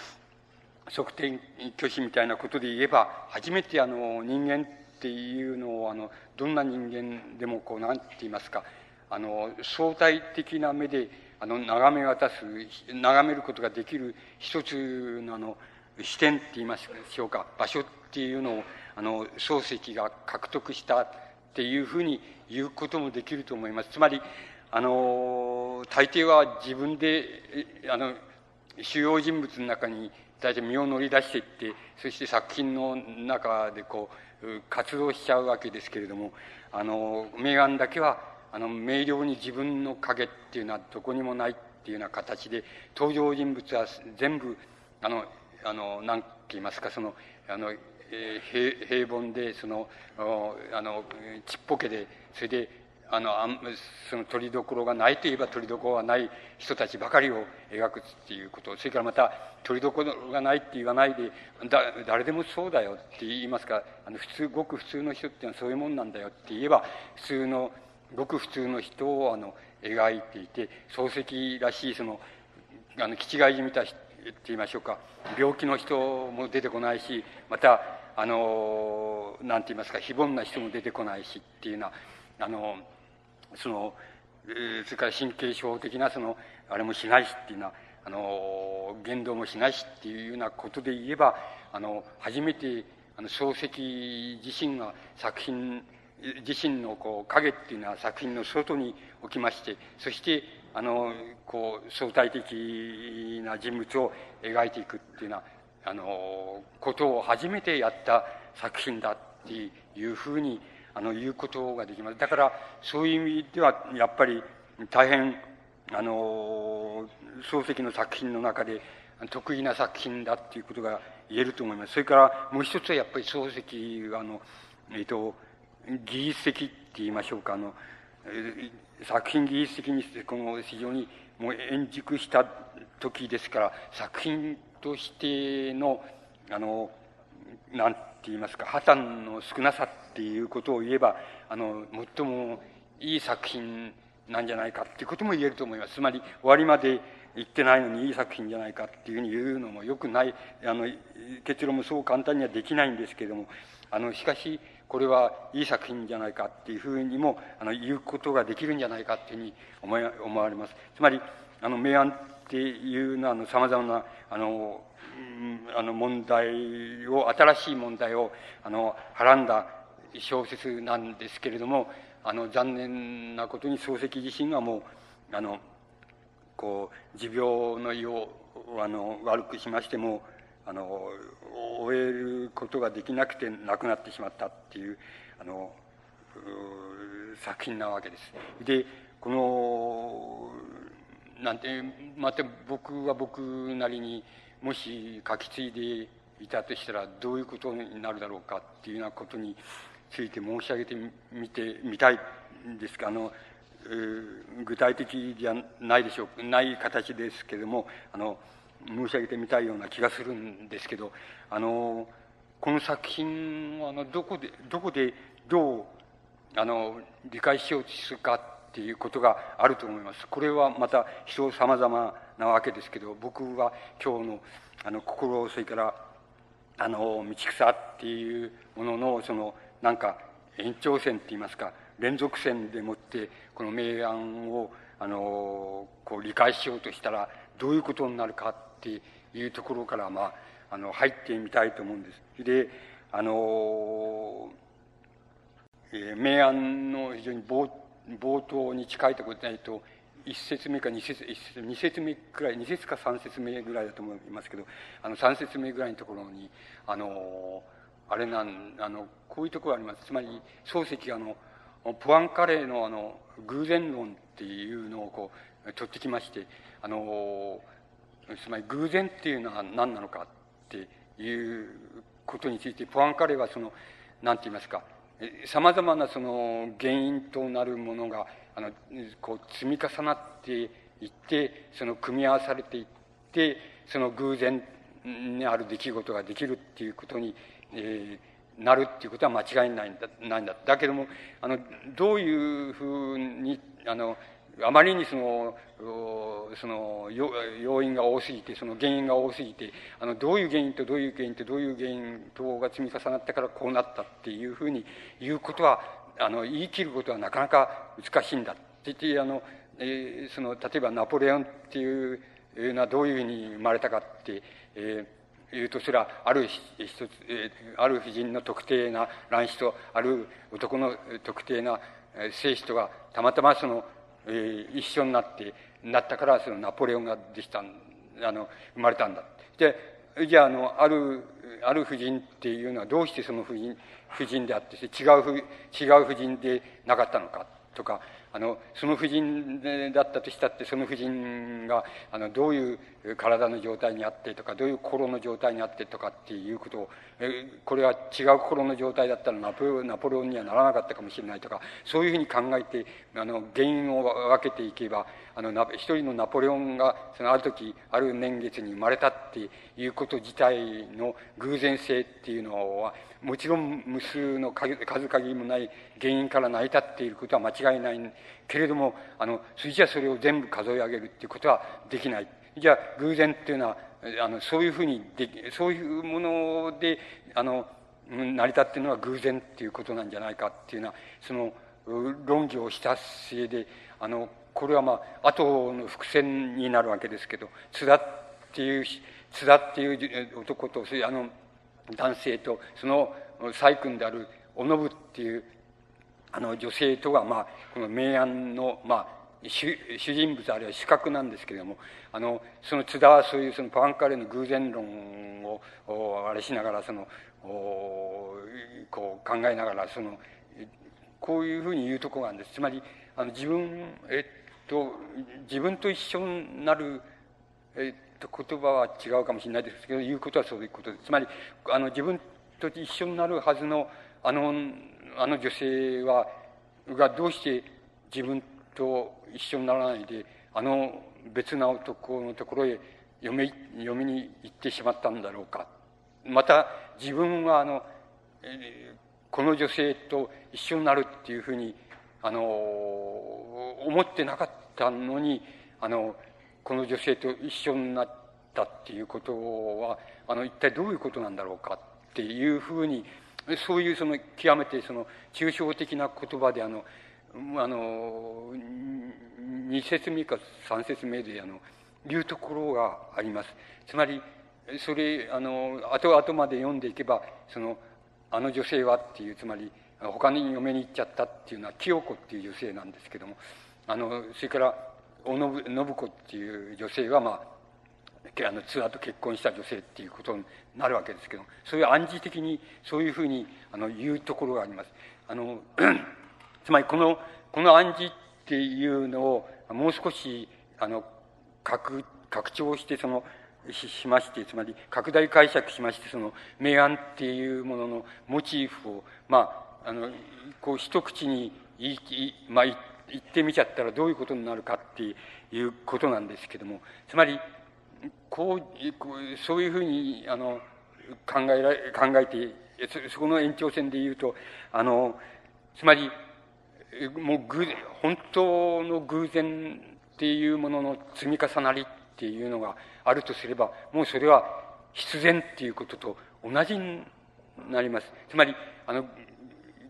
測定拒否みたいなことで言えば初めてあの人間っていうのをあのどんな人間でもこう何て言いますかあの相対的な目であの眺め渡す眺めることができる一つのあの視点って言いましょうか場所っていうのをあの漱石が獲得したっていうふうに言うこともできると思います。つまりあの大抵は自分であの主要人物の中に大体身を乗り出していってそして作品の中でこう活動しちゃうわけですけれどもあの名眼だけはあの明瞭に自分の影っていうのはどこにもないっていうような形で登場人物は全部あのあの何て言いますかそのあの、えー、平平凡でそのあのちっぽけでそれであのあその取りどころがないといえば取りどころがない人たちばかりを描くっていうことそれからまた取りどころがないって言わないでだ誰でもそうだよって言いますかあの普通ごく普通の人っていうのはそういうもんなんだよって言えば普通のごく普通の人をあの描いていて漱石らしいそのあの気違いじみたって言いましょうか。病気の人も出てこないしまたあの何て言いますか非凡な人も出てこないしっていうようなあのその、えー、それから神経症的なそのあれもしないしっていうのはあの言動もしないしっていうようなことで言えばあの初めてあの漱石自身が作品自身のこう影っていうのは作品の外に置きましてそしてあのこう相対的な人物を描いていくっていうようなあのことを初めてやった作品だっていうふうにあの言うことができます。だからそういう意味ではやっぱり大変あの漱石の作品の中で得意な作品だっていうことが言えると思います。それからもう一つはやっぱり漱石があのえっ、と技術的って言いましょうか。あの作品技術的にしてこの非常にもう円熟した時ですから作品としてのあのなんて言いますか破綻の少なさっていうことを言えばあの最もいい作品なんじゃないかっていうことも言えると思います。つまり終わりまで言ってないのにいい作品じゃないかっていうふうに言うのもよくない。あの結論もそう簡単にはできないんですけれどもあのしかしこれはいい作品じゃないかっていうふうにもあの言うことができるんじゃないかっていうふうに思い思われます。つまりあの明暗っていうのはさまざまなあのあの問題を新しい問題をあのはらんだ小説なんですけれどもあの残念なことに漱石自身はもうあのこう持病の意をあの悪くしましてもあの終えることができなくて亡くなってしまったっていうあの作品なわけです。でこのなんてまた僕は僕なりにもし書き継いでいたとしたらどういうことになるだろうかっていうようなことについて申し上げてみてみたいんですがあの、えー、具体的じゃないでしょうない形ですけれどもあの申し上げてみたいような気がするんですけどあのこの作品をあのどこでどこでどうあの理解しようとするかっていうことがあると思います。これはまた人様々なわけですけど僕は今日のあの心それからあの道草っていうもののそのなんか延長線って言いますか連続線でもってこの明暗をあのこう理解しようとしたらどういうことになるかっていうところからまああの入ってみたいと思うんです。であの、えー、明暗の非常に冒冒頭に近いところでないと1節目か2節2節目くらい2節か3節目ぐらいだと思いますけどあの3節目ぐらいのところにあのあれなんあのこういうところがあります。つまり漱石があのポアンカレーのあの偶然論っていうのをこう取ってきましてあのつまり偶然っていうのは何なのかっていうことについてポアンカレーはその何て言いますかさまざまなその原因となるものがあのこう積み重なっていってその組み合わされていってその偶然にある出来事ができるっていうことに、えー、なるっていうことは間違いないんだないんだ。だけどもあのどういうふうにあのあまりにそのその要因が多すぎてその原因が多すぎてあのどういう原因とどういう原因とどういう原因等が積み重なったからこうなったっていうふうに言うことはあの言い切ることはなかなか難しいんだって言ってあの、えー、その例えばナポレオンっていうのはどういうふうに生まれたかって、えー、言うとすらある一つ、ある婦人の特定な卵子とある男の特定な精子とがたまたまそのえ、一緒になってなったからそのナポレオンができたあの生まれたんだでじゃああのあるある婦人っていうのはどうしてその婦人婦人であって違う違う婦人でなかったのかとかあのその婦人だったとしたってその婦人があのどういう体の状態にあってとかどういう心の状態にあってとかっていうことをこれは違う心の状態だったらナポナポレオンにはならなかったかもしれないとかそういうふうに考えてあの原因を分けていけばあの一人のナポレオンがそのある時ある年月に生まれたっていうこと自体の偶然性っていうのはもちろん無数の数限りもない原因から成り立っていることは間違いないけれどもあのそれじゃそれを全部数え上げるっていうことはできない。じゃあ偶然っていうのはあのそういうふうにできそういうものであの成り立っているのは偶然っていうことなんじゃないかっていうのはその論議をした末であのこれはまあ後の伏線になるわけですけど津田っていう津田っていう男とそれあの男性とその細君であるおのぶっていうあの女性とが、まあ、この明暗の、まあ、主主人物あるいは主角なんですけれどもあのその津田はそういうそのパワンカレーの偶然論をあれしながらそのこう考えながらそのこういうふうに言うとこがあるんです。つまりあの自分えっと自分と一緒になるえっと言葉は違うかもしれないですけど言うことはそういうことです。つまりあの自分と一緒になるはずのあのあの女性はがどうして自分と一緒にならないであの別な男のところへ嫁嫁に行ってしまったんだろうか。また自分はあの、えこの女性と一緒になるっていうふうにあの思ってなかったのにあのこの女性と一緒になったっていうことはあの一体どういうことなんだろうかっていうふうにそういうその極めてその抽象的な言葉であのあの2節目か3節目であの言うところがあります。つまりそれあの後々まで読んでいけばそのあの女性はっていうつまり他に嫁に行っちゃったっていうのは清子っていう女性なんですけどもあのそれからおのぶ信子っていう女性はまああのツアーと結婚した女性っていうことになるわけですけどそういう暗示的にそういうふうにあの言うところがあります。あの つまりこのこの暗示っていうのをもう少しあの拡拡張してそのししましてつまり拡大解釈しましてその明暗っていうもののモチーフをまああのこう一口に言い、まあ、言ってみちゃったらどういうことになるかっていうことなんですけどもつまりこうそういうふうにあの考えら考えてそこの延長線で言うとあのつまりもう偶本当の偶然っていうものの積み重なりっていうのがあるとすればもうそれは必然っていうことと同じになります。つまりあの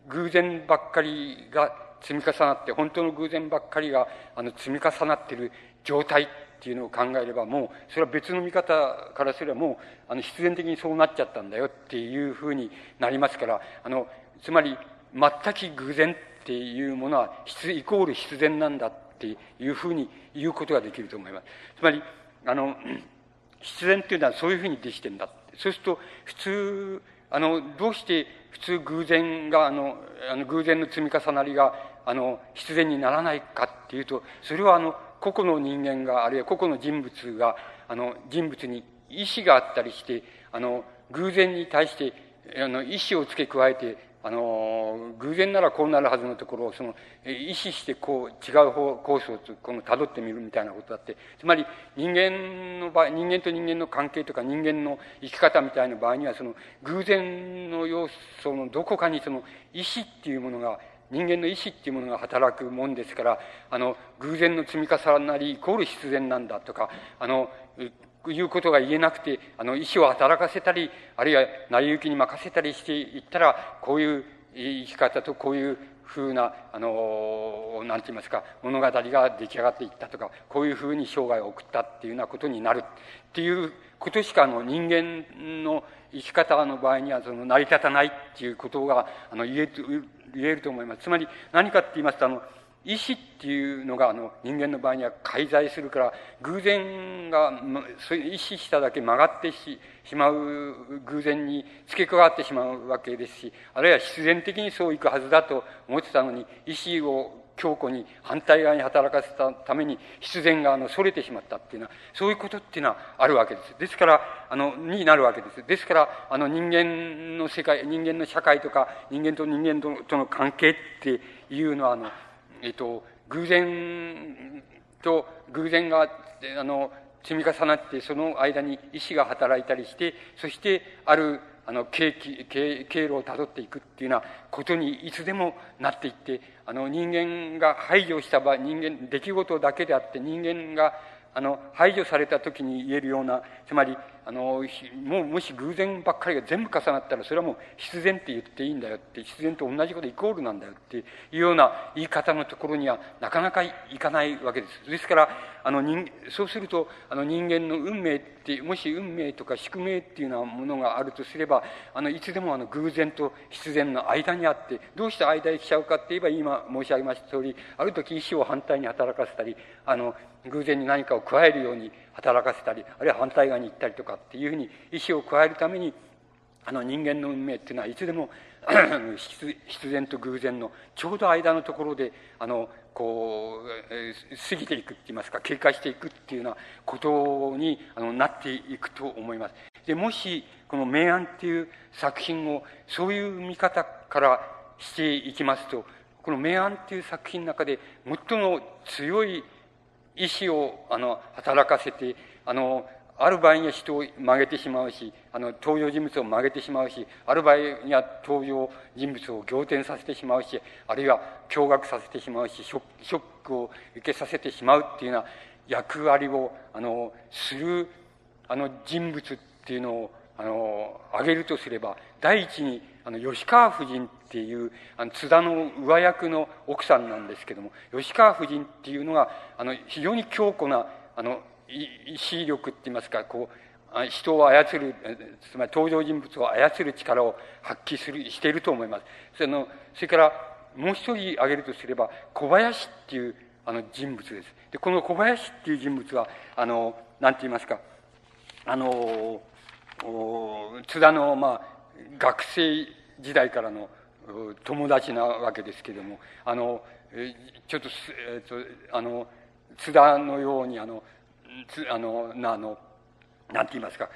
偶然ばっかりが積み重なって本当の偶然ばっかりがあの積み重なっている状態っていうのを考えればもうそれは別の見方からすればもうあの必然的にそうなっちゃったんだよっていうふうになりますからあのつまり全く偶然っていうものはイコール必然なんだっていうふうに言うことができると思います。つまりあの 必然っていうのはそういうふうにできてんだそうすると普通あのどうして普通偶然があのあの偶然の積み重なりがあの必然にならないかっていうとそれはあの個々の人間があるいは個々の人物があの人物に意志があったりしてあの偶然に対してあの意志を付け加えてあの偶然ならこうなるはずのところをその意識してこう違う方コースをこの辿ってみるみたいなことだってつまり人間の場合人間と人間の関係とか人間の生き方みたいな場合にはその偶然の要素のどこかにその意志っていうものが人間の意志っていうものが働くもんですからあの偶然の積み重なりイコール必然なんだとかあのいうことが言えなくて、あの、意志を働かせたり、あるいは成り行きに任せたりしていったら、こういう生き方とこういうふうな、あの、なんて言いますか、物語が出来上がっていったとか、こういうふうに生涯を送ったっていうようなことになるっていうことしか、あの、人間の生き方の場合には、その、成り立たないっていうことが、あの、言える、言えると思います。つまり、何かって言いますと、あの、意志っていうのがあの人間の場合には介在するから偶然が意識しただけ曲がってしまう偶然に付け加わってしまうわけですしあるいは必然的にそういくはずだと思ってたのに意志を強固に反対側に働かせたために必然があの逸れてしまったっていうのはそういうことっていうのはあるわけです。ですからあのになるわけです。ですからあの人間の世界人間の社会とか人間と人間との関係っていうのはあのえっと、偶然と偶然があの積み重なってその間に意志が働いたりしてそしてあるあの経経経路をたどっていくっていうようなことにいつでもなっていってあの人間が排除した場合人間出来事だけであって人間があの排除された時に言えるようなつまりあのもうもし偶然ばっかりが全部重なったらそれはもう必然って言っていいんだよって必然と同じことイコールなんだよっていうような言い方のところにはなかなかいかないわけです。ですからあの人そうするとあの人間の運命ってもし運命とか宿命っていうようなものがあるとすればあのいつでもあの偶然と必然の間にあってどうして間へ来ちゃうかって言えば今申し上げました通りある時意志を反対に働かせたりあの偶然に何かを加えるように働かせたりあるいは反対側に行ったりとかっていうふうに意志を加えるためにあの人間の運命っていうのはいつでも 必然と偶然のちょうど間のところであのこう過ぎていくって言いますか経過していくっていうようなことにあのなっていくと思います。でもしこの「明暗」っていう作品をそういう見方からしていきますとこの「明暗」っていう作品の中で最も強い意志をあの働かせてあのある場合には人を曲げてしまうしあの登場人物を曲げてしまうしある場合には登場人物を仰天させてしまうしあるいは驚愕させてしまうしショックを受けさせてしまうっていうような役割をあのするあの人物っていうのをあの挙げるとすれば第一にあの吉川夫人っていうあの津田の上役の奥さんなんですけども吉川夫人っていうのがあの非常に強固なあの意志力って言いますかこう人を操るつまり登場人物を操る力を発揮するしていると思いますそのそれからもう一人挙げるとすれば小林っていうあの人物ですでこの小林っていう人物はあのなんて言いますかあの津田のまあ学生時代からの友達なわけですけれどもあのちょっと,、えっとあの津田のようにあのあのあのなんて言いますか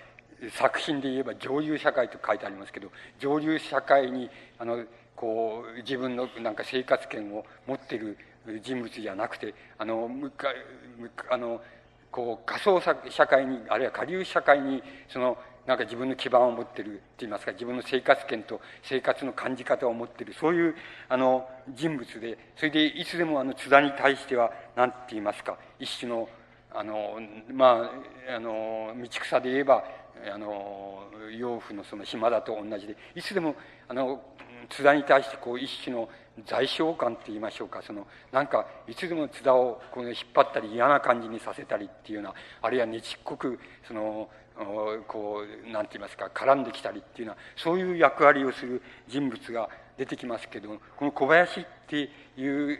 作品で言えば上流社会と書いてありますけど上流社会にあのこう自分のなんか生活圏を持ってる人物じゃなくてあのむか、むあのこう仮想社会にあるいは下流社会にそのなんか自分の基盤を持ってるって言いますか自分の生活圏と生活の感じ方を持ってるそういうあの人物でそれでいつでもあの津田に対しては何て言いますか一種のあのまああの道草で言えばあの養父のその島田と同じでいつでもあの津田に対してこう一種の在所感って言いましょうかそのなんかいつでも津田をこの引っ張ったり嫌な感じにさせたりっていうようなあるいはねちっこくそのこうなんて言いますか絡んできたりっていうようなそういう役割をする人物が出てきますけどこの小林っていう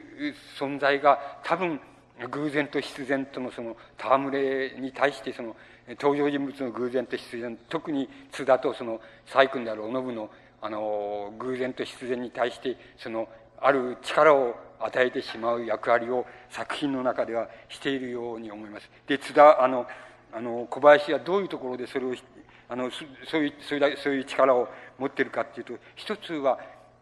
存在が多分偶然と必然とのその戯れに対してその登場人物の偶然と必然特に津田とその細君である小信のあの偶然と必然に対してそのある力を与えてしまう役割を作品の中ではしているように思います。で津田あのあの小林はどういうところでそれをあのそういうそういうそういう力を持ってるかっていうと一つは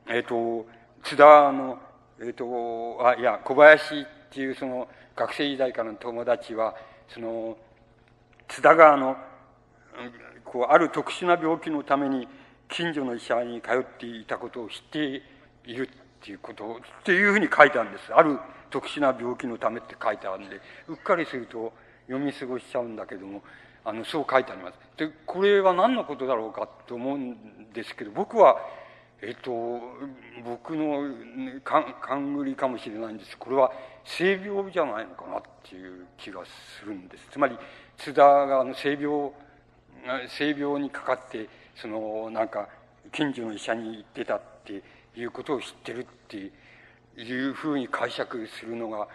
えっ、ー、と津田のえっ、ー、とあいや小林っていうその学生時代からの友達はその津田川のこうある特殊な病気のために近所の医者に通っていたことを知っているっていうことっていうふうに書いてあるんです。ある特殊な病気のためって書いてあるんでうっかりすると読み過ごしちゃうんだけどもあのそう書いてあります。でこれは何のことだろうかと思うんですけど僕はえっと僕の勘繰りかもしれないんです。これは性病じゃないのかなっていう気がするんですつまり津田があの性病性病にかかってそのなんか近所の医者に行ってたっていうことを知ってるっていうふうに解釈するのが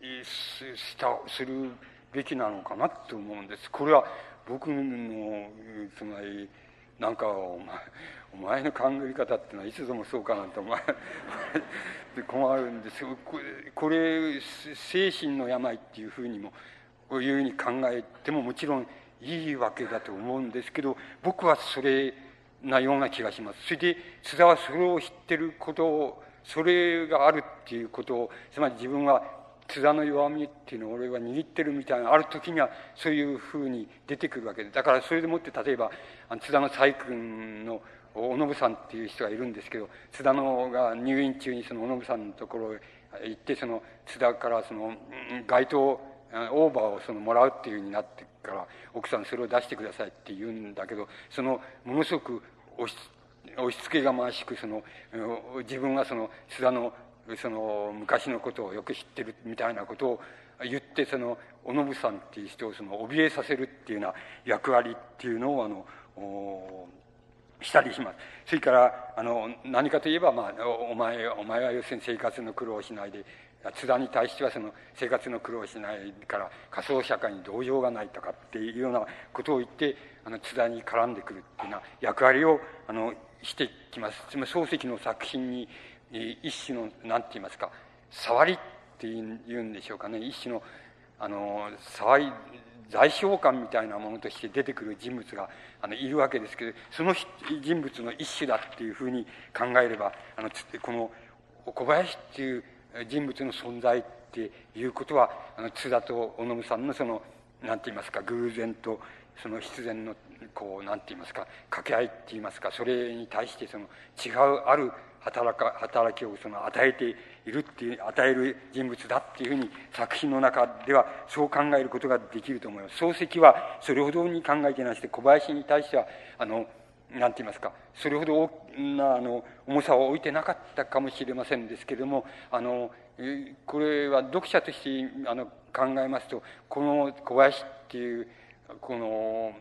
したするべきなのかなと思うんです。これは僕のつまりなんかお前お前の考え方っていうのはいつでもそうかなと思困るんですこれ精神の病っていうふうにもこういうふうに考えてももちろんいいわけだと思うんですけど僕はそれなような気がします。それで津田はそれを知ってることをそれがあるっていうことをつまり自分は津田の弱みっていうのを俺は握ってるみたいなある時にはそういうふうに出てくるわけでだからそれでもって例えば津田の細君の小信さんっていう人がいるんですけど津田のが入院中にその小信さんのところへ行ってその津田からその街頭オーバーをそのもらうっていうふうになってから奥さんそれを出してくださいって言うんだけどそのものすごく押し押し付けがましくその自分がその津田のその昔のことをよく知ってるみたいなことを言ってそのお信さんっていう人をその怯えさせるっていうような役割っていうのをあのしたりします。それからあの何かといえば、まあ、お前お前は要するに生活の苦労をしないで津田に対してはその生活の苦労をしないから仮想社会に同情がないとかっていうようなことを言ってあの津田に絡んでくるっていうような役割をあのしてきます。つまり漱石の作品に一種の何て言いますか触りっていうんでしょうかね。一種のあの触り在将官みたいなものとして出てくる人物があのいるわけですけどその人物の一種だっていうふうに考えればあのこの小林っていう人物の存在っていうことはあの津田と小信さんのその何て言いますか偶然とその必然のこう何て言いますか掛け合いって言いますかそれに対してその違うある働か働きをその与えているっていう与える人物だっていうふうに作品の中ではそう考えることができると思います。漱石はそれほどに考えてなして小林に対してはあの何て言いますかそれほど大なあの重さを置いてなかったかもしれませんですけれどもあのこれは読者としてあの考えますとこの小林っていうこの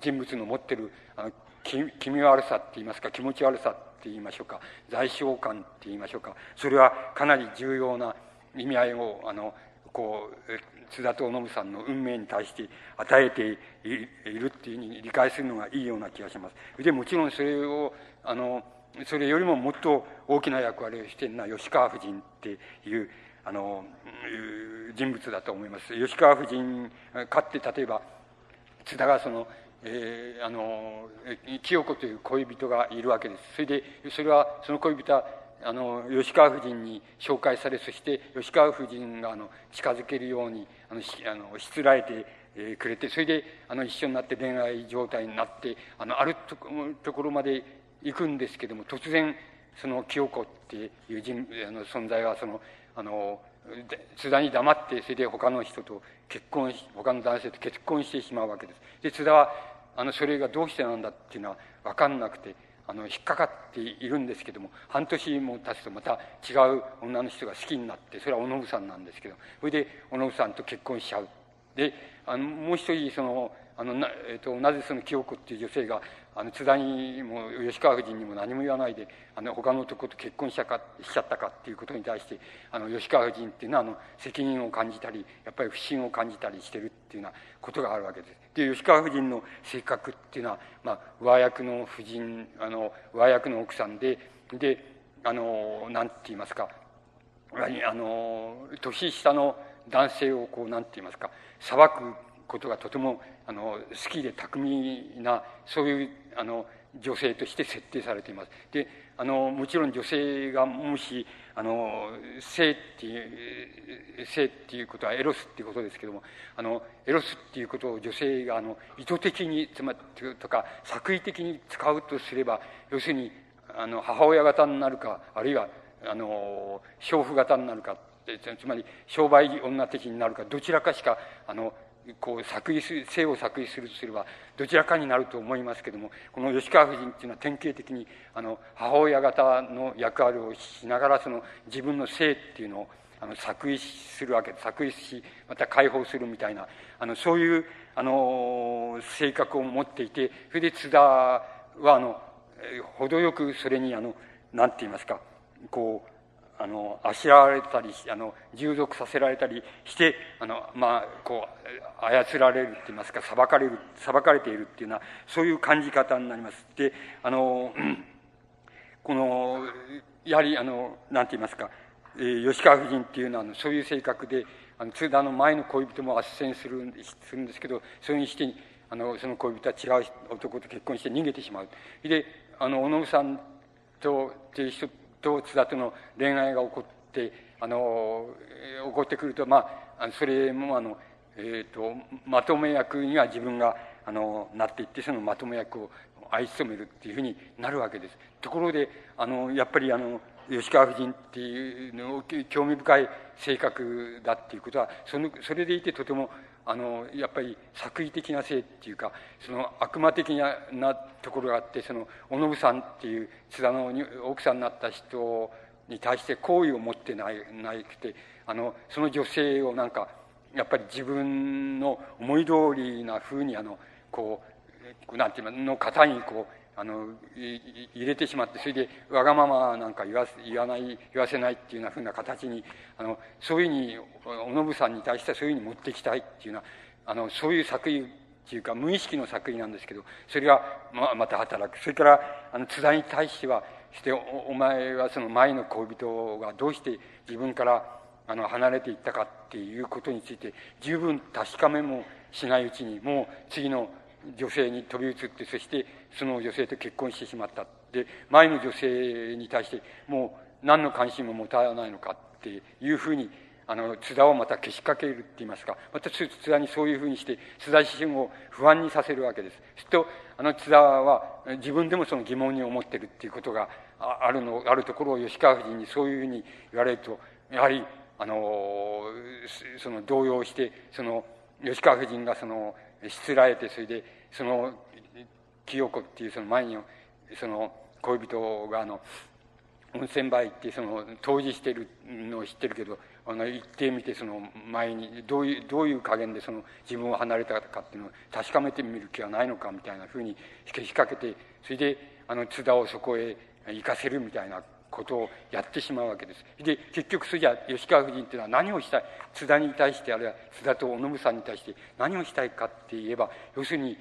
人物の持ってるあの気味悪さって言いますか気持ち悪さって言いましょうか在償感って言いましょうかそれはかなり重要な意味合いをあのこう津田と信さんの運命に対して与えているっていうふうに理解するのがいいような気がします。でもちろんそれをあのそれよりももっと大きな役割をしているのは吉川夫人っていうあの人物だと思います。吉川夫人かって例えば津田がそのえー、あの清子という恋人がいるわけです。それでそれはその恋人はあの吉川夫人に紹介されそして吉川夫人があの近づけるようにあのあのしつらえてえくれてそれであの一緒になって恋愛状態になってあのあるところまで行くんですけども突然その清子っていう人あの存在がそのあの津田に黙ってそれで他の人と結婚し他の男性と結婚してしまうわけです。で津田はあのそれがどうしてなんだっていうのは分かんなくてあの引っかかっているんですけども半年も経つとまた違う女の人が好きになってそれはお信さんなんですけどそれでお信さんと結婚しちゃうであのもう一人そのあのな,、えーと、なぜその清子っていう女性があの津田にも吉川夫人にも何も言わないであの他の男と結婚したかしちゃったかっていうことに対してあの吉川夫人っていうのはあの責任を感じたりやっぱり不信を感じたりしてるっていうようなことがあるわけです。で吉川夫人の性格っていうのは、まあ、上役の夫人あの上役の奥さんでであのなんて言いますかあの年下の男性をこうなんて言いますか裁くことがとてもあの好きで巧みなそういうあの女性として設定されています。で、あの、もちろん女性がもし、あの、性っていう、性っていうことはエロスっていうことですけども、あの、エロスっていうことを女性が、あの、意図的に、つまり、とか、作為的に使うとすれば、要するに、あの、母親型になるか、あるいは、あの、娼婦型になるか、つまり、商売女的になるか、どちらかしか、あの、こう作為する性を作為するとすればどちらかになると思いますけどもこの吉川夫人っていうのは典型的にあの母親方の役割をしながらその自分の性っていうのをあの作為するわけで作為しまた解放するみたいなあのそういうあの性格を持っていてそれで津田はあの程よくそれにあの何て言いますかこうあの、あしらわれたり、あの、従属させられたりして、あの、まあ、こう、操られるって言いますか、裁かれる、裁かれているっていうのは、そういう感じ方になります。で、あの、この、やはり、あの、なんて言いますか、えー、吉川夫人っていうのは、そういう性格で、あの、津田の前の恋人も斡旋するするんですけど、それにして、あの、その恋人は違う男と結婚して逃げてしまう。で、あの、小野さんと、っていう人と津田との恋愛が起こってあの起こってくるとまあそれもあの、えーと、まとめ役には自分があのなっていってそのまとめ役を愛し務めるっていうふうになるわけです。ところであのやっぱりあの吉川夫人っていうの興味深い性格だっていうことはそのそれでいてとてもあのやっぱり作為的な性っていうかその悪魔的ななところがあってそのおのぶさんっていう津田の奥さんになった人に対して好意を持ってないないくてあのその女性をなんかやっぱり自分の思い通りなふうにあのこうなんていうのの方にこうあの入れてしまってそれでわがままなんか言わ言わない言わせないっていうなふうな形にあのそういうふうにおのぶさんに対してはそういうふうに持ってきたいっていうようなあのそういう作為っていうか無意識の作為なんですけどそれがままた働く。それからあの津田に対してはしておお前はその前の恋人がどうして自分からあの離れていったかっていうことについて十分確かめもしないうちにもう次の女性に飛び移ってそしてその女性と結婚してしまった。で前の女性に対してもう何の関心も持たないのかっていうふうにあの津田をまたけしかけるって言いますか。また津田にそういうふうにして津田自身を不安にさせるわけです。するとあの津田は自分でもその疑問に思ってるっていうことがあるのあるところを吉川夫人にそういうふうに言われるとやはりあのその動揺してその吉川夫人がそのしつらえてそれでその清子っていうその前にその恋人があの温泉場行ってその当時してるのを知ってるけどあの行ってみてその前にどういうどういう加減でその自分を離れたかっていうのを確かめてみる気はないのかみたいなふうにけしかけてそれであの津田をそこへ行かせるみたいなことをやってしまうわけです。で結局それじゃ吉川夫人っていうのは何をしたい？津田に対してあるいは津田と小信さんに対して何をしたいかって言えば要するに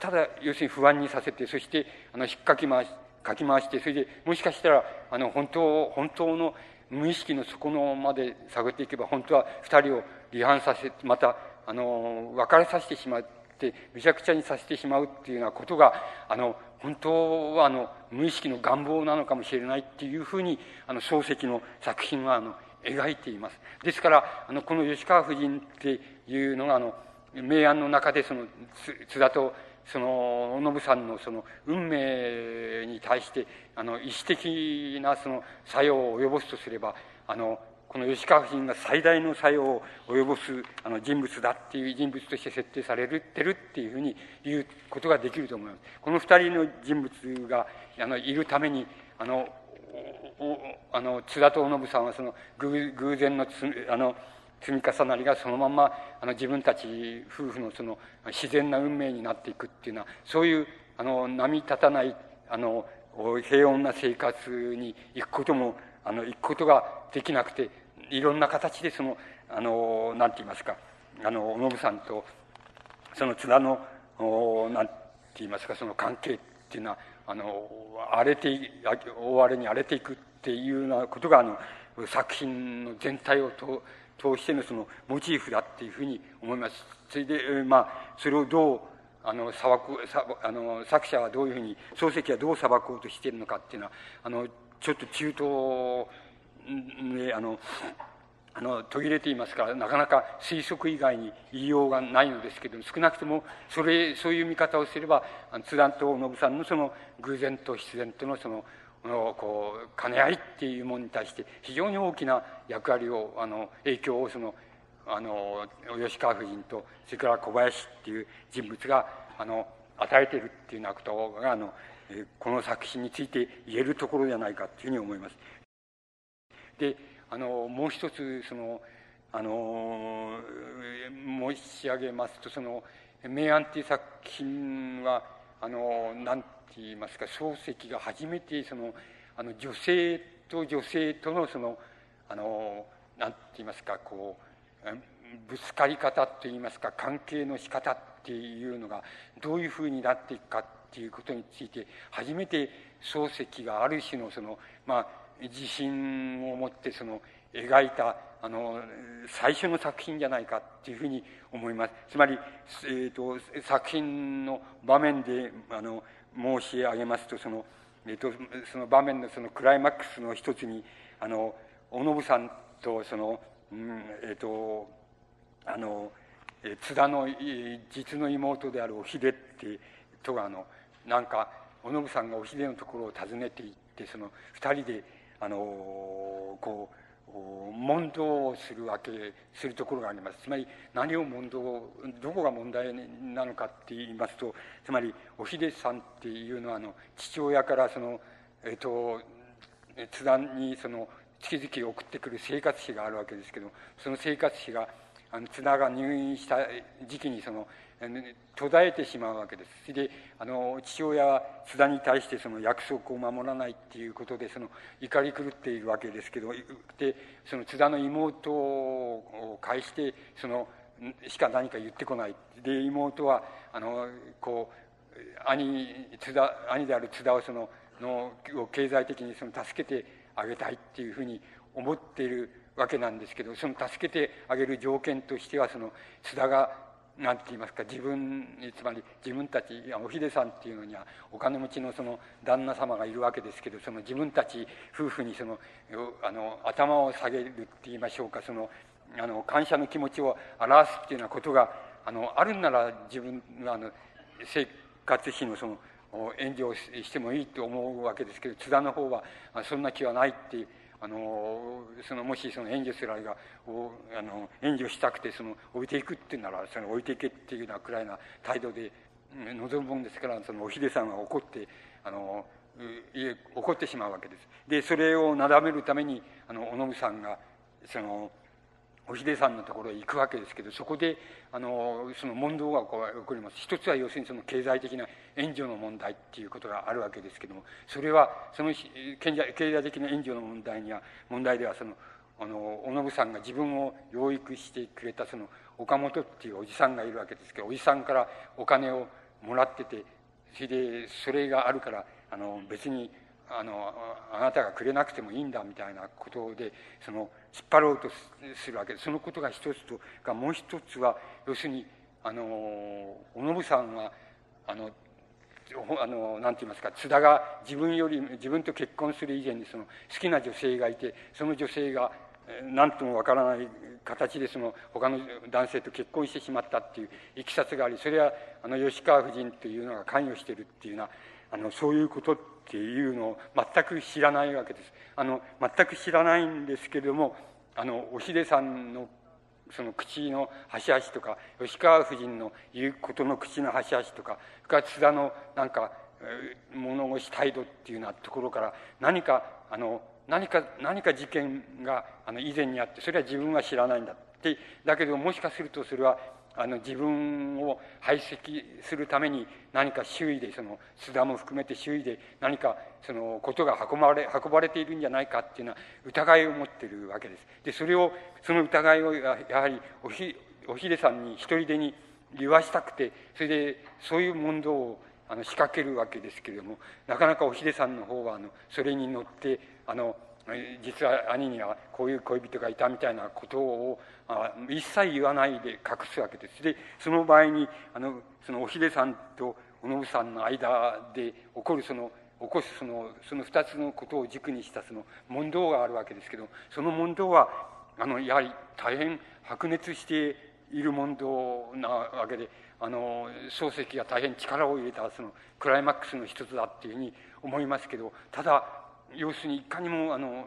ただ要するに不安にさせてそしてあの引っかき回しかき回してそれでもしかしたらあの本当本当の無意識の底のまで探っていけば本当は二人を離反させまたあの別れさせてしまうってめちゃくちゃにさせてしまうっていうようなことがあの本当はあの無意識の願望なのかもしれないっていうふうにあの漱石の作品はあの描いています。ですからあのこの吉川夫人っていうのがあの明暗の中でその津田とその小信さんのその運命に対してあの意思的なその作用を及ぼすとすればあのこの吉川夫人が最大の作用を及ぼすあの人物だっていう人物として設定されてるっていうふうに言うことができると思います。この二人の人物があのいるためにあのあの津田と信さんはその偶偶然のつあの積み重なりがそのままあの自分たち夫婦のその自然な運命になっていくっていうのはそういうあの波立たないあの平穏な生活に行くこともあの行くことができなくていろんな形でそのあのなんて言いますかあの小信さんとその津田のおなんて言いますかその関係っていうのはあの荒れて大荒れに荒れていくっていうようなことがあの作品の全体をと通してのそのモチーフだっていうふうに思います。それで、まあ、それをどう、あの裁くさあの作者はどういうふうに漱石はどう裁こうとしているのかっていうのはあのちょっと中東あのあの途切れていますからなかなか推測以外に言いようがないのですけど少なくともそれそういう見方をすれば津田と信さんのその偶然と必然とのそのこう兼ね合いっていうものに対して非常に大きな役割をあの影響をそのあの吉川夫人とそれから小林っていう人物があの与えているっていうようなことがあのこの作品について言えるところではないかというふうに思います。であのもう一つそのあの申し上げますとその「明暗」っていう作品はあの何て言いますか漱石が初めてそのあの女性と女性とのそのあの何て言いますかこうぶつかり方といいますか関係の仕方っていうのがどういうふうになっていくかっていうことについて初めて漱石がある種のそのまあ自信を持ってその描いたあの最初の作品じゃないかっていうふうに思います。つまり、えーと、作品の場面であの申し上げますとその,、えーと、その場面のそのクライマックスの一つにあの小信さんとその、うんえーと、あの津田の実の妹であるお秀ってとがあのなんか小信さんがお秀のところを訪ねて行ってその二人であのこう問答をするわけするところがあります。つまり何を問答どこが問題なのかって言いますとつまりお秀さんっていうのはあの父親からそのえっと津田にその月々送ってくる生活費があるわけですけどその生活費があの津田が入院した時期にその途絶えてしまうわけです。それであの父親は津田に対してその約束を守らないっていうことでその怒り狂っているわけですけどでその津田の妹を介してそのしか何か言ってこない。で妹はあのこう兄津田兄である津田をそのの経済的にその助けてあげたいっていうふうに思っているわけなんですけどその助けてあげる条件としてはその津田が何て言いますか自分つまり自分たちお秀さんっていうのにはお金持ちのその旦那様がいるわけですけどその自分たち夫婦にそのあの頭を下げるって言いましょうかそのあの感謝の気持ちを表すっていうようなことがあのあるんなら自分あの生活費のその援助をしてもいいと思うわけですけど津田の方はそんな気はないっていうあのそのもしその援助するあれがあの援助したくてその置いていくっていうならその置いていけっていうようなくらいな態度で望むもんですからそのお秀さんは怒ってあの怒ってしまうわけです。でそれをなだめるためにあの小信さんがそのお秀さんのところへ行くわけですけどそこであのその問答が起こります。一つは要するにその経済的な援助の問題っていうことがあるわけですけどもそれはその経済的な援助の問題には問題ではそのあの小信さんが自分を養育してくれたその岡本っていうおじさんがいるわけですけどおじさんからお金をもらっててそれでそれがあるからあの別にあのあなたがくれなくてもいいんだみたいなことでその引っ張ろうとするわけ。でそのことが一つとがもう一つは要するにあの小信さんはあのあのなんて言いますか津田が自分より自分と結婚する以前にその好きな女性がいてその女性が何ともわからない形でその他の男性と結婚してしまったっていういきさつがありそれはあの吉川夫人というのが関与してるっていうようなあのそういうことっていうのを全く知らないわけです。あの全く知らないんですけれどもあのお秀さんのその口の端々とか吉川夫人の言うことの口の端々とか深津田のなんか物腰態度っていうようなところから何かあの何か何か事件があの以前にあってそれは自分は知らないんだってだけどもしかするとそれはあの自分を排斥するために何か周囲でその須田も含めて周囲で何かそのことが運ばれ運ばれているんじゃないかっていうのは疑いを持ってるわけです。でそれをその疑いをやはりおひおひでさんに一人でに言わしたくてそれでそういう問答をあの仕掛けるわけですけれどもなかなかおひでさんの方はあのそれに乗ってあの実は兄にはこういう恋人がいたみたいなことを一切言わないで隠すわけです。で、その場合に、あの、そのおひでさんとおのぶさんの間で起こるその、起こすその、その二つのことを軸にしたその問答があるわけですけど、その問答は、あの、やはり大変白熱している問答なわけで、あの、漱石が大変力を入れたそのクライマックスの一つだっていうふうに思いますけど、ただ、要するにいかにもあの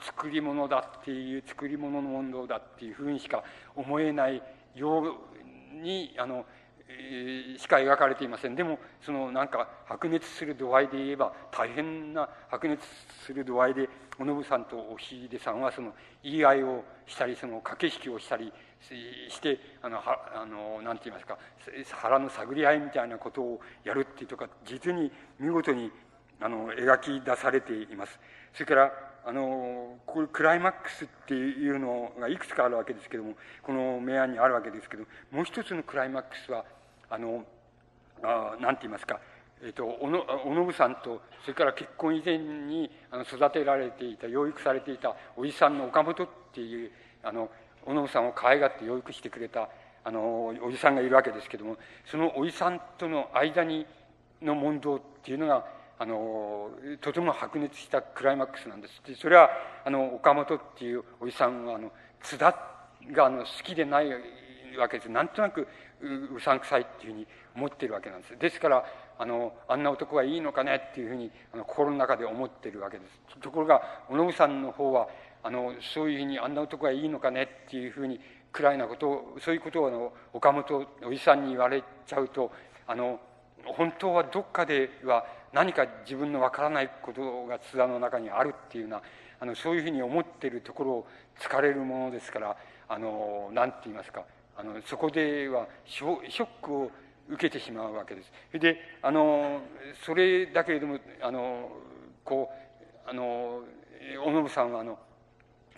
作り物だっていう作り物の問答だっていうふうにしか思えないようにあの、えー、しか描かれていません。でもそのなんか白熱する度合いで言えば大変な白熱する度合いでおのぶさんとおひでさんはその言い合いをしたりその駆け引きをしたりしてあのはあのなんて言いますか腹の探り合いみたいなことをやるっていうとか実に見事にあの描き出されています。それからあのこれクライマックスっていうのがいくつかあるわけですけどもこの明暗にあるわけですけどもう一つのクライマックスはあのあなんて言いますかえーと、おのおのぶさんとそれから結婚以前にあの育てられていた養育されていたおじさんの岡本っていうあのおのぶさんを可愛がって養育してくれたあのおじさんがいるわけですけどもそのおじさんとの間にの問答っていうのがあのとても白熱したクライマックスなんです。でそれはあの岡本っていうおじさんはあの津田があの好きでないわけです。なんとなくうさんくさいっていうふうに思ってるわけなんです。ですからあのあんな男はいいのかねっていうふうにあの心の中で思ってるわけです。ところがおのぶさんの方はあのそういうふうにあんな男はいいのかねっていうふうに暗いなことをそういうことをあの岡本おじさんに言われちゃうとあの本当はどっかでは何か自分のわからないことが津田の中にあるっていうようなあのそういうふうに思っているところを疲れるものですからあの何て言いますかあのそこではショックを受けてしまうわけです。であのそれだけれどもあのこうあの小信さんはあの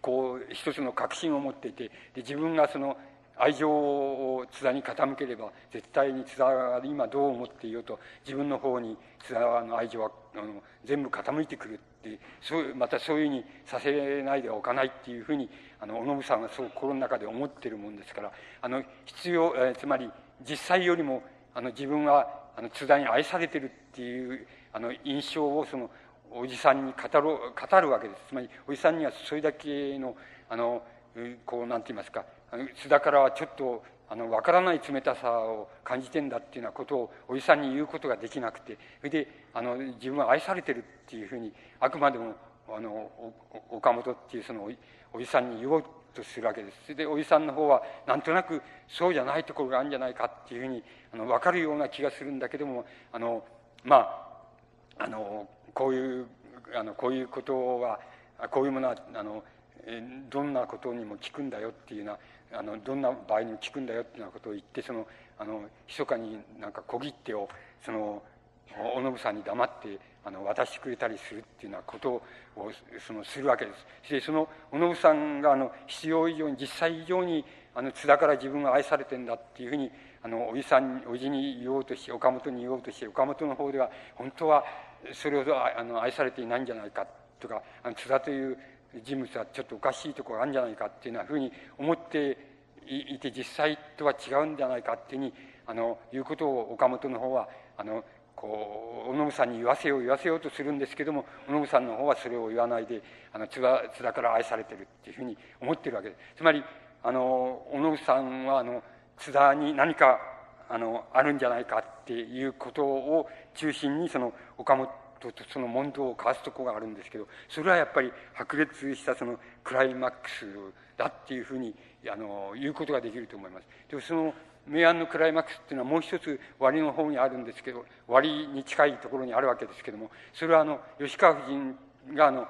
こう一つの確信を持っていてで自分がその愛情を津田に傾ければ絶対に津田が今どう思っていようと自分の方に津田の愛情はあの全部傾いてくるってそうまたそういうふうにさせないではおかないっていうふうにあの小信さんはそう心の中で思ってるもんですからあの必要、えー、つまり実際よりもあの自分はあの津田に愛されてるっていうあの印象をそのおじさんに語る語るわけです。つまりおじさんにはそれだけのあのこうなんて言いますか津田からはちょっとあの分からない冷たさを感じてんだっていうようなことをおじさんに言うことができなくてそれであの自分は愛されてるっていうふうにあくまでもあの岡本っていうそのおじさんに言おうとするわけです。それでおじさんの方はなんとなくそうじゃないところがあるんじゃないかっていうふうにあの分かるような気がするんだけどもあのまああのこういうあのこういうことはこういうものはあのどんなことにも聞くんだよっていうようなあのどんな場合にも聞くんだよっていうようなことを言ってそのあの密かになんか小切手をそのお信さんに黙ってあの渡してくれたりするっていうようなことをそのするわけです。でそのお信さんがあの必要以上に実際以上にあの津田から自分が愛されてんだっていうふうにあのおじさんおじに言おうとして岡本に言おうとして岡本の方では本当はそれほどあの愛されていないんじゃないかとかあの津田という人物はちょっとおかしいところがあるんじゃないかっていうようなふうに思っていて実際とは違うんじゃないかっていうふうにあのいうことを岡本の方はあのこう小信さんに言わせよう言わせようとするんですけども小信さんの方はそれを言わないであの津田津田から愛されてるっていうふうに思ってるわけです。つまりあの小信さんはあの津田に何かあのあるんじゃないかっていうことを中心にその岡本その問答を交わすとこがあるんですけどそれはやっぱり白熱したそのクライマックスだっていうふうにあの言うことができると思います。でその明暗のクライマックスっていうのはもう一つ割の方にあるんですけど割に近いところにあるわけですけどもそれはあの吉川夫人があの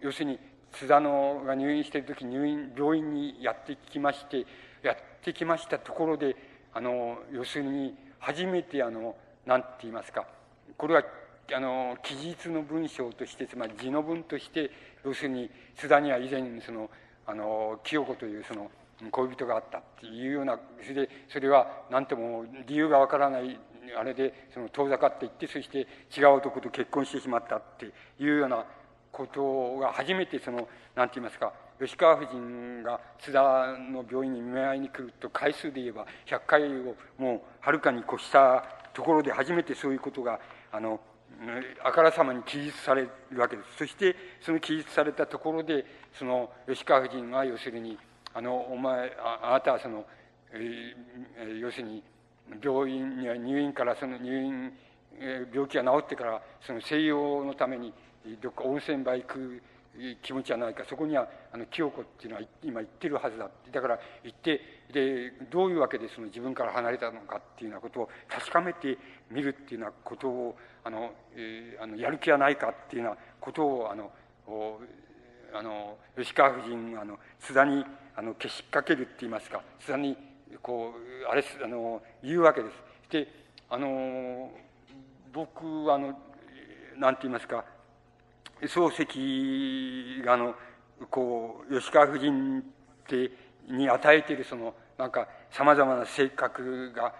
要するに津田のが入院している時入院病院にやってきましてやってきましたところであの要するに初めてあの何て言いますかこれはあの記述の文章としてつまり字の文として要するに津田には以前そのあの清子というその恋人があったっていうようなそれでそれは何とも理由がわからないあれでその遠ざかっていってそして違う男と結婚してしまったっていうようなことが初めてその何て言いますか吉川夫人が津田の病院に見舞いに来ると回数で言えば100回をもうはるかに越したところで初めてそういうことがあのあからさまに記述されるわけです。そしてその記述されたところでその吉川夫人が要するにあのお前ああなたはその、えー、要するに病院には入院からその入院病気が治ってからその静養のためにどっか温泉場行く気持ちはないかそこにはあの清子っていうのは今行ってるはずだだから行ってでどういうわけでその自分から離れたのかっていうようなことを確かめてみるっていうようなことをあの、えー、あのやる気はないかっていうようなことをあのあの吉川夫人があの津田にあのけしかけるって言いますか津田にこうあれあの言うわけです。であの僕はあのなんて言いますか漱石があのこう吉川夫人ってに与えているそのなんかさまざまな性格が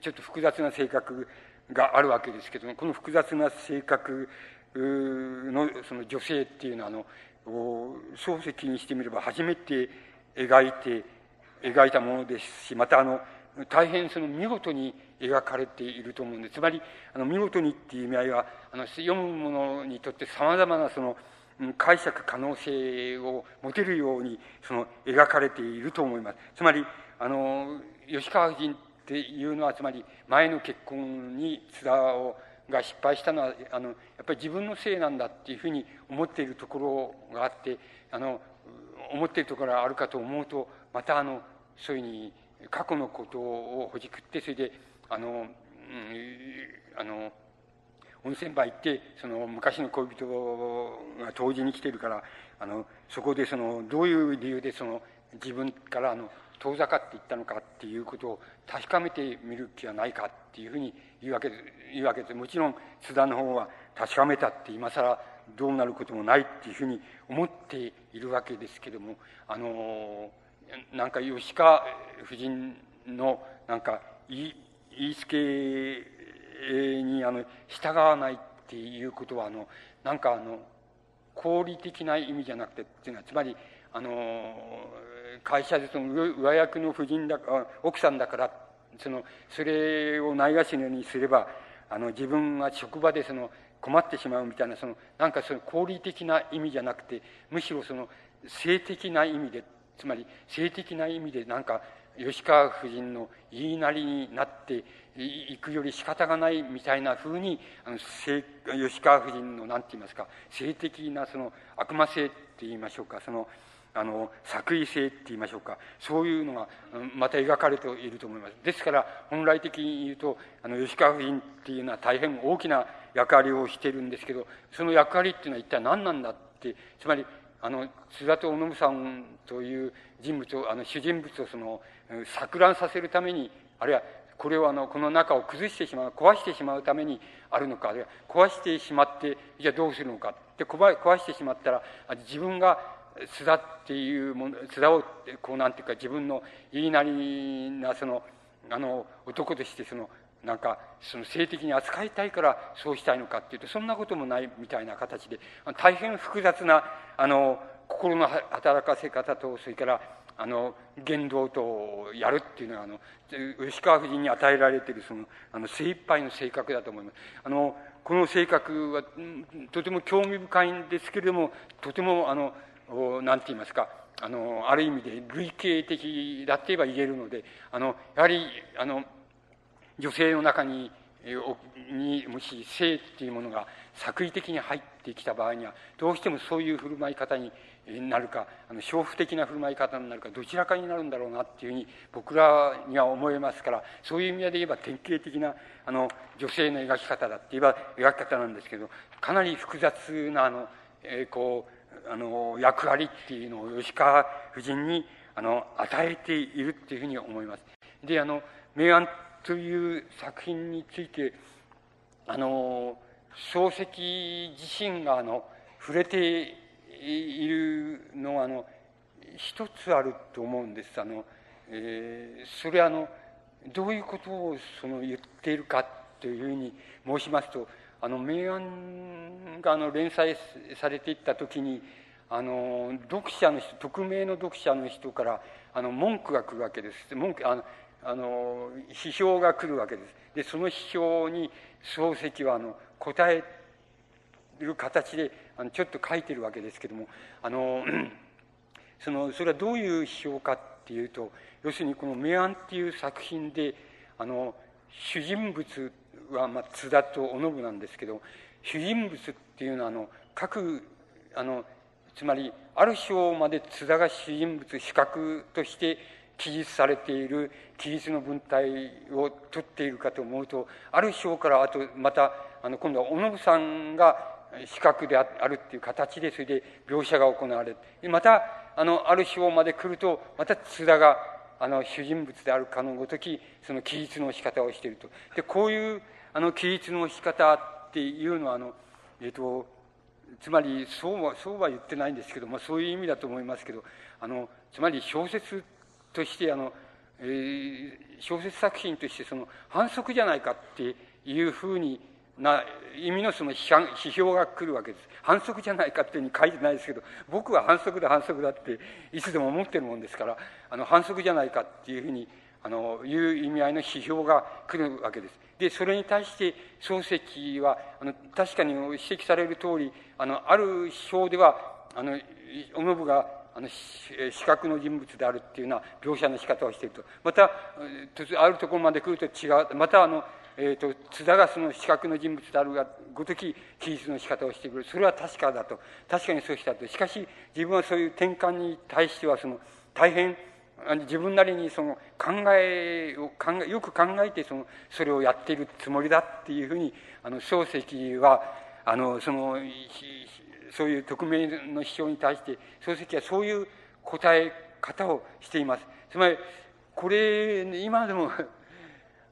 ちょっと複雑な性格があるわけですけどもこの複雑な性格のその女性っていうのはあの漱石にしてみれば初めて描いて描いたものですしまたあの大変その見事に描かれていると思うんですつまりあの見事にっていう意味合いはあの読む者にとってさまざまなその解釈可能性を持てるようにその描かれていると思います。つまりあの吉川夫人っていうのはつまり前の結婚に津田をが失敗したのはあのやっぱり自分のせいなんだっていうふうに思っているところがあってあの思っているところがあるかと思うとまたあのそういうふうに過去のことをほじくってそれであの、うん、あの温泉場行ってその昔の恋人が当時に来てるからあのそこでそのどういう理由でその自分からあの遠ざかっていったのかっていうことを確かめてみる気はないかっていうふうに言うわけで言うわけでもちろん津田の方は確かめたって今更どうなることもないっていうふうに思っているわけですけどもあのなんか吉川夫人のなんか言いつけにあの従わないっていうことはあのなんかあの合理的な意味じゃなくてっていうのはつまりあの会社でその上役の夫人だか奥さんだからそのそれをないがしろにすればあの自分が職場でその困ってしまうみたいなそのなんかその合理的な意味じゃなくてむしろその性的な意味でつまり性的な意味でなんか吉川夫人の言いなりになっていくより仕方がないみたいなふうにあの吉川夫人の何て言いますか性的なその悪魔性って言いましょうかそのあの作為性って言いましょうか。そういうのがまた描かれていると思います。ですから本来的に言うとあの吉川夫人っていうのは大変大きな役割をしてるんですけどその役割っていうのは一体何なんだってつまりあの須田と小信さんという人物をあの主人物をその錯乱させるためにあるいはこれをあのこの中を崩してしまう壊してしまうためにあるのかあるいは壊してしまってじゃあどうするのかって壊してしまったら自分が須田っていうもの須田をこうなんていうか自分の言いなりなそのあの男としてそのなんかその性的に扱いたいからそうしたいのかっていうとそんなこともないみたいな形で大変複雑なあの心の働かせ方とそれからあの言動とやるっていうのはあの吉川夫人に与えられているそのあの精一杯の性格だと思います。あのこの性格はとても興味深いんですけれどもとてもあの何て言いますか。あのある意味で類型的だって言えば言えるのであのやはりあの女性の中ににもし性っていうものが作為的に入ってきた場合にはどうしてもそういう振る舞い方になるかあの娼婦的な振る舞い方になるかどちらかになるんだろうなっていうふうに僕らには思えますからそういう意味で言えば典型的なあの女性の描き方だって言えば描き方なんですけどかなり複雑なあの、えー、こうあの役割っていうのを吉川夫人にあの与えているっていうふうに思います。であの明暗という作品についてあの漱石自身があの触れているのはあの一つあると思うんですあの、えー、それはあのどういうことをその言っているかというふうに申しますとあの明暗があの連載されていった時にあの読者の人匿名の読者の人からあの文句が来るわけです。文句あのあの批評が来るわけです。でその批評に漱石はあの答える形であのちょっと書いてるわけですけどもあの そのそれはどういう批評かっていうと要するにこの「明暗」っていう作品であの主人物は、まあ、津田とお信なんですけど主人物っていうのはあの各あのつまりある章まで津田が主人物主格として記述されている記述の文体を取っているかと思うとある章からあとまたあの今度はお信さんが資格であるっていう形でそれで描写が行われる。またあのある章まで来るとまた津田があの主人物であるかのごときその記述の仕方をしていると。でこういうあの記述の仕方っていうのはあの、えっと、つまりそうはそうは言ってないんですけど、まあ、そういう意味だと思いますけどあのつまり小説としてあの、えー、小説作品としてその反則じゃないかっていうふうにな意味のその批判批評が来るわけです。反則じゃないかっていうふうに書いてないですけど僕は反則だ反則だっていつでも思ってるもんですからあの反則じゃないかっていうふうにあのいう意味合いの批評が来るわけです。でそれに対して漱石はあの確かに指摘される通りあのある章ではあのお信があの視覚の人物であるっていうような描写の仕方をしていると。またあるところまで来ると違う。またあのえーと、津田がその視覚の人物であるがごとき記述の仕方をしてくる。それは確かだと。確かにそうしたと。しかし自分はそういう転換に対してはその大変自分なりにその考えを考えよく考えてそのそれをやっているつもりだっていうふうにあの漱石はあのそのそういう匿名の批評に対して漱石はそういう答え方をしています。つまりこれ今でも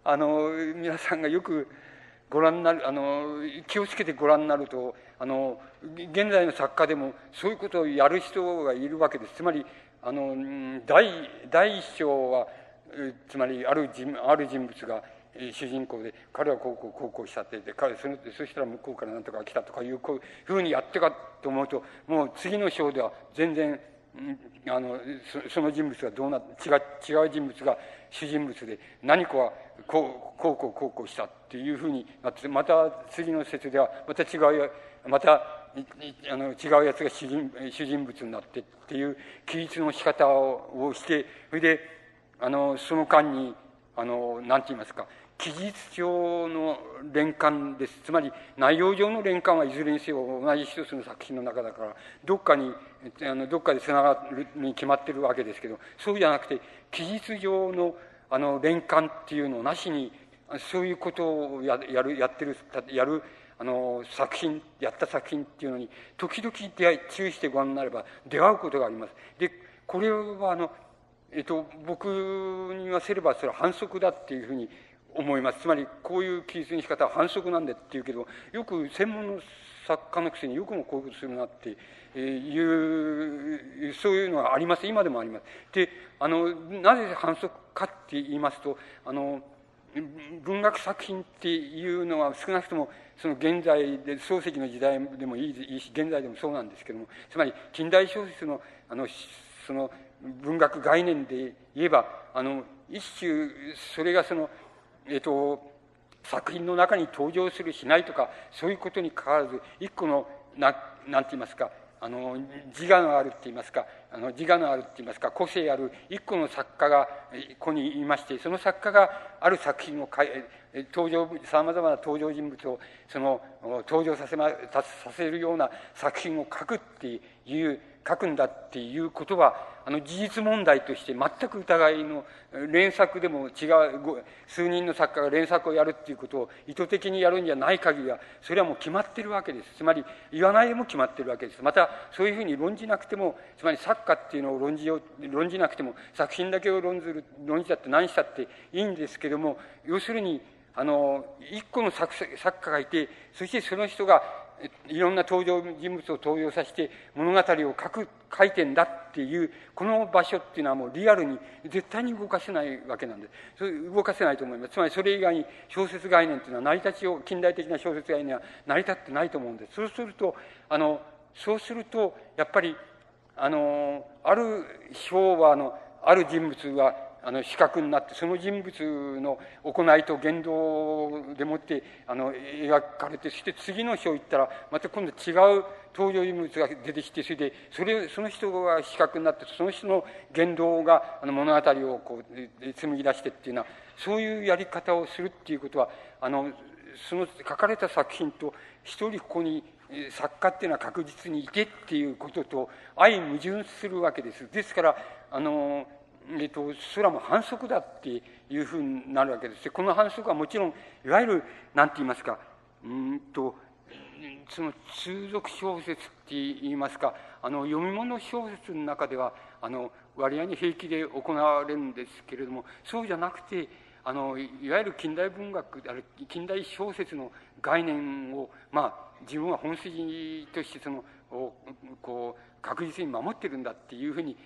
あの皆さんがよくご覧になるあの気をつけてご覧になるとあの現在の作家でもそういうことをやる人がいるわけですつまりあの第第一章はつまりある人ある人物が主人公で彼はこうこうこうこうしたって彼そのそしたら向こうから何とか来たとかいうこううふうにやってかと思うともう次の章では全然あのその人物がどうな違う違う人物が主人物で何かはこうこうこうこうこうしたっていうふうになってまた次の説ではまた違うまたあの違うやつが主人主人物になってっていう記述の仕方をしてそれであのその間にあの何て言いますか記述上の連関です。つまり内容上の連関はいずれにせよ同じ一つの作品の中だからどっかにあのどっかでつながるに決まってるわけですけどそうじゃなくて記述上のあの連関っていうのをなしにそういうことをややるやってるやるあの作品やった作品っていうのに時々出会い注意してご覧になれば出会うことがあります。でこれはあの、えっと、僕に言わせればそれは反則だっていうふうに思いますつまりこういう記述に仕方は反則なんだっていうけどよく専門の作家のくせによくもこういうことするなっていうそういうのはあります今でもあります。であのなぜ反則かって言いますとあの文学作品っていうのは少なくともその現在で漱石の時代でもいいし現在でもそうなんですけどもつまり近代小説のあのその文学概念で言えばあの一種それがそのえっ、と作品の中に登場するしないとかそういうことにかかわらず一個のななんて言いますかあの自我のあるって言いますかあの自我のあるって言いますか個性ある一個の作家がここにいましてその作家がある作品を書い登場さまざまな登場人物をその登場させ,、ま、させるような作品を書くっていう書くんだっていうことはあの事実問題として全く疑いの連作でも違う数人の作家が連作をやるっていうことを意図的にやるんじゃない限りはそれはもう決まってるわけです。つまり言わないでも決まってるわけです。またそういうふうに論じなくてもつまり作家っていうのを論じよう論じなくても作品だけを論ずる論じたって何したっていいんですけども要するにあの一個の作作家がいてそしてその人がいろんな登場人物を登場させて物語を書く書いてんだっていうこの場所っていうのはもうリアルに絶対に動かせないわけなんです。それ動かせないと思います。つまりそれ以外に小説概念っていうのは成り立ちを近代的な小説概念は成り立ってないと思うんです。そうするとあのそうするとやっぱりあのある昭和のある人物はあの視覚になってその人物の行いと言動でもってあの描かれてそして次の章行ったらまた今度違う登場人物が出てきてそれでそれその人が視覚になってその人の言動があの物語をこう紡ぎ出してっていうのはそういうやり方をするっていうことはあのその書かれた作品と一人ここに作家っていうのは確実にいてっていうことと相矛盾するわけです。ですからあのえっと、それはもう反則だっていうふうになるわけです。この反則はもちろん、いわゆる、なんて言いますか、うんと、その通俗小説って言いますか、あの、読み物小説の中では、あの、割合に平気で行われるんですけれども、そうじゃなくて、あの、いわゆる近代文学、ある近代小説の概念を、まあ、自分は本筋としてその、をこう、確実に守ってるんだっていうふうに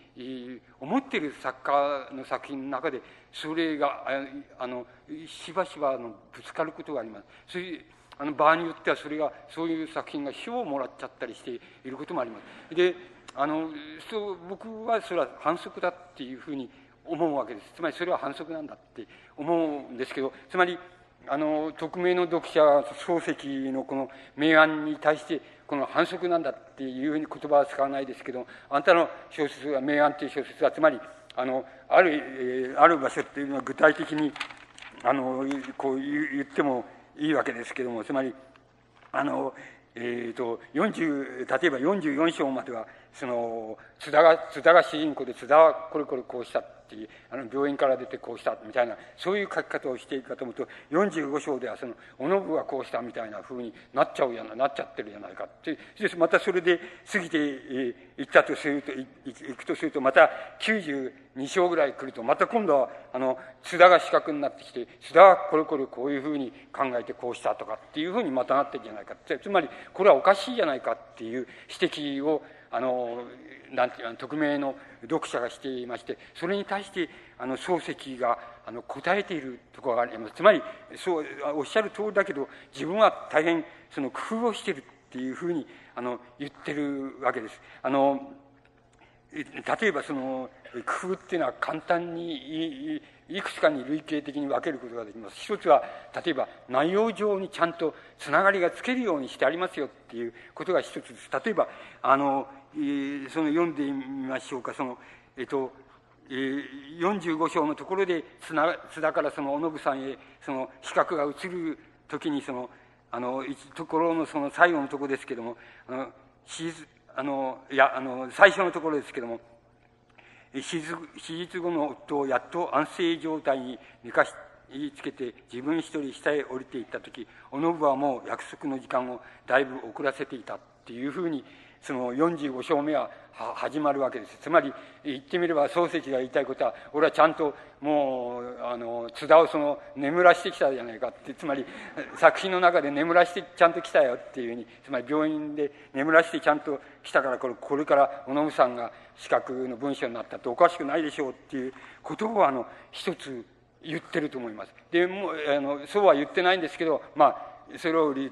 思ってる作家の作品の中でそれがあのしばしばのぶつかることがあります。それあの場合によってはそれがそういう作品が賞をもらっちゃったりしていることもあります。であのそう僕はそれは反則だっていうふうに思うわけです。つまりそれは反則なんだって思うんですけどつまりあの匿名の読者漱石のこの明暗に対してこの反則なんだっていうふうに言葉は使わないですけどあんたの小説は明暗という小説はつまりあのあるある場所っていうのは具体的にあのこう言ってもいいわけですけどもつまりあのえーと、40例えば44章まではその津田が津田が主人公で津田はこれこれこうしたっていうあの病院から出てこうしたみたいなそういう書き方をしていくかと思うと45章ではそのおのぶはこうしたみたいなふうになっちゃうやななっちゃってるじゃないかってでまたそれで過ぎていったとするといくとするとまた92章ぐらい来るとまた今度はあの津田が四角になってきて津田はこれこれこういうふうに考えてこうしたとかっていうふうにまたなってるじゃないかつまりこれはおかしいじゃないかっていう指摘をあのなんていう匿名の読者がしていましてそれに対してあの漱石があの答えているところがありますつまりそうおっしゃる通りだけど自分は大変その工夫をしているっていうふうにあの言ってるわけです。あの例えばその工夫っていうのは簡単にいくつかに類型的に分けることができます。一つは例えば内容上にちゃんとつながりがつけるようにしてありますよっていうことが一つです。例えばあのその読んでみましょうか。そのえっと45章のところで津田からその小信さんへその比較が移る時にそのあのところのその最後のところですけどもあのあのいやあの最初のところですけども手術後の夫をやっと安静状態に寝かしつけて自分一人下へ降りていった時お信はもう約束の時間をだいぶ遅らせていたっていうふうにその45章目は始まるわけですつまり言ってみれば漱石が言いたいことは俺はちゃんともうあの津田をその眠らしてきたじゃないかってつまり作品の中で眠らしてちゃんと来たよっていうふうにつまり病院で眠らしてちゃんと来たからこれこれから小野さんが資格の文章になったっておかしくないでしょうっていうことをあの一つ言ってると思います。でもあのそうは言ってないんですけどまあそれを分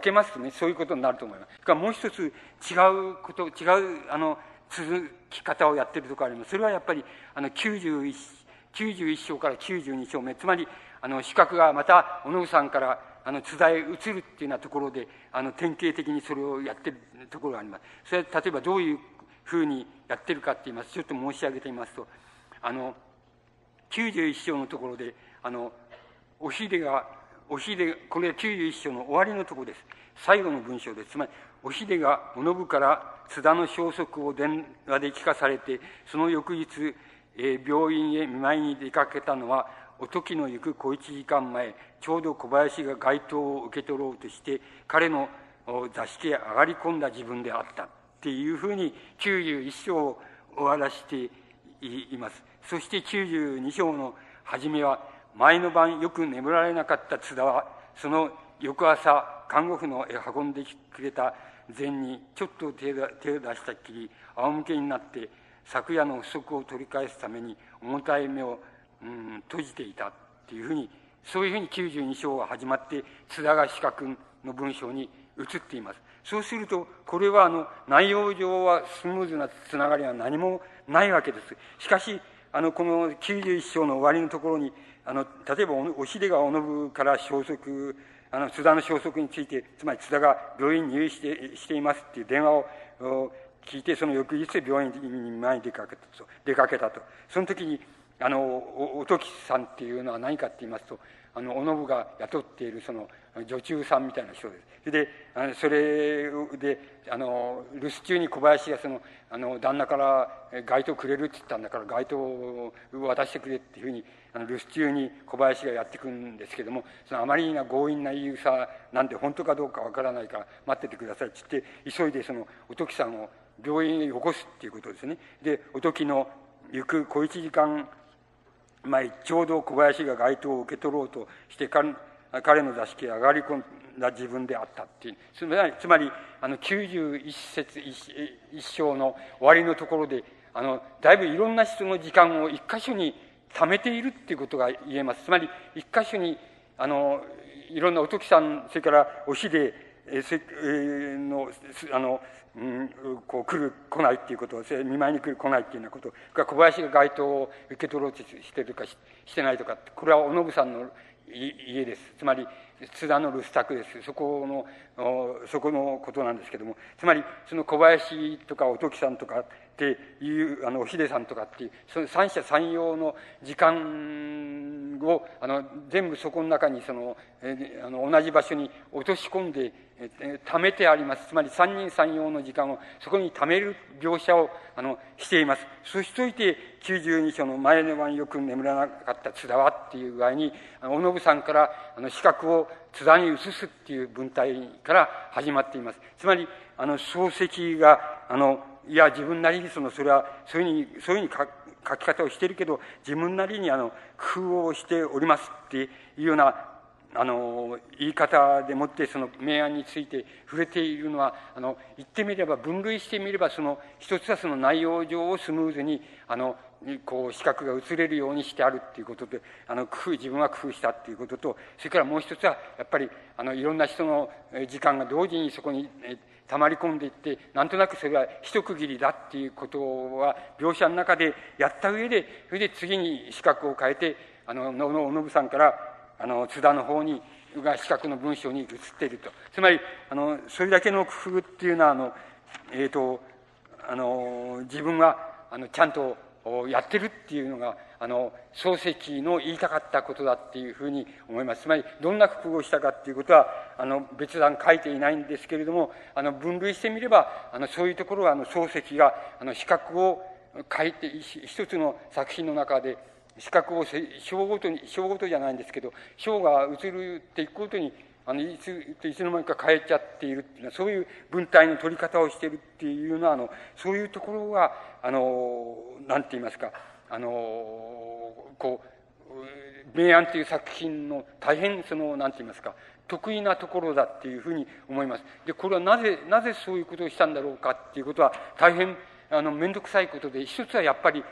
けますとねそういうことになると思います。からもう一つ違うこと違うあの続き方をやってるところあります。それはやっぱりあの 91, 91章から92章目つまりあの資格がまた小野さんからあの津田へ移るっていうようなところであの典型的にそれをやってるところがあります。それは例えばどういうふうにやってるかって言いますちょっと申し上げてみますとあの91章のところであのおひでがおひでこれは91章の終わりのところです。最後の文章ですつまりおひでがお信から津田の消息を電話で聞かされてその翌日、えー、病院へ見舞いに出かけたのはお時の行く小一時間前ちょうど小林が街頭を受け取ろうとして彼の座敷へ上がり込んだ自分であったっていうふうに91章を終わらしています。そして92章の初めは前の晩よく眠られなかった津田はその翌朝看護婦の運んでくれた前にちょっと手を出したっきり仰向けになって昨夜の不足を取り返すために重たい目を、うん、閉じていたっていうふうにそういうふうに92章が始まって津田が四角の文章に移っています。そうするとこれはあの内容上はスムーズなつながりは何もないわけです。しかしあのこの91章の終わりのところにあの例えばお秀がおのぶから消息あの津田の消息についてつまり津田が病院に入院してしていますっていう電話を聞いてその翌日病院に前に出かけたと出かけたと。その時にあのお時さんっていうのは何かって言いますとあのおのぶが雇っているその女中さんみたいな人です。それであのそれであの留守中に小林がそのあの旦那から街灯くれるって言ったんだから街灯を渡してくれっていうふうにあの留守中に小林がやってくるんですけどもそのあまりな強引な言い草なんで本当かどうかわからないから待っててくださいって言って急いでそのお時さんを病院へよこすっていうことですね。でお時の行く小一時間前ちょうど小林が街灯を受け取ろうとしてかん彼の座敷へ上がり込んだ自分であったっていう。つまりあの91節一章の終わりのところであのだいぶいろんな人の時間を一箇所に貯めているっていうことが言えます。つまり一箇所にあのいろんなお時さんそれからおしでえせ、えのあのうん、こう来る来ないっていうことを見舞いに来る来ないっていうようなこと。小林が街灯を受け取ろうとしてるかしてないとかこれはおのぶさんの家です。つまり津田の留守宅です。そこのそこのことなんですけども。つまりその小林とかおときさんとかっていうあのお秀さんとかっていうその三者三様の時間をあの全部そこの中にそのえあの同じ場所に落とし込んで貯めてあります。つまり三人三様の時間をそこに貯める描写をあのしています。そしといて92章の前の晩よく眠らなかった津田はっていう具合におのぶさんからあの資格を津田に移すっていう文体から始まっています。つまりあの漱石があのいや自分なりにそのそれはそういうふうにそういうふうに書き方をしているけど自分なりにあの工夫をしておりますっていうようなあの言い方でもってその明暗について触れているのはあの言ってみれば分類してみればその一つはその内容上をスムーズにあのこう視覚が映れるようにしてあるっていうことであの工夫自分は工夫したっていうこととそれからもう一つはやっぱりあのいろんな人の時間が同時にそこにたまり込んでいってなんとなくそれは一区切りだっていうことは描写の中でやった上でそれで次に視覚を変えてあの野信さんからあの津田の方にが四角の文章に移っていると。つまりあのそれだけの工夫っていうのはあの、えーと、あの自分はあのちゃんとやってるっていうのがあの漱石の言いたかったことだっていうふうに思います。つまりどんな工夫をしたかっていうことはあの別段書いていないんですけれどもあの分類してみればあのそういうところはあの漱石があの視覚を書いて一つの作品の中で視覚を章ごとに章ごとじゃないんですけど章が移るっていくことにあのいついつの間にか変えちゃっているっていうのはそういう文体の取り方をしているっていうのはあのそういうところがあのなんて言いますかあのこう明暗という作品の大変そのなんて言いますか得意なところだっていうふうに思います。でこれはなぜなぜそういうことをしたんだろうかっていうことは大変あの面倒くさいことで一つはやっぱり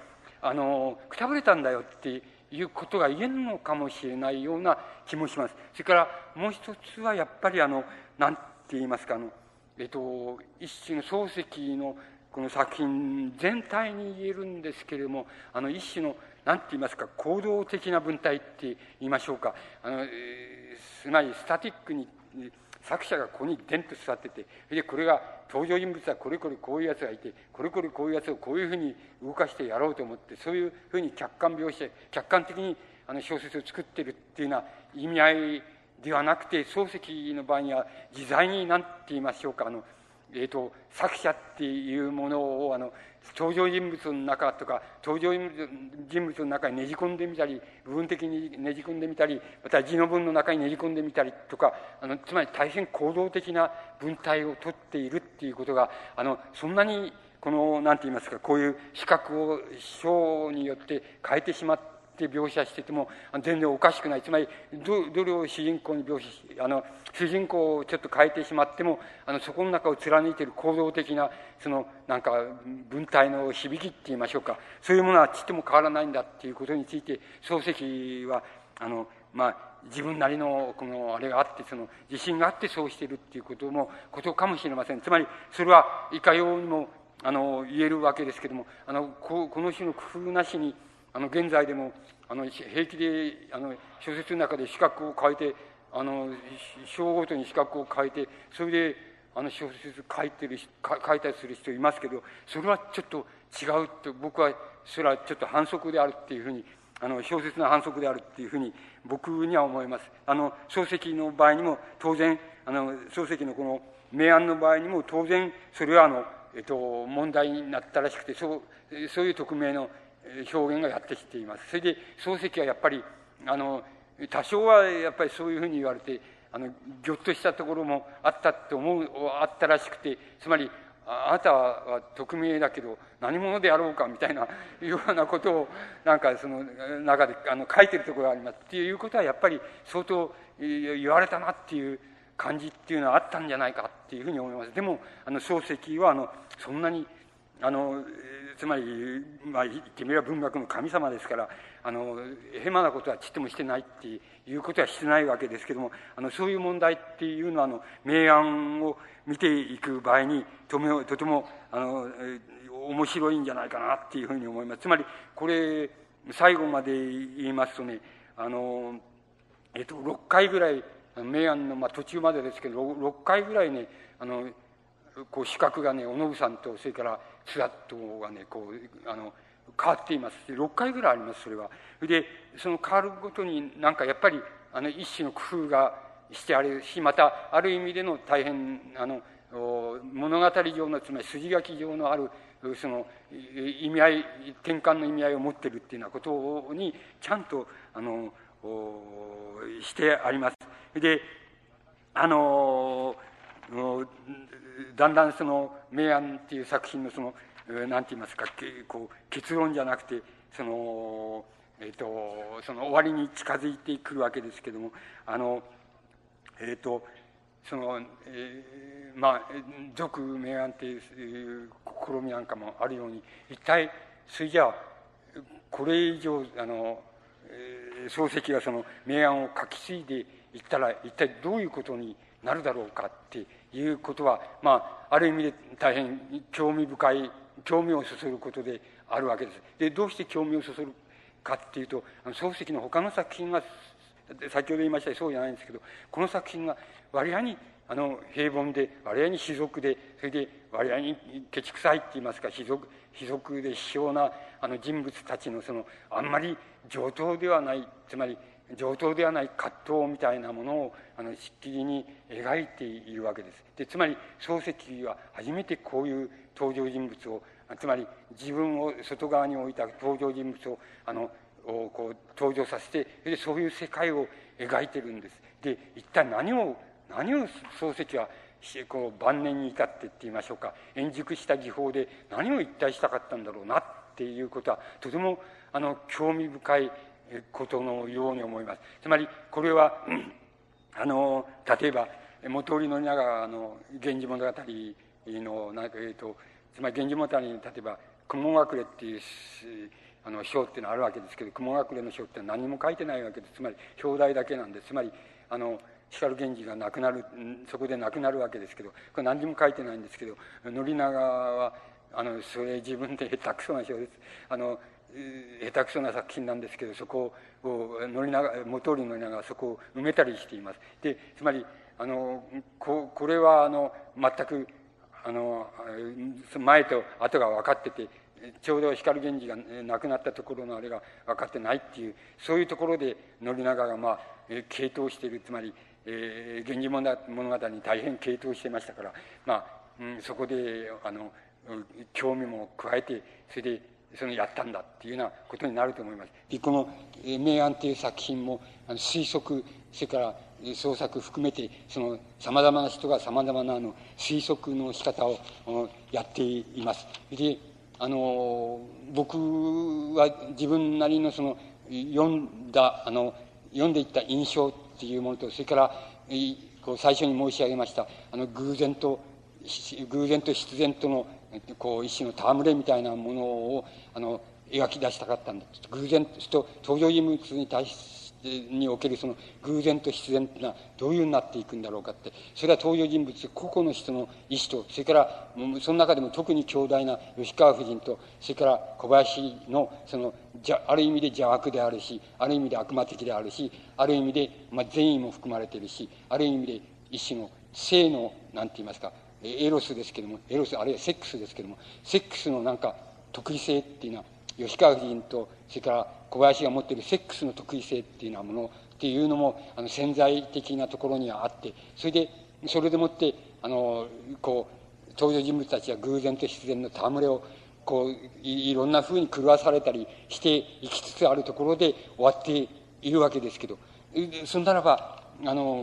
あのくたぶれたんだよっていうことが言えるのかもしれないような気もします。それからもう一つはやっぱりあの何て言いますかあの、えっと、一種の漱石のこの作品全体に言えるんですけれどもあの一種の何て言いますか行動的な文体って言いましょうかあのすなわちスタティックに作者がここにデンと座っててそれでこれが登場人物はこれこれこういうやつがいてこれこれこういうやつをこういうふうに動かしてやろうと思ってそういうふうに客観描写客観的にあの小説を作ってるっていうような意味合いではなくて漱石の場合には自在に何て言いましょうかあの、えーと作者っていうものをあの登場人物の中とか登場人物の中にねじ込んでみたり部分的にねじ込んでみたりまた字の文の中にねじ込んでみたりとかあのつまり大変行動的な文体をとっているっていうことがあのそんなにこのなんて言いますかこういう視覚を章によって変えてしまっって描写してても全然おかしくないつまりどどれを主人公に描写しあの主人公をちょっと変えてしまってもあのそこの中を貫いている構造的なそのなんか文体の響きって言いましょうかそういうものはちっとも変わらないんだっていうことについて漱石はあのまあ自分なりのこのあれがあってその自信があってそうしているっていうこともことかもしれませんつまりそれはいかようにもあの言えるわけですけどもあのここの種の工夫なしにあの現在でもあの平気であの小説の中で資格を変えてあの章ごとに資格を変えてそれであの小説書いてる書いたりする人いますけどそれはちょっと違うと僕はそれはちょっと反則であるっていうふうにあの小説の反則であるっていうふうに僕には思います。あの漱石の場合にも当然あの漱石のこの明暗の場合にも当然それはあの、えっと、問題になったらしくてそうそういう匿名の表現がやってきています。それで漱石はやっぱりあの多少はやっぱりそういうふうに言われてあのぎょっとしたところもあったと思うあったらしくてつまりあなたは匿名だけど何者であろうかみたいな ようなことをなんかその中であの書いてるところがありますっていうことはやっぱり相当言われたなっていう感じっていうのはあったんじゃないかっていうふうに思いますでもあの漱石はあのそんなにあのつまり、まあ、言ってみれば文学の神様ですからあのヘマなことはちっともしてないっていうことはしてないわけですけどもあのそういう問題っていうのはあの明暗を見ていく場合にとてもとてもあの面白いんじゃないかなっていうふうに思います。つまりこれ最後まで言いますとねあの、えっと、6回ぐらい明暗の、まあ、途中までですけど 6, 回ぐらいねあのこう四角がねおのぶさんとそれからスラットがねこうあの変わっています6回ぐらいありますそれは。でその変わるごとになんかやっぱりあの一種の工夫がしてあるしまたある意味での大変あの物語上のつまり筋書き上のあるその意味合い転換の意味合いを持ってるっていうようなことにちゃんとあのしてあります。であのだんだんその「明暗」っていう作品のその何て言いますかこう結論じゃなくてそのえっ、ー、とその終わりに近づいてくるわけですけどもあのえっ、ー、とその、えー、まあ俗明暗っていう試みなんかもあるように一体それじゃあこれ以上あの、えー、漱石がその明暗を書き継いでいったら一体どういうことになるだろうかっていうことは、まあ、ある意味で大変興味深い興味をそそることであるわけです。でどうして興味をそそるかっていうとあの漱石の他の作品が先ほど言いましたようそうじゃないんですけどこの作品が割合にあの平凡で割合に卑俗でそれで割合にケチくさいって言いますか卑俗卑俗で卑怯なあの人物たちのそのあんまり上等ではないつまり上等ではない葛藤みたいなものをあのしっきりに描いているわけです。でつまり漱石は初めてこういう登場人物をつまり自分を外側に置いた登場人物をあのこう登場させてでそういう世界を描いてるんです。で一体何を何を漱石はこう晩年に至ってって言いましょうか円熟した技法で何を一体したかったんだろうなっていうことはとてもあの興味深いことのように思います。つまりこれは、あの例えば元織宣長の「源氏物語」のなんか、えーと、つまり「源氏物語」に例えば「雲隠れ」っていうあの章っていうのはあるわけですけど雲隠れの章って何も書いてないわけです。つまり表題だけなんでつまりあの光源氏が亡くなるそこで亡くなるわけですけどこれ何にも書いてないんですけど宣長はあのそれ自分で下手くそな章です。あの下手くそな作品なんですけどそこを乗りながら元織乗りながらそこを埋めたりしています。でつまりあのここれはあの全くあの前と後が分かっててちょうど光源氏が亡くなったところのあれが分かってないっていうそういうところで宣長がまあ傾倒している。つまり「え、源氏物語」に大変傾倒してましたからまあ、うん、そこであの興味も加えてそれでそのやったんだっていうようなことになると思います。でこの「明暗」という作品もあの推測それから創作含めてそのさまざまな人がさまざまなあの推測の仕方をやっています。であの僕は自分なりのその読んだあの読んでいった印象っていうものとそれからこう最初に申し上げましたあの偶然と偶然と必然とのこう一種の戯れみたいなものをあの描き出したかったんだ。偶然と登場人物に対してにおけるその偶然と必然というのはどういうふうになっていくんだろうかって。それは登場人物個々の人の意思とそれからその中でも特に強大な吉川夫人とそれから小林のそのじゃある意味で邪悪であるしある意味で悪魔的であるしある意味で、まあ、善意も含まれてるしある意味で一種の性の何て言いますかエロスですけどもエロスあるいはセックスですけどもセックスのなんか特異性っていうのは吉川夫人とそれから小林が持っているセックスの特異性っていうようなものっていうのもあの潜在的なところにはあってそれでそれでもってあのこう登場人物たちは偶然と必然の戯れをこういろんなふうに狂わされたりしていきつつあるところで終わっているわけですけどそんならばあの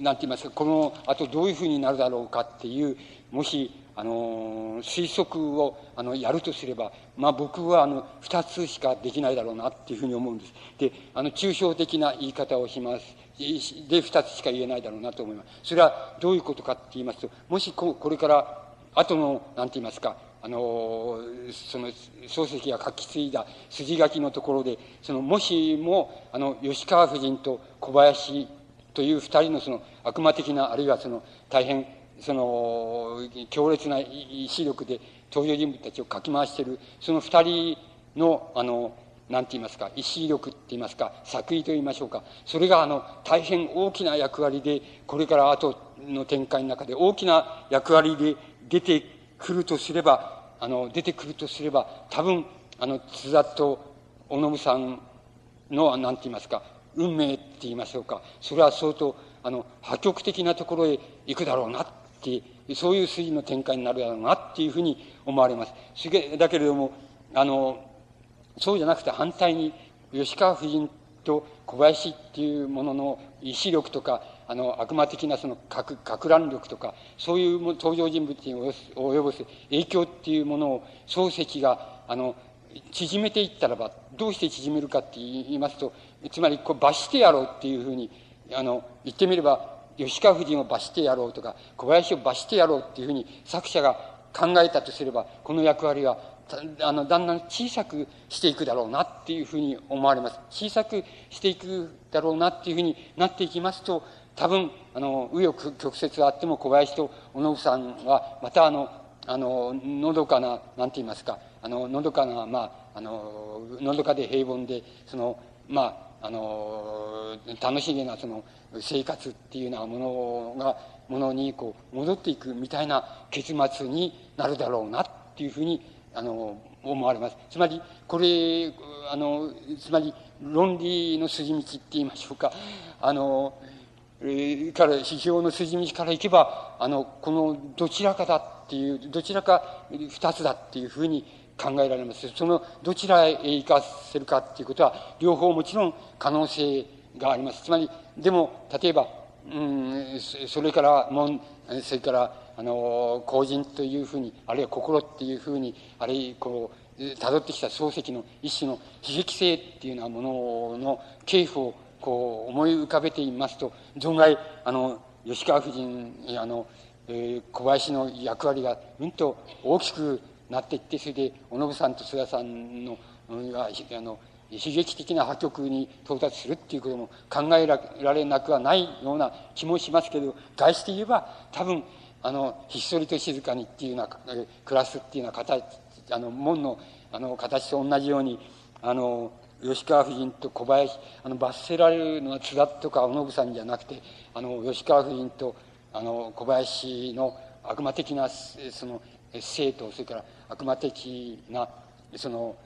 なんて言いますかこのあとどういうふうになるだろうかっていうもしあの推測をあのやるとすれば、まあ、僕はあの2つしかできないだろうなっていうふうに思うんです。であの抽象的な言い方をします。で2つしか言えないだろうなと思います。それはどういうことかって言いますともしここれから後の何て言いますかあのその漱石が書き継いだ筋書きのところでそのもしもあの吉川夫人と小林という二人のその悪魔的なあるいはその大変その強烈な意志力で登場人物たちをかき回しているその二人のあの何て言いますか意志力って言いますか作為と言いましょうか。それがあの大変大きな役割でこれから後の展開の中で大きな役割で出てくるとすればあの出てくるとすれば多分あの津田と小信さんの何て言いますか運命って言いましょうかそれは相当あの破局的なところへ行くだろうなってそういう筋の展開になるだろうなっていうふうに思われます。だけれどもあのそうじゃなくて反対に吉川夫人と小林っていうものの意志力とかあの悪魔的なそのか乱力とかそういう登場人物に及ぼす影響っていうものを漱石があの縮めていったらばどうして縮めるかって言いますとつまりこう罰してやろうっていうふうにあの言ってみれば吉川夫人を罰してやろうとか小林を罰してやろうっていうふうに作者が考えたとすればこの役割はあのだんだん小さくしていくだろうなっていうふうに思われます。小さくしていくだろうなっていうふうになっていきますと多分あの紆余曲折あっても小林と小野さんはまたあのあののどかななんて言いますかあののどかなまああののどかで平凡でそのまああの楽しげなその生活っていうようなものがものにこう戻っていくみたいな結末になるだろうなっていうふうにあの思われます。つまりこれあのつまり論理の筋道って言いましょうか。あのから批評の筋道からいけばあのこのどちらかだっていうどちらか二つだっていうふうに考えられます。そのどちらへ行かせるかっていうことは両方もちろん可能性があります。つまりでも例えばうんそれからもそれからあの公人というふうにあるいは心っていうふうにあるいはこう辿ってきた漱石の一種の悲劇性っていうようなものの系譜をこう思い浮かべていますと存外あの吉川夫人あの、えー、小林の役割がうんと大きくなっていってそれで小信さんと須田さんのがあの悲劇的な破局に到達するっていうことも考えられなくはないような気もしますけど題して言えば多分あのひっそりと静かにっていうような暮らすっていうような形あの門のあの形と同じようにあの吉川夫人と小林あの罰せられるのは津田とか小信さんじゃなくてあの吉川夫人とあの小林の悪魔的なその生とそれから悪魔的なその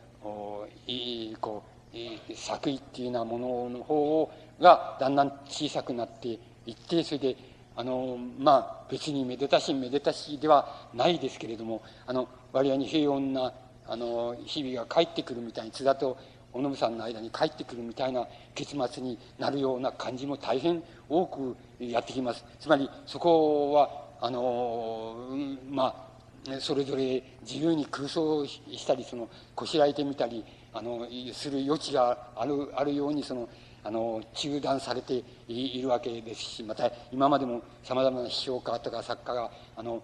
いこう作為っていうようなものの方がだんだん小さくなっていってそれであのまあ別にめでたしめでたしではないですけれどもあの割合に平穏なあの日々が帰ってくるみたいに津田と小信さんの間に帰ってくるみたいな結末になるような感じも大変多くやってきます。つまりそこはあのまあそれぞれ自由に空想したりそのこしらえてみたりあのする余地があるあるようにそのあの中断されているわけですしまた今までもさまざまな批評家とか作家があの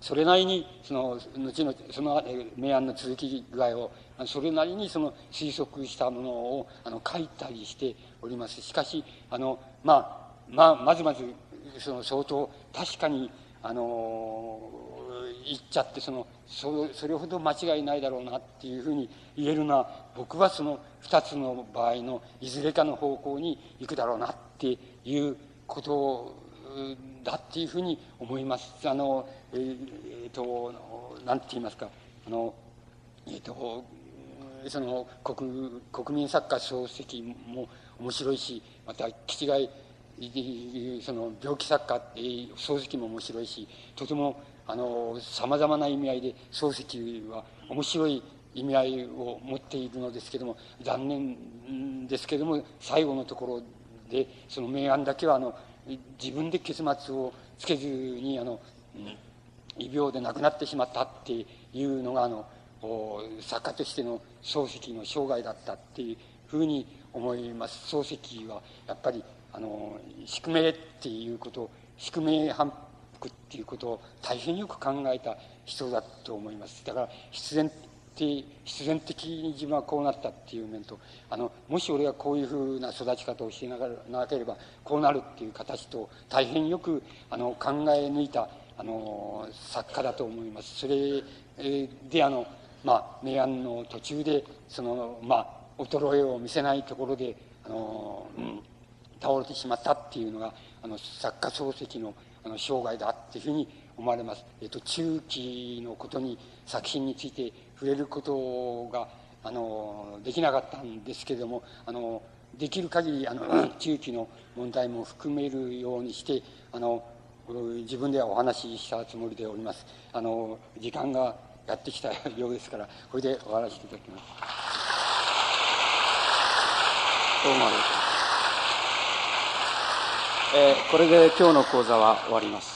それなりにその後のその明暗の続き具合をそれなりにその推測したものをあの書いたりしております。しかしあの、まあまあ、まずまずその相当確かにあの言っちゃってそのそそれほど間違いないだろうなっていうふうに言えるのは僕はその2つの場合のいずれかの方向に行くだろうなっていうことだっていうふうに思います。あのえー、えー、となんて言いますかあのえっ、ー、とその国国民作家漱石も面白いしまた気違いその病気作家って漱石も面白いしとてもさまざまな意味合いで漱石は面白い意味合いを持っているのですけども残念ですけども最後のところでその明暗だけはあの自分で結末をつけずにあの、異病で亡くなってしまったっていうのがあの作家としての漱石の生涯だったっていうふうに思います。漱石はやっぱりあの宿命っていうこと宿命反復っていうことを大変よく考えた人だと思います。だから必然的必然的に自分はこうなったっていう面とあのもし俺がこういうふうな育ち方をしてなければこうなるっていう形と大変よくあの考え抜いたあの作家だと思います。それであのまあ明暗の途中でそのまあ衰えを見せないところであの、うん、倒れてしまったっていうのがあの作家漱石のあの生涯だっていうふうに思われます、えっと、中期のことに作品について触れることがあのできなかったんですけれどもあのできる限りあの 中期の問題も含めるようにしてあの自分ではお話ししたつもりでおります。あの時間がやってきたようですからこれで終わらせていただきます。どうもありがとうございます、えー、これで今日の講座は終わります。